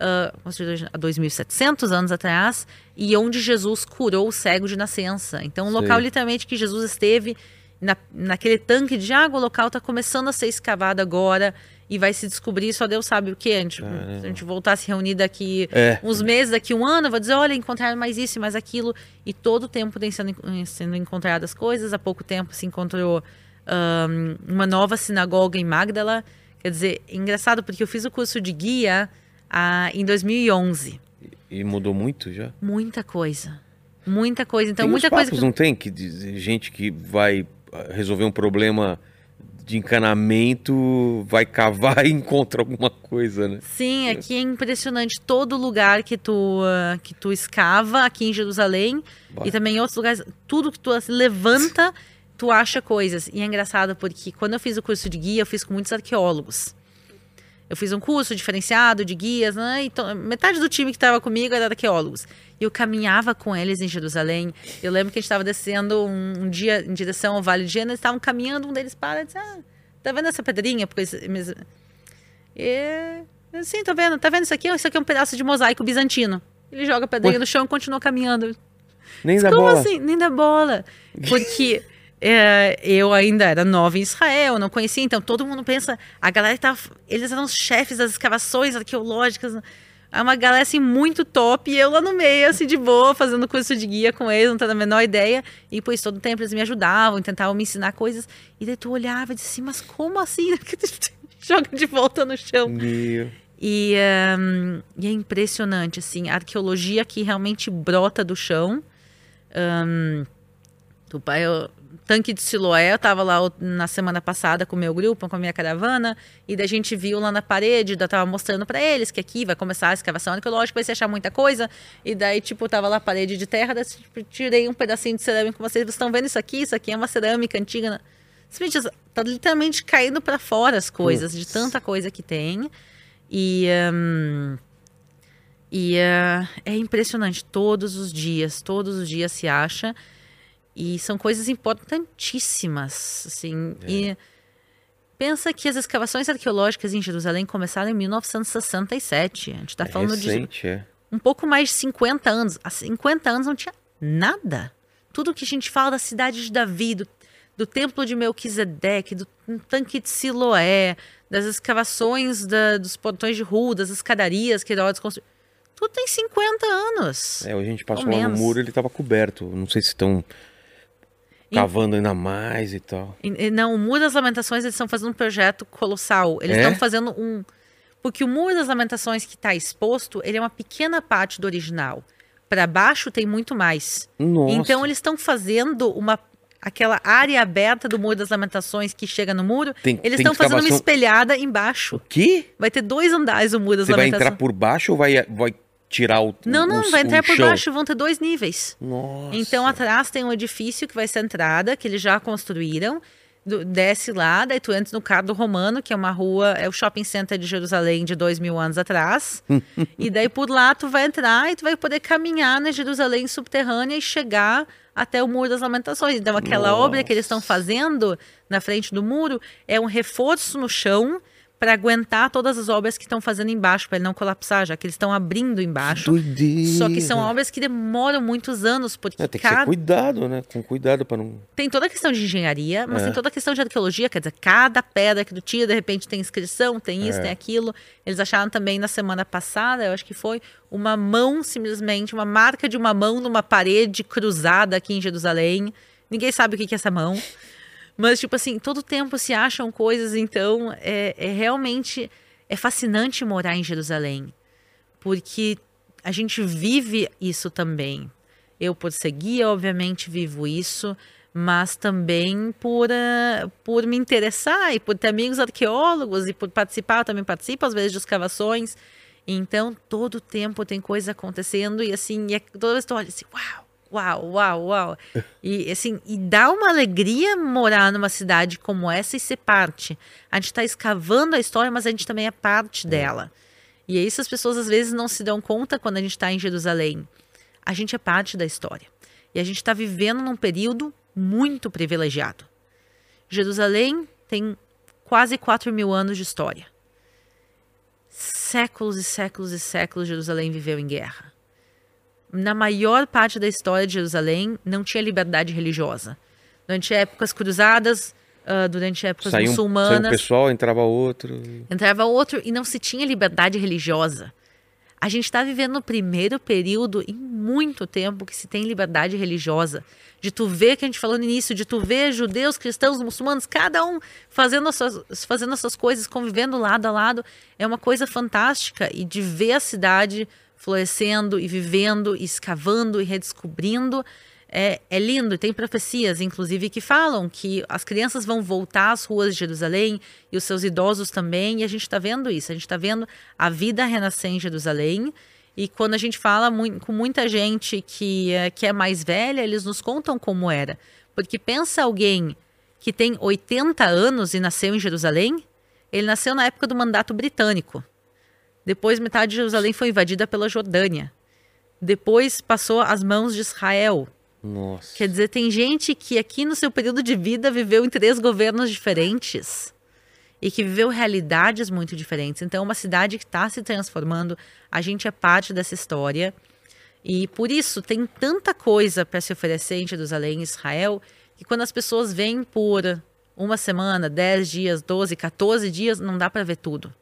ah, construída há 2.700 anos atrás, e onde Jesus curou o cego de nascença. Então, um local literalmente que Jesus esteve na, naquele tanque de água, o local está começando a ser escavado agora e vai se descobrir, só Deus sabe o que. A gente, se a gente voltar a se reunir daqui É. uns meses, daqui um ano, vou dizer, olha, encontraram mais isso e mais aquilo. E todo o tempo tem sendo, sendo encontradas coisas. Há pouco tempo se encontrou ahn, uma nova sinagoga em Magdala. Quer dizer, engraçado porque eu fiz o curso de guia ah, em 2011. E mudou muito já? Muita coisa. Muita coisa. Então, tem muita coisa que... não tem? Que gente que vai ah, resolver um problema de encanamento, vai cavar e encontra alguma coisa, né? Sim, aqui é impressionante. Todo lugar que tu, ah, que tu escava, aqui em Jerusalém, Bah. e também em outros lugares, tudo que tu levanta, tu acha coisas. E é engraçado porque quando eu fiz o curso de guia, eu fiz com muitos arqueólogos. Eu fiz um curso diferenciado de guias, né? Então, metade do time que estava comigo era arqueólogos. E eu caminhava com eles em Jerusalém. Eu lembro que a gente estava descendo um, um dia em direção ao Vale de eles estavam caminhando, um deles para e disse, ah, tá vendo essa pedrinha? Porque eles- eles- e, sim, tô vendo. Tá vendo isso aqui? Isso aqui é um pedaço de mosaico bizantino. Ele joga a pedrinha Ué? no chão e continua caminhando. Nem Mas dá Como bola. assim? Nem dá bola. Porque é, eu ainda era nova em Israel, não conhecia, então todo mundo pensa. A galera tava. Eles eram os chefes das escavações arqueológicas. É uma galera assim muito top, e eu lá no meio, assim, de boa, fazendo curso de guia com eles, não tendo a menor ideia. E pois todo tempo eles me ajudavam, tentavam me ensinar coisas. E daí tu olhava e disse assim, mas como assim? Joga de volta no chão. Meu. E, ahn, e é impressionante, assim, a arqueologia que realmente brota do chão. Do pai, eu- tanque de Siloé, eu estava lá na semana passada com o meu grupo, com a minha caravana, e daí a gente viu lá na parede, eu tava mostrando para eles que aqui vai começar a escavação arqueológica, vai se achar muita coisa, e daí, tipo, tava lá a parede de terra, daí, tipo, tirei um pedacinho de cerâmica com vocês, vocês estão vendo isso aqui? Isso aqui é uma cerâmica antiga, né? Simplesmente, tá literalmente caindo para fora as coisas, de tanta coisa que tem. E, hum, e eh, é impressionante, todos os dias, todos os dias se acha. E são coisas importantíssimas, assim. E pensa que as escavações arqueológicas em Jerusalém começaram em 1967. A gente está É falando de recente, é. um pouco mais de 50 anos. Há 50 anos não tinha nada. Tudo que a gente fala da cidade de Davi, do, do templo de Melquisedeque, do tanque de Siloé, das escavações da- dos portões de rua, das escadarias que Herodes construiu. Tudo tem 50 anos. É, hoje a gente passou Ou lá no muro, ele tava coberto. Não sei se estão E- cavando ainda mais e tal. E- e Não, o Muro das Lamentações, eles estão fazendo um projeto colossal. Eles É? estão fazendo um... Porque o Muro das Lamentações que está exposto, ele é uma pequena parte do original. Para baixo tem muito mais. Nossa. Então eles estão fazendo uma aquela área aberta do Muro das Lamentações que chega no muro, Tem- eles estão fazendo uma espelhada embaixo. O quê? Vai ter dois andares o Muro das Você vai Lamentações. entrar por baixo ou vai, vai tirar o Não, não, o- vai entrar por chão? baixo, vão ter dois níveis. Nossa. Então atrás tem um edifício que vai ser a entrada, que eles já construíram. Desce lá, daí tu entra no Cardo Romano, que é uma rua, é o shopping center de Jerusalém de dois mil anos atrás. e daí por lá tu vai entrar e tu vai poder caminhar na Jerusalém subterrânea e chegar até o Muro das Lamentações. Então aquela obra que eles estão fazendo na frente do muro é um reforço no chão para aguentar todas as obras que estão fazendo embaixo, para ele não colapsar, já que eles estão abrindo embaixo. Doideira. Só que são obras que demoram muitos anos, porque É, tem que cada... ter cuidado, né? Com cuidado para não. tem toda a questão de engenharia, mas É. tem toda a questão de arqueologia, quer dizer, cada pedra que tu tira, de repente tem inscrição, tem isso, É. tem aquilo. Eles acharam também na semana passada, eu acho que foi, uma mão, simplesmente, uma marca de uma mão numa parede cruzada aqui em Jerusalém. Ninguém sabe o que é essa mão. Mas, tipo assim, todo tempo se acham coisas, então é, é realmente é fascinante morar em Jerusalém, porque a gente vive isso também. Eu, por ser guia, obviamente, vivo isso, mas também por, ah, por me interessar e por ter amigos arqueólogos e por participar, eu também participo às vezes de escavações. Então, todo tempo tem coisa acontecendo e assim, e é- toda vez que tu olha assim, uau, uau, uau, uau. E assim, e dá uma alegria morar numa cidade como essa e ser parte. A gente está escavando a história, mas a gente também é parte dela. E é isso as pessoas às vezes não se dão conta quando a gente está em Jerusalém. A gente é parte da história. E a gente está vivendo num período muito privilegiado. Jerusalém tem quase 4 mil anos de história. Séculos e séculos e séculos Jerusalém viveu em guerra. Na maior parte da história de Jerusalém não tinha liberdade religiosa. Durante épocas cruzadas, ah, durante épocas Saiu um, saiu um muçulmanas, pessoal, entrava outro. entrava outro e não se tinha liberdade religiosa. A gente está vivendo o primeiro período em muito tempo que se tem liberdade religiosa. De tu ver, que a gente falou no início, de tu ver judeus, cristãos, muçulmanos, cada um fazendo as suas, fazendo as suas coisas, convivendo lado a lado, é uma coisa fantástica. E de ver a cidade florescendo e vivendo, e escavando e redescobrindo, é, é lindo. Tem profecias, inclusive, que falam que as crianças vão voltar às ruas de Jerusalém e os seus idosos também. E a gente está vendo isso. A gente está vendo a vida renascer em Jerusalém. E quando a gente fala com muita gente que, é- que é mais velha, eles nos contam como era. Porque pensa alguém que tem 80 anos e nasceu em Jerusalém, ele nasceu na época do mandato britânico. Depois, metade de Jerusalém foi invadida pela Jordânia. Depois passou às mãos de Israel. Nossa. Quer dizer, tem gente que aqui no seu período de vida viveu em três governos diferentes e que viveu realidades muito diferentes. Então, é uma cidade que está se transformando, a gente é parte dessa história. E por isso tem tanta coisa para se oferecer em Jerusalém e Israel que quando as pessoas vêm por uma semana, 10 dias, 12, 14 dias, não dá para ver tudo.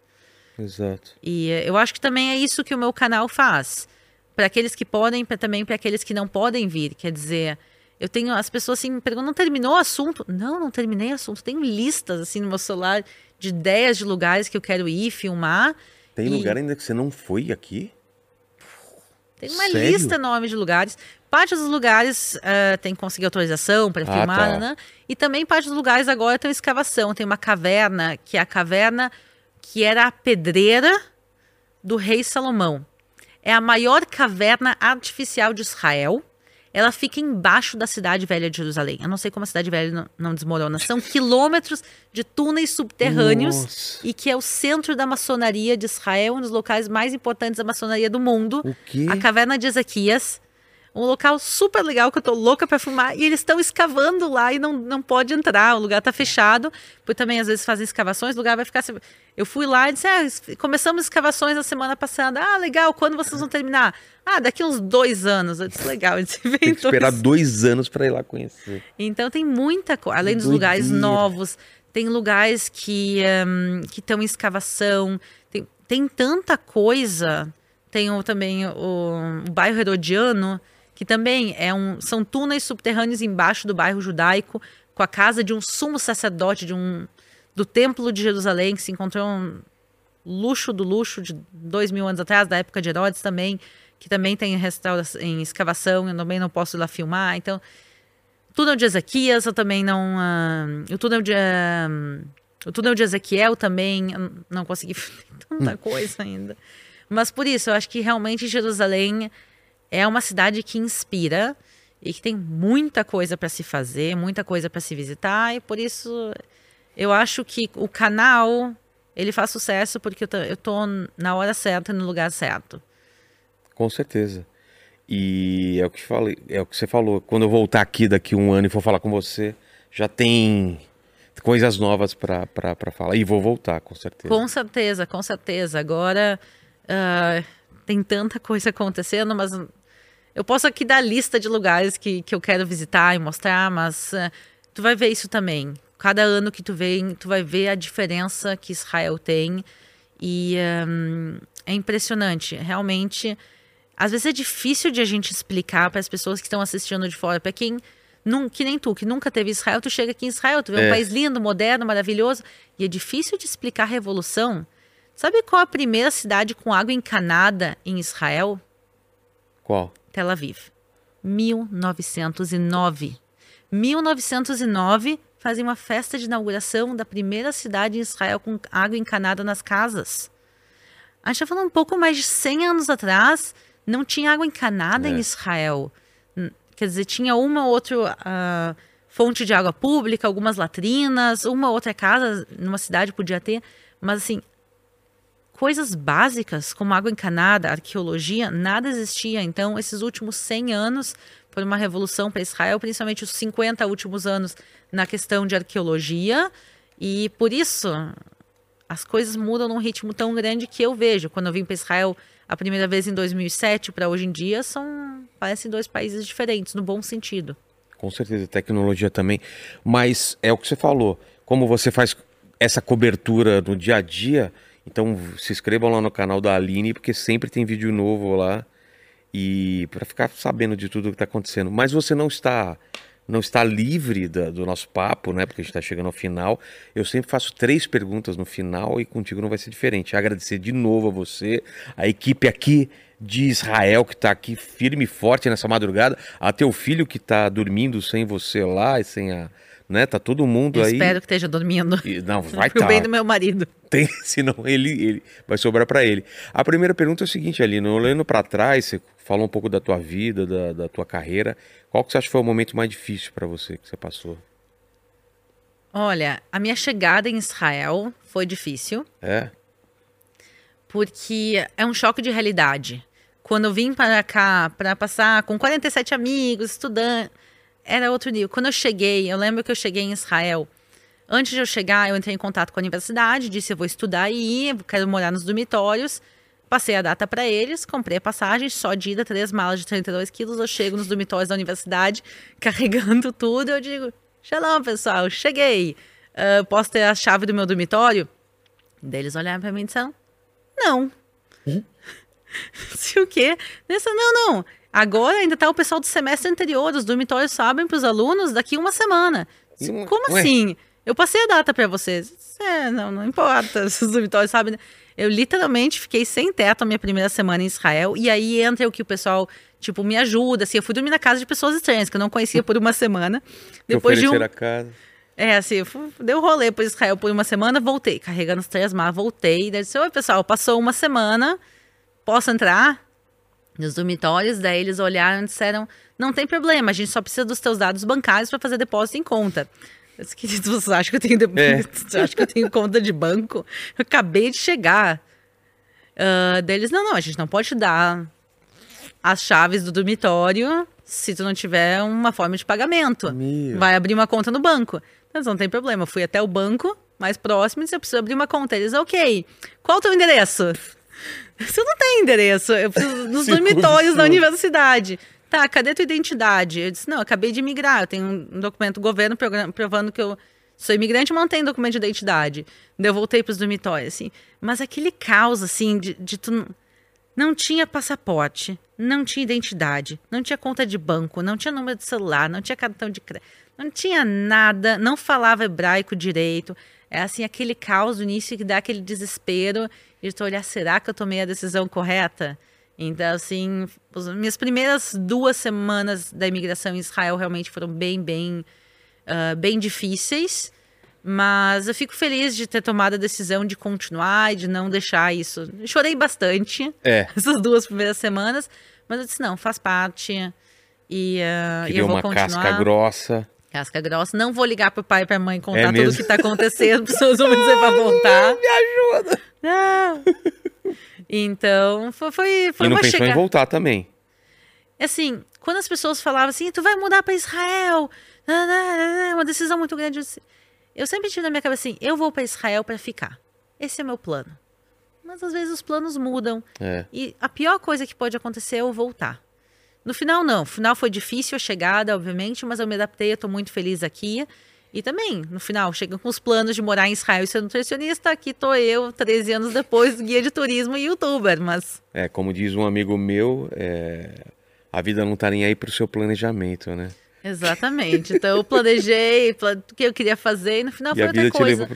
Exato. E eh, eu acho que também é isso que o meu canal faz. Para aqueles que podem, pra, também para aqueles que não podem vir. Quer dizer, eu tenho as pessoas assim me perguntam, não terminou o assunto? Não, não terminei o assunto. Tenho listas assim no meu celular de ideias de lugares que eu quero ir, filmar. Tem E- lugar ainda que você não foi aqui? Tem uma Sério? lista enorme de lugares. Parte dos lugares eh, tem que conseguir autorização para Ah, filmar, tá. né? E também parte dos lugares agora tem escavação. Tem uma caverna, que é a caverna que era a pedreira do rei Salomão. É a maior caverna artificial de Israel. Ela fica embaixo da cidade velha de Jerusalém. Eu não sei como a cidade velha não, não desmorona. São quilômetros de túneis subterrâneos Nossa. e que é o centro da maçonaria de Israel, um dos locais mais importantes da maçonaria do mundo. A Caverna de Ezequias. Um local super legal que eu tô louca para filmar. E eles estão escavando lá e não, não pode entrar. O lugar tá fechado. Porque também às vezes fazem escavações, o lugar vai ficar. assim- Eu fui lá e disse: ah, começamos escavações na semana passada. Ah, legal, quando vocês vão terminar? Ah, daqui uns dois anos. Eu disse, legal, a gente se vê em Tem que esperar dois dois anos pra ir lá conhecer. então tem muita coisa, além dos lugares novos, tem lugares que que estão em escavação, tem, tem tanta coisa. Tem o- também o, o bairro Herodiano, que também é um, são túneis subterrâneos embaixo do bairro judaico, com a casa de um sumo sacerdote de um, do templo de Jerusalém, que se encontrou um luxo do luxo de dois mil anos atrás, da época de Herodes também, que também tem restauração, em escavação, eu também não posso ir lá filmar, então túnel de Ezequias, eu também não. ah, o túnel de. ah, o túnel de Ezequiel também, não consegui. Tanta coisa ainda. Mas por isso, eu acho que realmente Jerusalém é uma cidade que inspira e que tem muita coisa para se fazer, muita coisa para se visitar, e por isso eu acho que o canal ele faz sucesso porque eu tô na hora certa, no lugar certo. Com certeza. E é o que falei, é o que você falou. Quando eu voltar aqui daqui um ano e for falar com você, já tem coisas novas para falar. E vou voltar, com certeza. Com certeza, com certeza. Agora uh, tem tanta coisa acontecendo, mas eu posso aqui dar lista de lugares que, que eu quero visitar e mostrar, mas uh, tu vai ver isso também. Cada ano que tu vem, tu vai ver a diferença que Israel tem. E um, é impressionante. Realmente, às vezes é difícil de a gente explicar para as pessoas que estão assistindo de fora, para quem Num, que nem tu, que nunca teve Israel, tu chega aqui em Israel, tu vê é. um país lindo, moderno, maravilhoso, e é difícil de explicar a revolução. Sabe qual a primeira cidade com água encanada em Israel? Qual? Tel Aviv. 1909. 1909 fazem uma festa de inauguração da primeira cidade em Israel com água encanada nas casas. A gente está falando um pouco mais de 100 anos atrás, não tinha água encanada é. em Israel. Quer dizer, tinha uma ou outra uh, fonte de água pública, algumas latrinas, uma outra casa numa cidade podia ter, mas assim, coisas básicas como água encanada, arqueologia, nada existia. Então, esses últimos 100 anos foi uma revolução para Israel, principalmente os 50 últimos anos na questão de arqueologia, e por isso as coisas mudam num ritmo tão grande que eu vejo. Quando eu vim para Israel a primeira vez em 2007 para hoje em dia são parecem dois países diferentes no bom sentido. Com certeza, tecnologia também, mas é o que você falou. Como você faz essa cobertura no dia a dia, então se inscrevam lá no canal da Aline porque sempre tem vídeo novo lá e para ficar sabendo de tudo que está acontecendo. Mas você não está não está livre da, do nosso papo, né? Porque a gente está chegando ao final. Eu sempre faço três perguntas no final e contigo não vai ser diferente. Agradecer de novo a você, a equipe aqui de Israel que está aqui firme e forte nessa madrugada, a teu filho que está dormindo sem você lá e sem a, né? Tá todo mundo Eu aí. Espero que esteja dormindo. E, não, vai estar. Tá. bem do meu marido. Tem, senão ele, ele vai sobrar para ele. A primeira pergunta é o seguinte, Aline, olhando para trás, você falou um pouco da tua vida, da, da tua carreira. Qual que você acha que foi o momento mais difícil para você que você passou? Olha, a minha chegada em Israel foi difícil. É. Porque é um choque de realidade. Quando eu vim para cá para passar com 47 amigos, estudando, era outro nível. Quando eu cheguei, eu lembro que eu cheguei em Israel. Antes de eu chegar, eu entrei em contato com a universidade, disse eu vou estudar aí, quero morar nos dormitórios. Passei a data para eles, comprei a passagem, só de ida, três malas de 32 quilos. Eu chego nos dormitórios da universidade, carregando tudo. Eu digo: Shalom, pessoal, cheguei. Uh, posso ter a chave do meu dormitório? Daí eles olharam para mim e disseram: Não. Hum? Se o quê? Nessa, não, não. Agora ainda tá o pessoal do semestre anterior. Os dormitórios sabem para os alunos daqui uma semana. Como Ué? assim? Eu passei a data para vocês. É, não, não importa. Os dormitórios sabem. Eu literalmente fiquei sem teto a minha primeira semana em Israel. E aí entra o que o pessoal, tipo, me ajuda. Assim, eu fui dormir na casa de pessoas estranhas, que eu não conhecia por uma semana. Depois de um... a casa. É, assim, deu rolê por Israel por uma semana, voltei, carregando os três malas, voltei. Daí disse, oi, pessoal, passou uma semana, posso entrar? Nos dormitórios, daí eles olharam e disseram, não tem problema, a gente só precisa dos teus dados bancários para fazer depósito em conta. Meus queridos, vocês acham que eu tenho, é. acha que eu tenho conta de banco? Eu acabei de chegar. Uh, deles, não, não, a gente não pode te dar as chaves do dormitório se tu não tiver uma forma de pagamento. Meu. Vai abrir uma conta no banco. Mas não tem problema. Eu fui até o banco mais próximo e disse, eu preciso abrir uma conta. Eles, ok. Qual o teu endereço? Você não tem endereço. Eu preciso nos dormitórios da universidade. Tá, cadê tua identidade? Eu disse, não, eu acabei de migrar, eu tenho um documento do governo provando que eu sou imigrante, mas não tenho documento de identidade. Daí eu voltei para os dormitórios, assim. Mas aquele caos, assim, de, de tu... Não tinha passaporte, não tinha identidade, não tinha conta de banco, não tinha número de celular, não tinha cartão de crédito, não tinha nada, não falava hebraico direito. É assim, aquele caos do início que dá aquele desespero de tu olhar, será que eu tomei a decisão correta? Então, assim, as minhas primeiras duas semanas da imigração em Israel realmente foram bem, bem, uh, bem difíceis. Mas eu fico feliz de ter tomado a decisão de continuar e de não deixar isso. Eu chorei bastante é. essas duas primeiras semanas, mas eu disse: não, faz parte. E, uh, e eu vou uma continuar. casca grossa. Casca grossa. Não vou ligar pro pai e pra mãe contar é tudo o que tá acontecendo. As pessoas vão me dizer pra voltar. Me ajuda! Não! Então, foi, foi, foi e não uma pensou chega... em voltar também. Assim, quando as pessoas falavam assim, tu vai mudar para Israel, é uma decisão muito grande. Eu sempre tive na minha cabeça assim, eu vou para Israel para ficar. Esse é meu plano. Mas às vezes os planos mudam. É. E a pior coisa que pode acontecer é eu voltar. No final, não. No final foi difícil a chegada, obviamente, mas eu me adaptei, eu tô muito feliz aqui. E também, no final, chegam com os planos de morar em Israel e ser nutricionista. Aqui tô eu, 13 anos depois, guia de turismo e youtuber, mas... É, como diz um amigo meu, é, a vida não tá nem aí pro seu planejamento, né? Exatamente. Então eu planejei o que eu queria fazer e no final e foi outra coisa.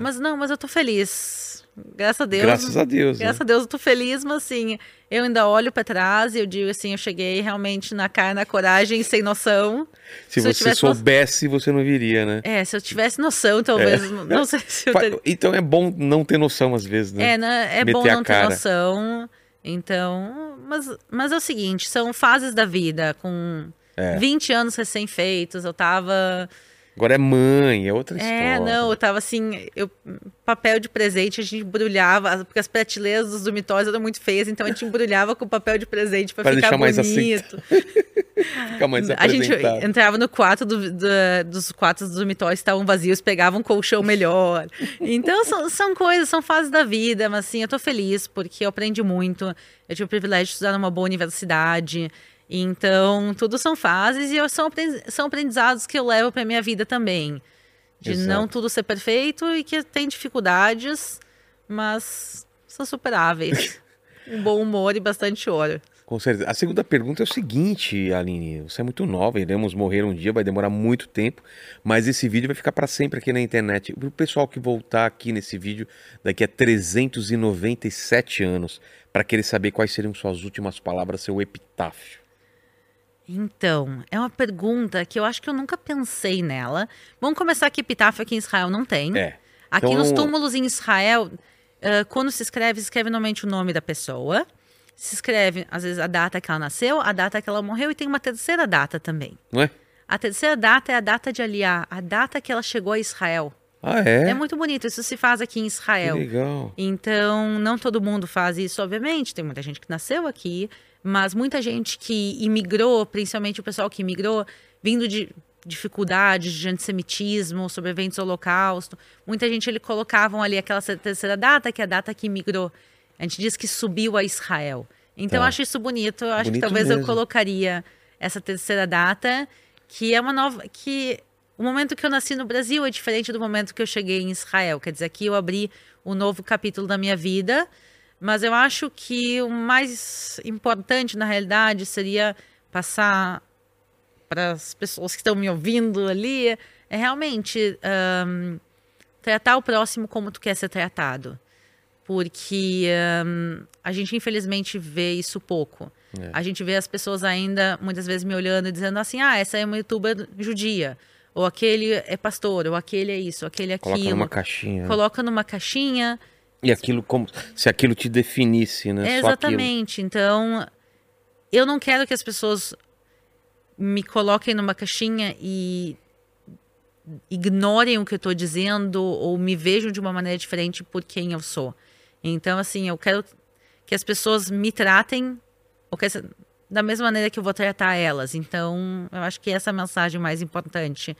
Mas não, mas eu tô feliz. Graças a Deus. Graças a Deus. Graças né? a Deus eu tô feliz, mas assim, eu ainda olho pra trás e eu digo assim, eu cheguei realmente na cara, na coragem, sem noção. Se, se você tivesse soubesse, você não viria, né? É, se eu tivesse noção, talvez, não- não sei se eu teria... Então é bom não ter noção às vezes, né? É, né? é bom Meter a não ter noção. Então, mas, mas é o seguinte, são fases da vida, com É. 20 anos recém-feitos, eu tava... Agora é mãe, é outra história. É, não, eu tava assim, eu, papel de presente a gente embrulhava, porque as prateleiras dos dormitórios eram muito feias, então a gente embrulhava com papel de presente pra Pra ficar mais bonito. Fica mais a gente entrava no quarto do- do- dos quartos dos dormitórios estavam vazios, pegava um colchão melhor. Então são, são coisas, são fases da vida, mas assim, eu tô feliz porque eu aprendi muito. Eu tive o privilégio de estudar numa boa universidade. Então, tudo são fases e são, são aprendizados que eu levo pra minha vida também. De não Exato. tudo ser perfeito e que tem dificuldades, mas são superáveis. um bom humor e bastante choro. Com certeza. A segunda pergunta é o seguinte, Aline. Você é muito nova, iremos morrer um dia, vai demorar muito tempo, mas esse vídeo vai ficar para sempre aqui na internet. O pessoal que voltar aqui nesse vídeo daqui a 397 anos, para querer saber quais seriam suas últimas palavras, seu epitáfio. Então, é uma pergunta que eu acho que eu nunca pensei nela. Vamos começar que epitáfio aqui em Israel não tem. É. Aqui Então, nos túmulos em Israel, ah, quando se escreve, se escreve normalmente o nome da pessoa. Se escreve, às vezes, a data que ela nasceu, a data que ela morreu, e tem uma terceira data também. Não é? A terceira data é a data de Aliá, a data que ela chegou a Israel. Ah, é? É muito bonito, isso se faz aqui em Que Israel. legal. Então, não todo mundo faz isso, obviamente. Tem muita gente que nasceu aqui, mas muita gente que imigrou, principalmente o pessoal que imigrou, vindo de dificuldades de antissemitismo, sobre eventos do holocausto. Muita gente, ele colocavam ali aquela terceira data, que é a data que imigrou. A gente diz que subiu a Israel. Então, Tá. eu acho isso bonito. Eu acho Bonito que talvez eu mesmo. colocaria essa terceira data, que é uma nova... que o momento que eu nasci no Brasil é diferente do momento que eu cheguei em Israel. Quer dizer, aqui eu abri um novo capítulo da minha vida, mas eu acho que o mais importante, na realidade, seria passar para as pessoas que estão me ouvindo ali, é realmente ahn, tratar o próximo como tu quer ser tratado. Porque ahn, a gente, infelizmente, vê isso pouco. É. A gente vê as pessoas ainda, muitas vezes, me olhando e dizendo assim, ah, essa é uma youtuber judia. Ou aquele é pastor, ou aquele é isso, aquele é aquilo. Coloca numa caixinha. Coloca numa caixinha. E aquilo como se aquilo te definisse, né? É, exatamente. Então, eu não quero que as pessoas me coloquem numa caixinha e ignorem o que eu estou dizendo ou me vejam de uma maneira diferente por quem eu sou. Então, assim, eu quero que as pessoas me tratem da mesma maneira que eu vou tratar elas. Então, eu acho que essa é a mensagem mais importante.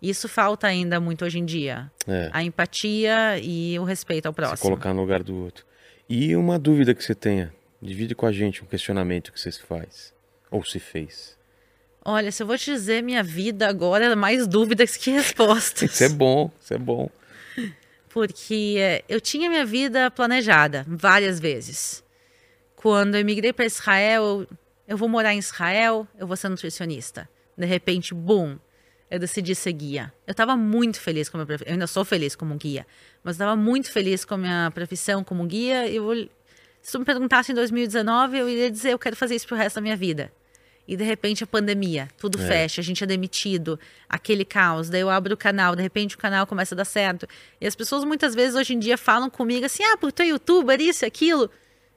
Isso falta ainda muito hoje em dia. É. A empatia e o respeito ao Se próximo. colocar no lugar do outro. E uma dúvida que você tenha, divide com a gente um questionamento que você se faz ou se fez. Olha, se eu vou te dizer minha vida agora, é mais dúvidas que respostas. Isso é bom, isso é bom. Porque eh, eu tinha minha vida planejada várias vezes. Quando eu migrei para Israel, eu, eu vou morar em Israel, eu vou ser nutricionista. De repente, boom, eu decidi ser guia. Eu estava muito feliz com a minha profissão. Eu ainda sou feliz como guia, mas estava muito feliz com a minha profissão como guia. Eu, se tu me perguntasse em 2019, eu iria dizer eu quero fazer isso pro resto da minha vida. E de repente a pandemia, tudo É. fecha, a gente é demitido, aquele caos. Daí eu abro o canal, de repente o canal começa a dar certo. E as pessoas muitas vezes hoje em dia falam comigo assim: ah, porque tu é youtuber, isso, aquilo.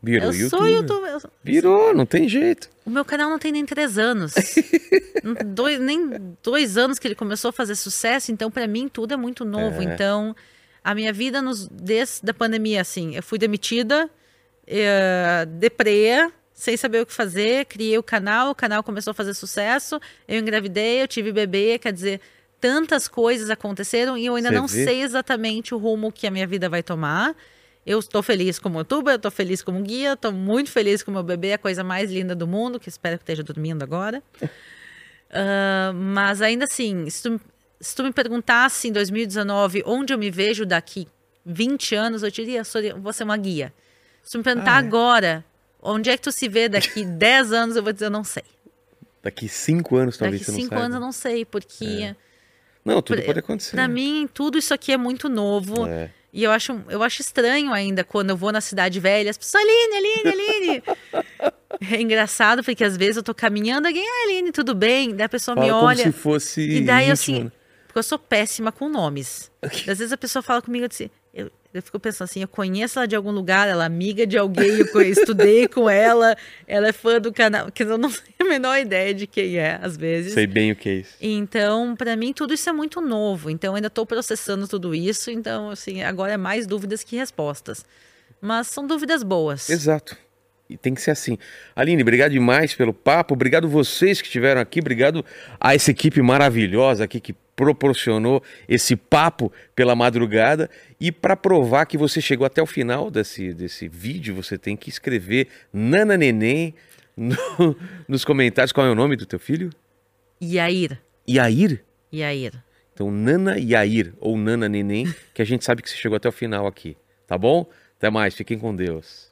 Virou eu sou YouTube. youtuber. eu- Virou, não tem jeito. O meu canal não tem nem três anos. Dois, nem dois anos que ele começou a fazer sucesso, então para mim tudo é muito novo. É. Então, a minha vida nos, desde a pandemia, assim, eu fui demitida, eh, deprê, sem saber o que fazer, criei o canal, o canal começou a fazer sucesso, eu engravidei, eu tive bebê, quer dizer, tantas coisas aconteceram e eu ainda Você não vê? sei exatamente o rumo que a minha vida vai tomar. Eu estou feliz como youtuber, eu estou feliz como guia, estou muito feliz com meu bebê, a coisa mais linda do mundo, que espero que esteja dormindo agora. Ah, mas ainda assim, se tu, se tu me perguntasse em 2019 onde eu me vejo daqui 20 anos, eu diria, sou, vou ser uma guia. Se tu me perguntar Ah, é? agora, onde é que tu se vê daqui 10 anos, eu vou dizer, eu não sei. Daqui cinco anos, talvez daqui você não 5 saiba. anos eu não sei, porque Não, tudo pode acontecer. pra mim tudo isso aqui é muito novo. É. E eu acho, eu acho estranho ainda quando eu vou na cidade velha, as pessoas, Aline, Aline, Aline. é engraçado, porque às vezes eu tô caminhando, alguém, ah, Aline, tudo bem? Daí a pessoa Fala me como olha. se fosse E daí, íntimo, assim? Porque eu sou péssima com nomes. Às vezes a pessoa fala comigo assim, eu, fico pensando assim, eu conheço ela de algum lugar, ela é amiga de alguém, eu estudei com ela, ela é fã do canal, que eu não tenho a menor ideia de quem é, às vezes. Sei bem o que é isso. Então, pra mim, tudo isso é muito novo. Então, eu ainda estou processando tudo isso. Então, assim, agora é mais dúvidas que respostas. Mas são dúvidas boas. Exato. E tem que ser assim. Aline, obrigado demais pelo papo. Obrigado vocês que estiveram aqui. Obrigado a essa equipe maravilhosa aqui que proporcionou esse papo pela madrugada. E para provar que você chegou até o final desse, desse vídeo, você tem que escrever Nana Neném no- nos comentários. Qual é o nome do teu filho? Yair. Yair? Yair. Então, Nana Yair ou Nana Neném, que a gente sabe que você chegou até o final aqui. Tá bom? Até mais. Fiquem com Deus.